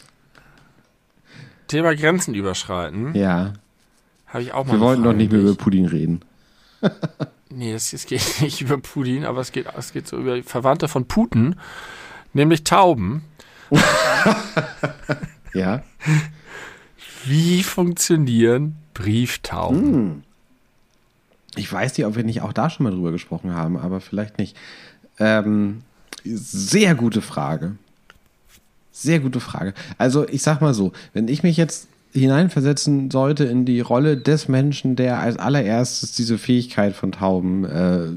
Thema Grenzen überschreiten, Ja. habe ich auch mal Wir wollten doch nicht mehr über. Pudding reden. (laughs) Nee, das, das geht nicht über Putin, aber es geht, es geht so über Verwandte von Puten, nämlich Tauben. (laughs) Ja. Wie funktionieren Brieftauben? Ich weiß nicht, ob wir nicht auch da schon mal drüber gesprochen haben, aber vielleicht nicht. Ähm, sehr gute Frage. Sehr gute Frage. Also, ich sag mal so, wenn ich mich jetzt hineinversetzen sollte in die Rolle des Menschen, der als allererstes diese Fähigkeit von Tauben äh,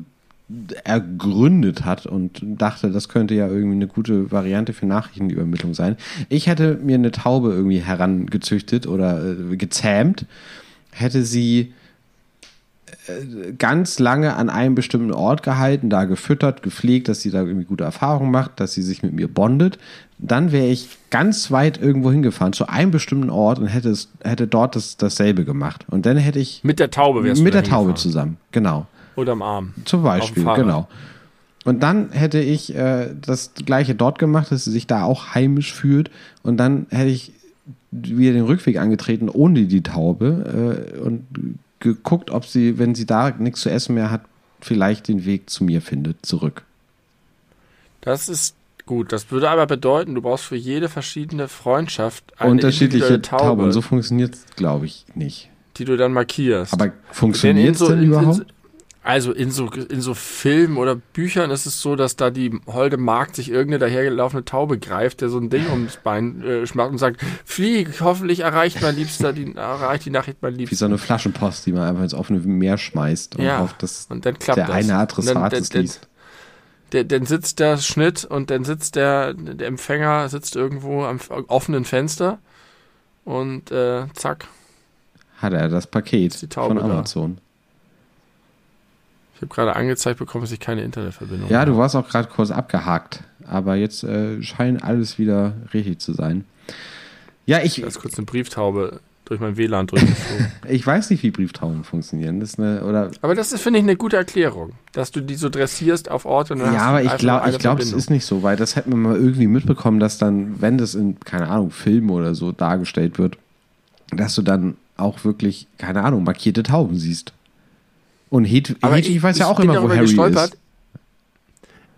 ergründet hat und dachte, das könnte ja irgendwie eine gute Variante für Nachrichtenübermittlung sein. Ich hätte mir eine Taube irgendwie herangezüchtet oder äh, gezähmt, hätte sie ganz lange an einem bestimmten Ort gehalten, da gefüttert, gepflegt, dass sie da irgendwie gute Erfahrungen macht, dass sie sich mit mir bondet. Dann wäre ich ganz weit irgendwo hingefahren, zu einem bestimmten Ort und hätte, es, hätte dort das, dasselbe gemacht. Und dann hätte ich Mit der Taube wärst du mit der Taube zusammen, genau. Oder am Arm. Zum Beispiel, genau. Und dann hätte ich äh, das gleiche dort gemacht, dass sie sich da auch heimisch fühlt. Und dann hätte ich wieder den Rückweg angetreten ohne die Taube äh, und geguckt, ob sie, wenn sie da nichts zu essen mehr hat, vielleicht den Weg zu mir findet, zurück. Das ist gut. Das würde aber bedeuten, du brauchst für jede verschiedene Freundschaft eine Unterschiedliche Taube. Taube, Und so funktioniert es, glaube ich, nicht. die du dann markierst. Aber Denn funktioniert es in so- denn in- in überhaupt? so- Also in so, in so Filmen oder Büchern ist es so, dass da die holde Magd sich irgendeine dahergelaufene Taube greift, der so ein Ding ums Bein äh, schmacht und sagt, flieg, hoffentlich erreicht mein Liebster, die, erreicht die Nachricht mein Wie Liebster. so eine Flaschenpost, die man einfach ins offene Meer schmeißt und Ja, hofft, dass und dann klappt der das. eine Und dann- Adressat dann- es liest. Der, dann sitzt der Schnitt und dann sitzt der, der Empfänger sitzt irgendwo am offenen Fenster und äh, zack. Hat er das Paket von da. Amazon. Ich habe gerade angezeigt bekommen, dass ich keine Internetverbindung Ja, habe. du warst auch gerade kurz abgehakt, aber jetzt äh, scheint alles wieder richtig zu sein. Ja, ich, Da ist kurz eine Brieftaube durch mein WLAN durchgeflogen. (laughs) Ich weiß nicht, wie Brieftauben funktionieren. Das ist eine, oder aber das ist, finde ich, eine gute Erklärung, dass du die so dressierst auf Orte und dann ja, hast du aber ich glaube, ich glaube, es ist nicht so, weil das hätten wir mal irgendwie mitbekommen, dass dann, wenn das in, keine Ahnung, Filmen oder so dargestellt wird, dass du dann auch wirklich, keine Ahnung, markierte Tauben siehst. Und Hed Aber Hedwig weiß ja auch immer, wo Harry gestolpert. ist.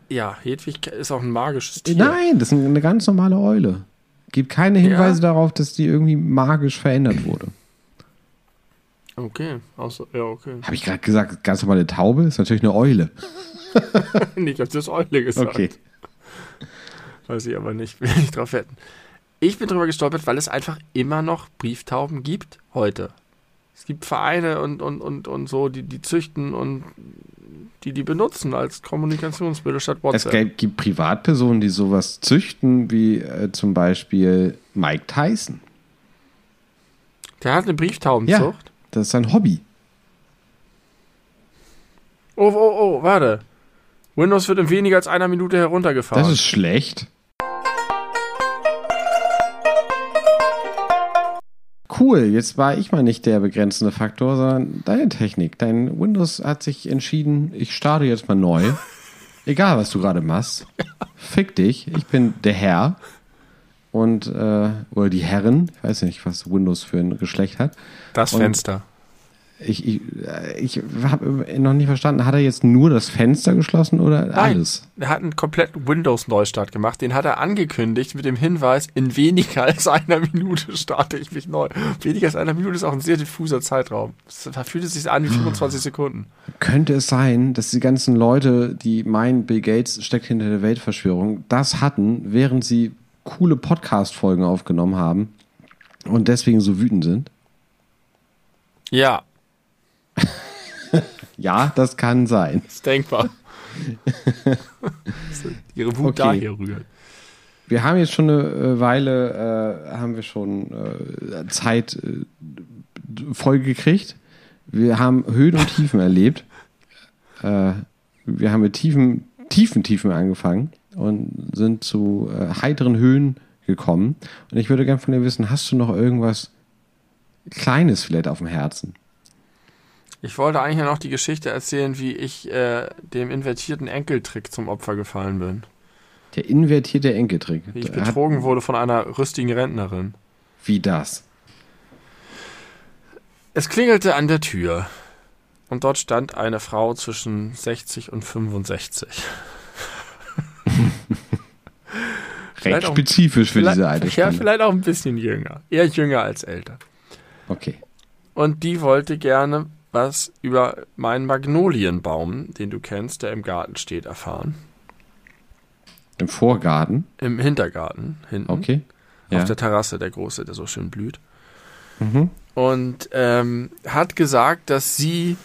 Ja, Hedwig ist auch ein magisches Tier. Nein, das ist eine ganz normale Eule. Gibt keine Hinweise darauf, dass die irgendwie magisch verändert wurde. Okay, außer, ja, okay. Habe ich gerade gesagt, ganz normale Taube ist natürlich eine Eule. (laughs) nicht, auf das Eule gesagt. Okay. Weiß ich aber nicht, (laughs) will nicht drauf wetten. Ich bin drüber gestolpert, weil es einfach immer noch Brieftauben gibt heute. Es gibt Vereine und, und, und, und so, die die züchten und die die benutzen als Kommunikationsmittel statt Es WhatsApp. gibt- gibt Privatpersonen, die sowas züchten, wie äh, zum Beispiel Mike Tyson. Der hat eine Brieftaubenzucht. Das ist sein Hobby. Oh, oh, oh, warte. Windows wird in weniger als einer Minute heruntergefahren. Das ist schlecht. Cool, jetzt war ich mal nicht der begrenzende Faktor, sondern deine Technik. Dein Windows hat sich entschieden, ich starte jetzt mal neu. (laughs) Egal, was du gerade machst. Fick dich, ich bin der Herr. Und, äh, oder die Herren, ich weiß nicht, was Windows für ein Geschlecht hat. das und- Fenster. Ich, ich, ich habe noch nicht verstanden, hat er jetzt nur das Fenster geschlossen oder alles? Er hat einen kompletten Windows-Neustart gemacht. Den hat er angekündigt mit dem Hinweis, in weniger als einer Minute starte ich mich neu. Weniger als einer Minute ist auch ein sehr diffuser Zeitraum. Da fühlt es sich an wie 25 Sekunden. Könnte es sein, dass die ganzen Leute, die meinen, Bill Gates steckt hinter der Weltverschwörung, das hatten, während sie coole Podcast-Folgen aufgenommen haben und deswegen so wütend sind? Ja, Ja, das kann sein. ist denkbar. (laughs) Ihre Wut Okay. daher rührt. Wir haben jetzt schon eine äh, Weile, äh, haben wir schon äh, Zeit äh, voll gekriegt. Wir haben Höhen und Tiefen erlebt. Äh, wir haben mit tiefen, tiefen Tiefen angefangen und sind zu äh, heiteren Höhen gekommen. Und ich würde gerne von dir wissen, hast du noch irgendwas Kleines vielleicht auf dem Herzen? Ich wollte eigentlich noch die Geschichte erzählen, wie ich äh, dem invertierten Enkeltrick zum Opfer gefallen bin. Der invertierte Enkeltrick. Wie ich Hat- betrogen wurde von einer rüstigen Rentnerin. Wie das? Es klingelte an der Tür. Und dort stand eine Frau zwischen 60 und 65. (laughs) Vielleicht Recht auch- spezifisch für diese Ja, Altersspanne. vielleicht auch ein bisschen jünger. Eher jünger als älter. Okay. Und die wollte gerne was über meinen Magnolienbaum, den du kennst, der im Garten steht, erfahren. Im Vorgarten. Im Hintergarten hinten. Okay. Auf Ja. der Terrasse, der große, der so schön blüht. Mhm. Und ähm, hat gesagt, dass sie,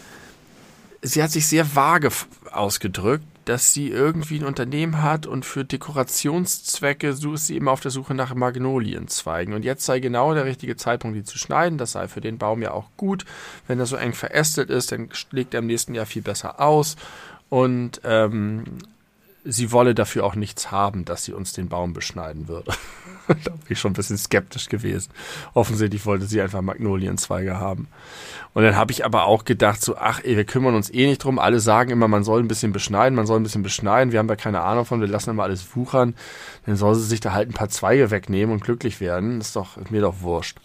sie hat sich sehr vage ausgedrückt, dass sie irgendwie ein Unternehmen hat und für Dekorationszwecke ist sie immer auf der Suche nach Magnolienzweigen. Und jetzt sei genau der richtige Zeitpunkt, die zu schneiden. Das sei für den Baum ja auch gut. Wenn er so eng verästelt ist, dann legt er im nächsten Jahr viel besser aus. Und ähm, sie wolle dafür auch nichts haben, dass sie uns den Baum beschneiden würde. (laughs) da bin ich schon ein bisschen skeptisch gewesen. Offensichtlich wollte sie einfach Magnolienzweige haben. Und dann habe ich aber auch gedacht, so, ach ey, wir kümmern uns eh nicht drum. Alle sagen immer, man soll ein bisschen beschneiden, man soll ein bisschen beschneiden. Wir haben da keine Ahnung von, wir lassen immer alles wuchern. Dann soll sie sich da halt ein paar Zweige wegnehmen und glücklich werden. ist doch ist mir doch wurscht.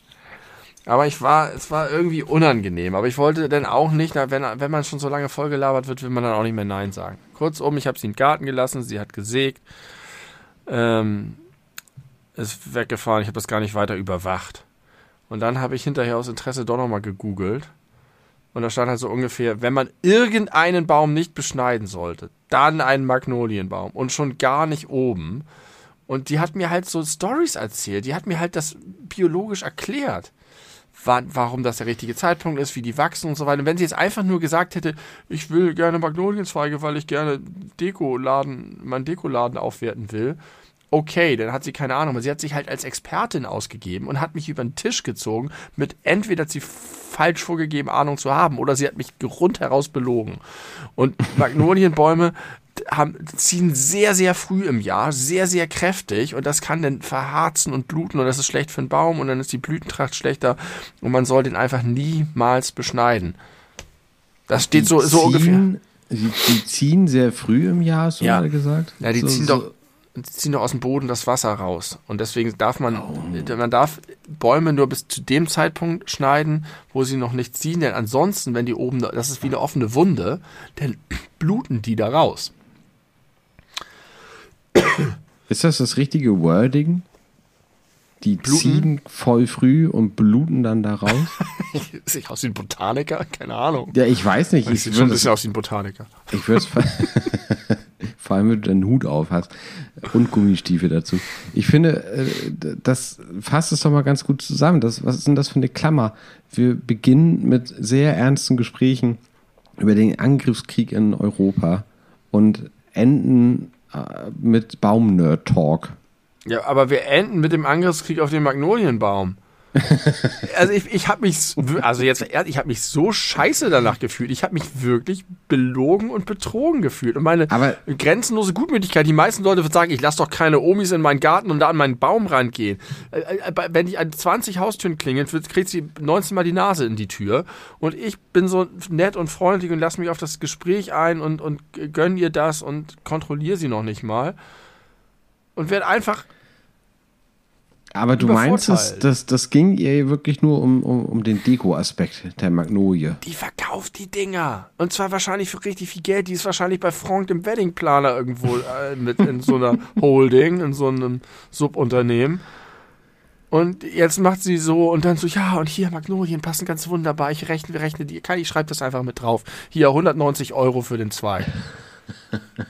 Aber ich war, es war irgendwie unangenehm. Aber ich wollte dann auch nicht, wenn, wenn man schon so lange vollgelabert wird, will man dann auch nicht mehr Nein sagen. Kurzum, ich habe sie in den Garten gelassen, sie hat gesägt, ähm, ist weggefahren, ich habe das gar nicht weiter überwacht. Und dann habe ich hinterher aus Interesse doch nochmal gegoogelt. Und da stand halt so ungefähr, wenn man irgendeinen Baum nicht beschneiden sollte, dann einen Magnolienbaum und schon gar nicht oben. Und die hat mir halt so Stories erzählt. Die hat mir halt das biologisch erklärt wa- warum das der richtige Zeitpunkt ist, wie die wachsen und so weiter. Und wenn sie jetzt einfach nur gesagt hätte, ich will gerne Magnolienzweige, weil ich gerne Dekoladen, meinen Dekoladen aufwerten will, okay, dann hat sie keine Ahnung. Aber sie hat sich halt als Expertin ausgegeben und hat mich über den Tisch gezogen mit entweder hat sie falsch vorgegeben, Ahnung zu haben, oder sie hat mich rundheraus belogen. Und (laughs) Magnolienbäume haben, ziehen sehr, sehr früh im Jahr, sehr, sehr kräftig und das kann dann verharzen und bluten und das ist schlecht für den Baum und dann ist die Blütentracht schlechter und man soll den einfach niemals beschneiden. Das steht so, so ungefähr. Die, die ziehen sehr früh im Jahr, hast du Ja. gerade gesagt? Ja, die So- ziehen so- doch die ziehen doch aus dem Boden das Wasser raus. Und deswegen darf man, Oh. man darf Bäume nur bis zu dem Zeitpunkt schneiden, wo sie noch nicht ziehen, denn ansonsten, wenn die oben, das ist wie eine offene Wunde, dann (clears throat) bluten die da raus. Ist das das richtige Wording? Die Bluten? ziehen voll früh und bluten dann da raus? (laughs) Sehe ich aus ein Botaniker? Keine Ahnung. ja, ich weiß nicht. Ich sehe schon ein bisschen aus wie ein Botaniker. Ich würde es (laughs) vor allem, wenn du einen Hut auf hast und Gummistiefel dazu. Ich finde, äh, das fasst es doch mal ganz gut zusammen. Das, was ist denn das für eine Klammer? Wir beginnen mit sehr ernsten Gesprächen über den Angriffskrieg in Europa und enden mit Baum-Nerd-Talk. Ja, aber wir enden mit dem Angriffskrieg auf den Magnolienbaum. Also ich, ich habe mich, also jetzt ich habe mich so scheiße danach gefühlt. Ich habe mich wirklich belogen und betrogen gefühlt. Und meine Aber- grenzenlose Gutmütigkeit, die meisten Leute würden sagen, ich lasse doch keine Omis in meinen Garten und da an meinen Baum rangehen. Äh, äh, bei- Wenn die an 20 Haustüren klingeln, wird- kriegt sie 19 Mal die Nase in die Tür. Und ich bin so nett und freundlich und lasse mich auf das Gespräch ein und, und gönn ihr das und kontrolliere sie noch nicht mal. Und werde einfach Aber du meinst, es, das, das ging ihr wirklich nur um, um, um den Deko-Aspekt der Magnolie. Die verkauft die Dinger. Und zwar wahrscheinlich für richtig viel Geld. Die ist wahrscheinlich bei Frank dem Weddingplaner irgendwo äh, mit in so einer (laughs) Holding, in so einem Subunternehmen. Und jetzt macht sie so und dann so, ja, und hier Magnolien passen ganz wunderbar. Ich rechne, rechne die, kann ich schreibe das einfach mit drauf. Hier 190 Euro für den Zweig. (laughs)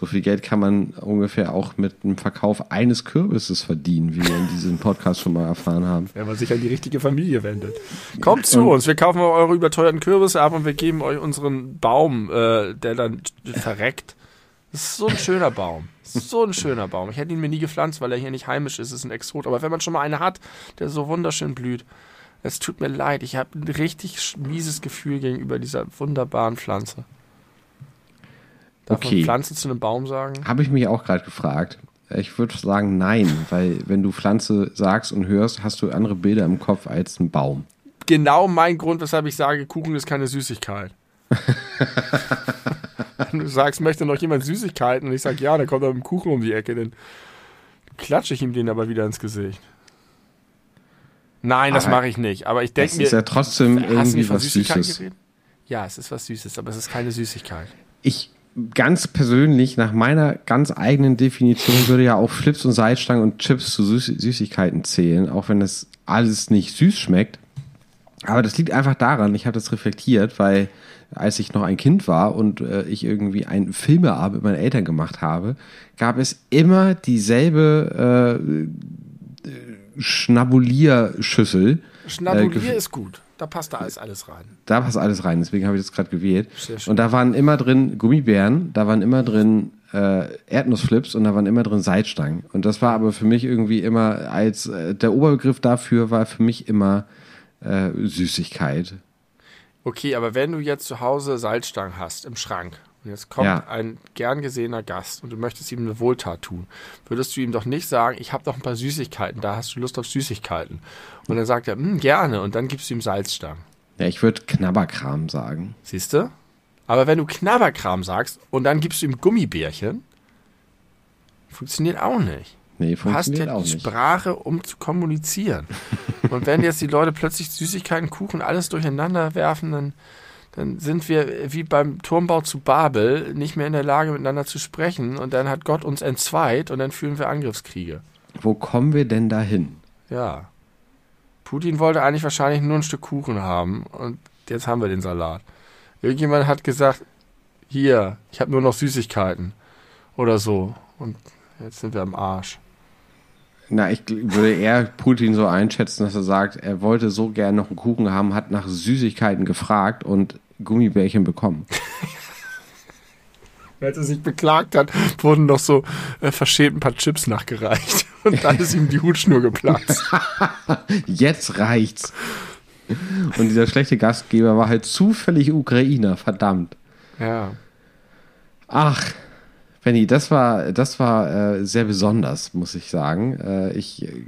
So viel Geld kann man ungefähr auch mit dem Verkauf eines Kürbisses verdienen, wie wir in diesem Podcast schon mal erfahren haben. Wenn man sich an die richtige Familie wendet. Kommt zu uns, wir kaufen eure überteuerten Kürbisse ab und wir geben euch unseren Baum, äh, der dann verreckt. Das ist so ein schöner Baum. So ein schöner Baum. Ich hätte ihn mir nie gepflanzt, weil er hier nicht heimisch ist. Es ist ein Exot. Aber wenn man schon mal eine hat, der so wunderschön blüht, es tut mir leid. Ich habe ein richtig mieses Gefühl gegenüber dieser wunderbaren Pflanze. Darf Okay. man Pflanze zu einem Baum sagen? Habe ich mich auch gerade gefragt. Ich würde sagen nein, weil wenn du Pflanze sagst und hörst, hast du andere Bilder im Kopf als ein Baum. genau mein Grund, weshalb ich sage, Kuchen ist keine Süßigkeit. (laughs) Wenn du sagst, möchte noch jemand Süßigkeiten und ich sage, ja, dann kommt er mit dem Kuchen um die Ecke, dann klatsche ich ihm den aber wieder ins Gesicht. Nein, das mache ich nicht. Aber ich denke mir, ist ja trotzdem irgendwie was Süßes. geredet? Ja, es ist was Süßes, aber es ist keine Süßigkeit. Ich ganz persönlich, nach meiner ganz eigenen Definition, würde ja auch Flips und Salzstangen und Chips zu Süß Süßigkeiten zählen, auch wenn das alles nicht süß schmeckt. Aber das liegt einfach daran, ich habe das reflektiert, weil als ich noch ein Kind war und äh, ich irgendwie einen Filmeabend mit meinen Eltern gemacht habe, gab es immer dieselbe äh, äh, Schnabulierschüssel. Schnabulier Äh, ist gut. Da passt da alles, alles rein. Da passt alles rein, deswegen habe ich das gerade gewählt. Und da waren immer drin Gummibären, da waren immer drin äh, Erdnussflips und da waren immer drin Salzstangen. Und das war aber für mich irgendwie immer als äh, der Oberbegriff dafür war für mich immer äh, Süßigkeit. Okay, aber wenn du jetzt zu Hause Salzstangen hast im Schrank und jetzt kommt Ja. ein gern gesehener Gast und du möchtest ihm eine Wohltat tun, würdest du ihm doch nicht sagen, ich habe noch ein paar Süßigkeiten, da hast du Lust auf Süßigkeiten. Und dann sagt er, "Hm, gerne, und dann gibst du ihm Salzstangen. Ja, ich würde Knabberkram sagen. Siehst du? Aber wenn du Knabberkram sagst und dann gibst du ihm Gummibärchen, funktioniert auch nicht. Nee, Du hast ja die. Sprache, um zu kommunizieren. (laughs) Und wenn jetzt die Leute plötzlich Süßigkeiten, Kuchen, alles durcheinander werfen, dann, dann sind wir wie beim Turmbau zu Babel nicht mehr in der Lage, miteinander zu sprechen. Und dann hat Gott uns entzweit und dann führen wir Angriffskriege. Wo kommen wir denn dahin? Ja. Putin wollte eigentlich wahrscheinlich nur ein Stück Kuchen haben und jetzt haben wir den Salat. Irgendjemand hat gesagt, hier, ich habe nur noch Süßigkeiten oder so. Und jetzt sind wir am Arsch. Na, ich würde eher Putin so einschätzen, dass er sagt, er wollte so gern noch einen Kuchen haben, hat nach Süßigkeiten gefragt und Gummibärchen bekommen. (laughs) Als er sich beklagt hat, wurden noch so äh, verschämt ein paar Chips nachgereicht. (laughs) Und dann ist ihm die Hutschnur geplatzt. (laughs) Jetzt reicht's. Und dieser schlechte Gastgeber war halt zufällig Ukrainer, verdammt. ja. Ach, Benny, das war, das war äh, sehr besonders, muss ich sagen. Äh, ich äh,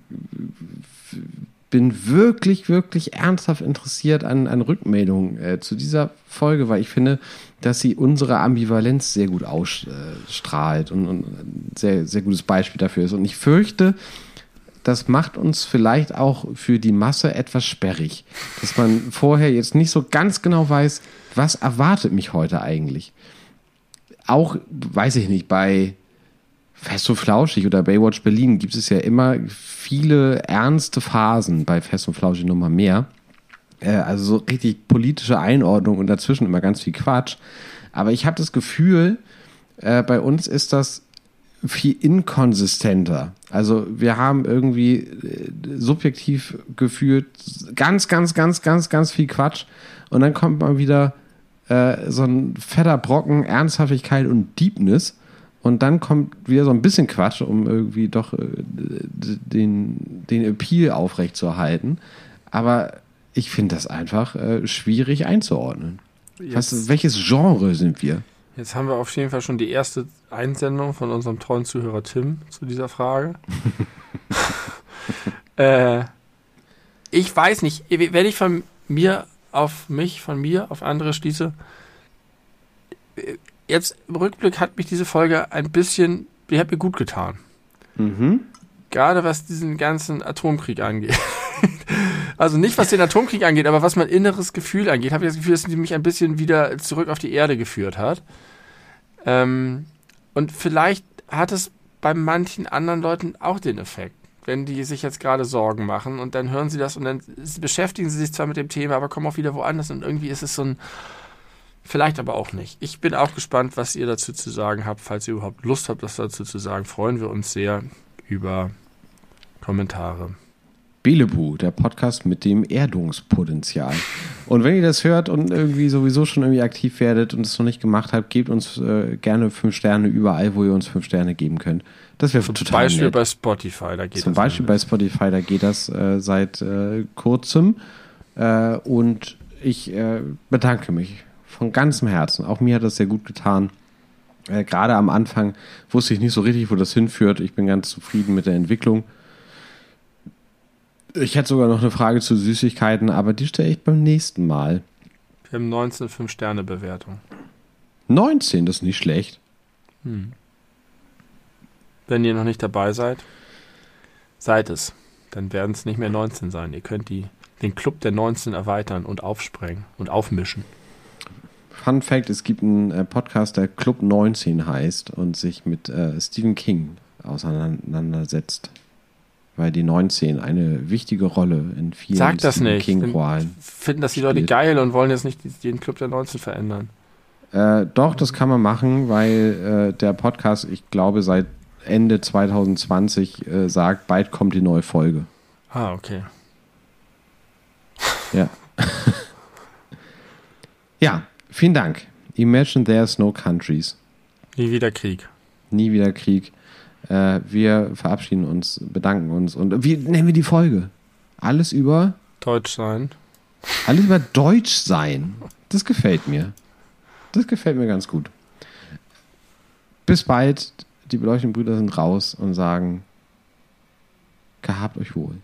bin wirklich, wirklich ernsthaft interessiert an, an Rückmeldungen äh, zu dieser Folge, weil ich finde, dass sie unsere Ambivalenz sehr gut ausstrahlt und, und ein sehr, sehr gutes Beispiel dafür ist. Und ich fürchte, das macht uns vielleicht auch für die Masse etwas sperrig, dass man vorher jetzt nicht so ganz genau weiß, was erwartet mich heute eigentlich. Auch, weiß ich nicht, bei Fest und Flauschig oder Baywatch Berlin gibt es ja immer viele ernste Phasen bei Fest und Flauschig nochmal mehr. Äh, also so richtig politische Einordnung und dazwischen immer ganz viel Quatsch. Aber ich habe das Gefühl, äh, bei uns ist das viel inkonsistenter. Also wir haben irgendwie äh, subjektiv gefühlt ganz, ganz, ganz, ganz, ganz viel Quatsch. Und dann kommt mal wieder äh, so ein fetter Brocken Ernsthaftigkeit und Deepness. Und dann kommt wieder so ein bisschen Quatsch, um irgendwie doch äh, den, den Appeal aufrechtzuerhalten. Aber ich finde das einfach äh, schwierig einzuordnen. Was, welches Genre sind wir? Jetzt haben wir auf jeden Fall schon die erste Einsendung von unserem treuen Zuhörer Tim zu dieser Frage. (laughs) äh, ich weiß nicht, wenn ich von mir auf mich, von mir auf andere schließe, jetzt im Rückblick hat mich diese Folge ein bisschen, die hat mir gut getan. Mhm. Gerade was diesen ganzen Atomkrieg angeht. (laughs) also nicht was den Atomkrieg angeht, aber was mein inneres Gefühl angeht, habe ich das Gefühl, dass sie mich ein bisschen wieder zurück auf die Erde geführt hat. Ähm, und vielleicht hat es bei manchen anderen Leuten auch den Effekt, wenn die sich jetzt gerade Sorgen machen und dann hören sie das und dann beschäftigen sie sich zwar mit dem Thema, aber kommen auch wieder woanders und irgendwie ist es so ein, Vielleicht aber auch nicht. Ich bin auch gespannt, was ihr dazu zu sagen habt. Falls ihr überhaupt Lust habt, das dazu zu sagen, freuen wir uns sehr über Kommentare. Belebu, der Podcast mit dem Erdungspotenzial. Und wenn ihr das hört und irgendwie sowieso schon irgendwie aktiv werdet und es noch nicht gemacht habt, gebt uns äh, gerne fünf Sterne überall, wo ihr uns fünf Sterne geben könnt. Das wäre total Zum Beispiel nett. bei Spotify, da geht Zum das. Zum Beispiel bei Spotify, da geht das äh, seit äh, kurzem. Äh, und ich äh, bedanke mich von ganzem Herzen. Auch mir hat das sehr gut getan. Äh, Gerade am Anfang wusste ich nicht so richtig, wo das hinführt. Ich bin ganz zufrieden mit der Entwicklung. Ich hätte sogar noch eine Frage zu Süßigkeiten, aber die stelle ich beim nächsten Mal. Wir haben 19 5-Sterne-Bewertung. 19, das ist nicht schlecht. Hm. Wenn ihr noch nicht dabei seid, seid es. Dann werden es nicht mehr 19 sein. Ihr könnt die, den Club der 19 erweitern und aufsprengen und aufmischen. Fun Fact: Es gibt einen äh, Podcast, der Club 19 heißt und sich mit äh, Stephen King auseinandersetzt. Weil die 19 eine wichtige Rolle in vielen Sag das Stephen nicht. King-Rollen Finden das die Leute geil und wollen jetzt nicht den Club der 19 verändern. Äh, doch, das kann man machen, weil äh, der Podcast, ich glaube, seit Ende 2020 äh, sagt, bald kommt die neue Folge. Ah, okay. Ja. (laughs) ja, Vielen Dank. Imagine There's No Countries. Nie wieder Krieg. Nie wieder Krieg. Äh, wir verabschieden uns, bedanken uns und wie nennen wir die Folge? Alles über Deutsch sein. Alles über Deutsch sein. Das gefällt mir. Das gefällt mir ganz gut. Bis bald. Die beleuchteten Brüder sind raus und sagen, gehabt euch wohl.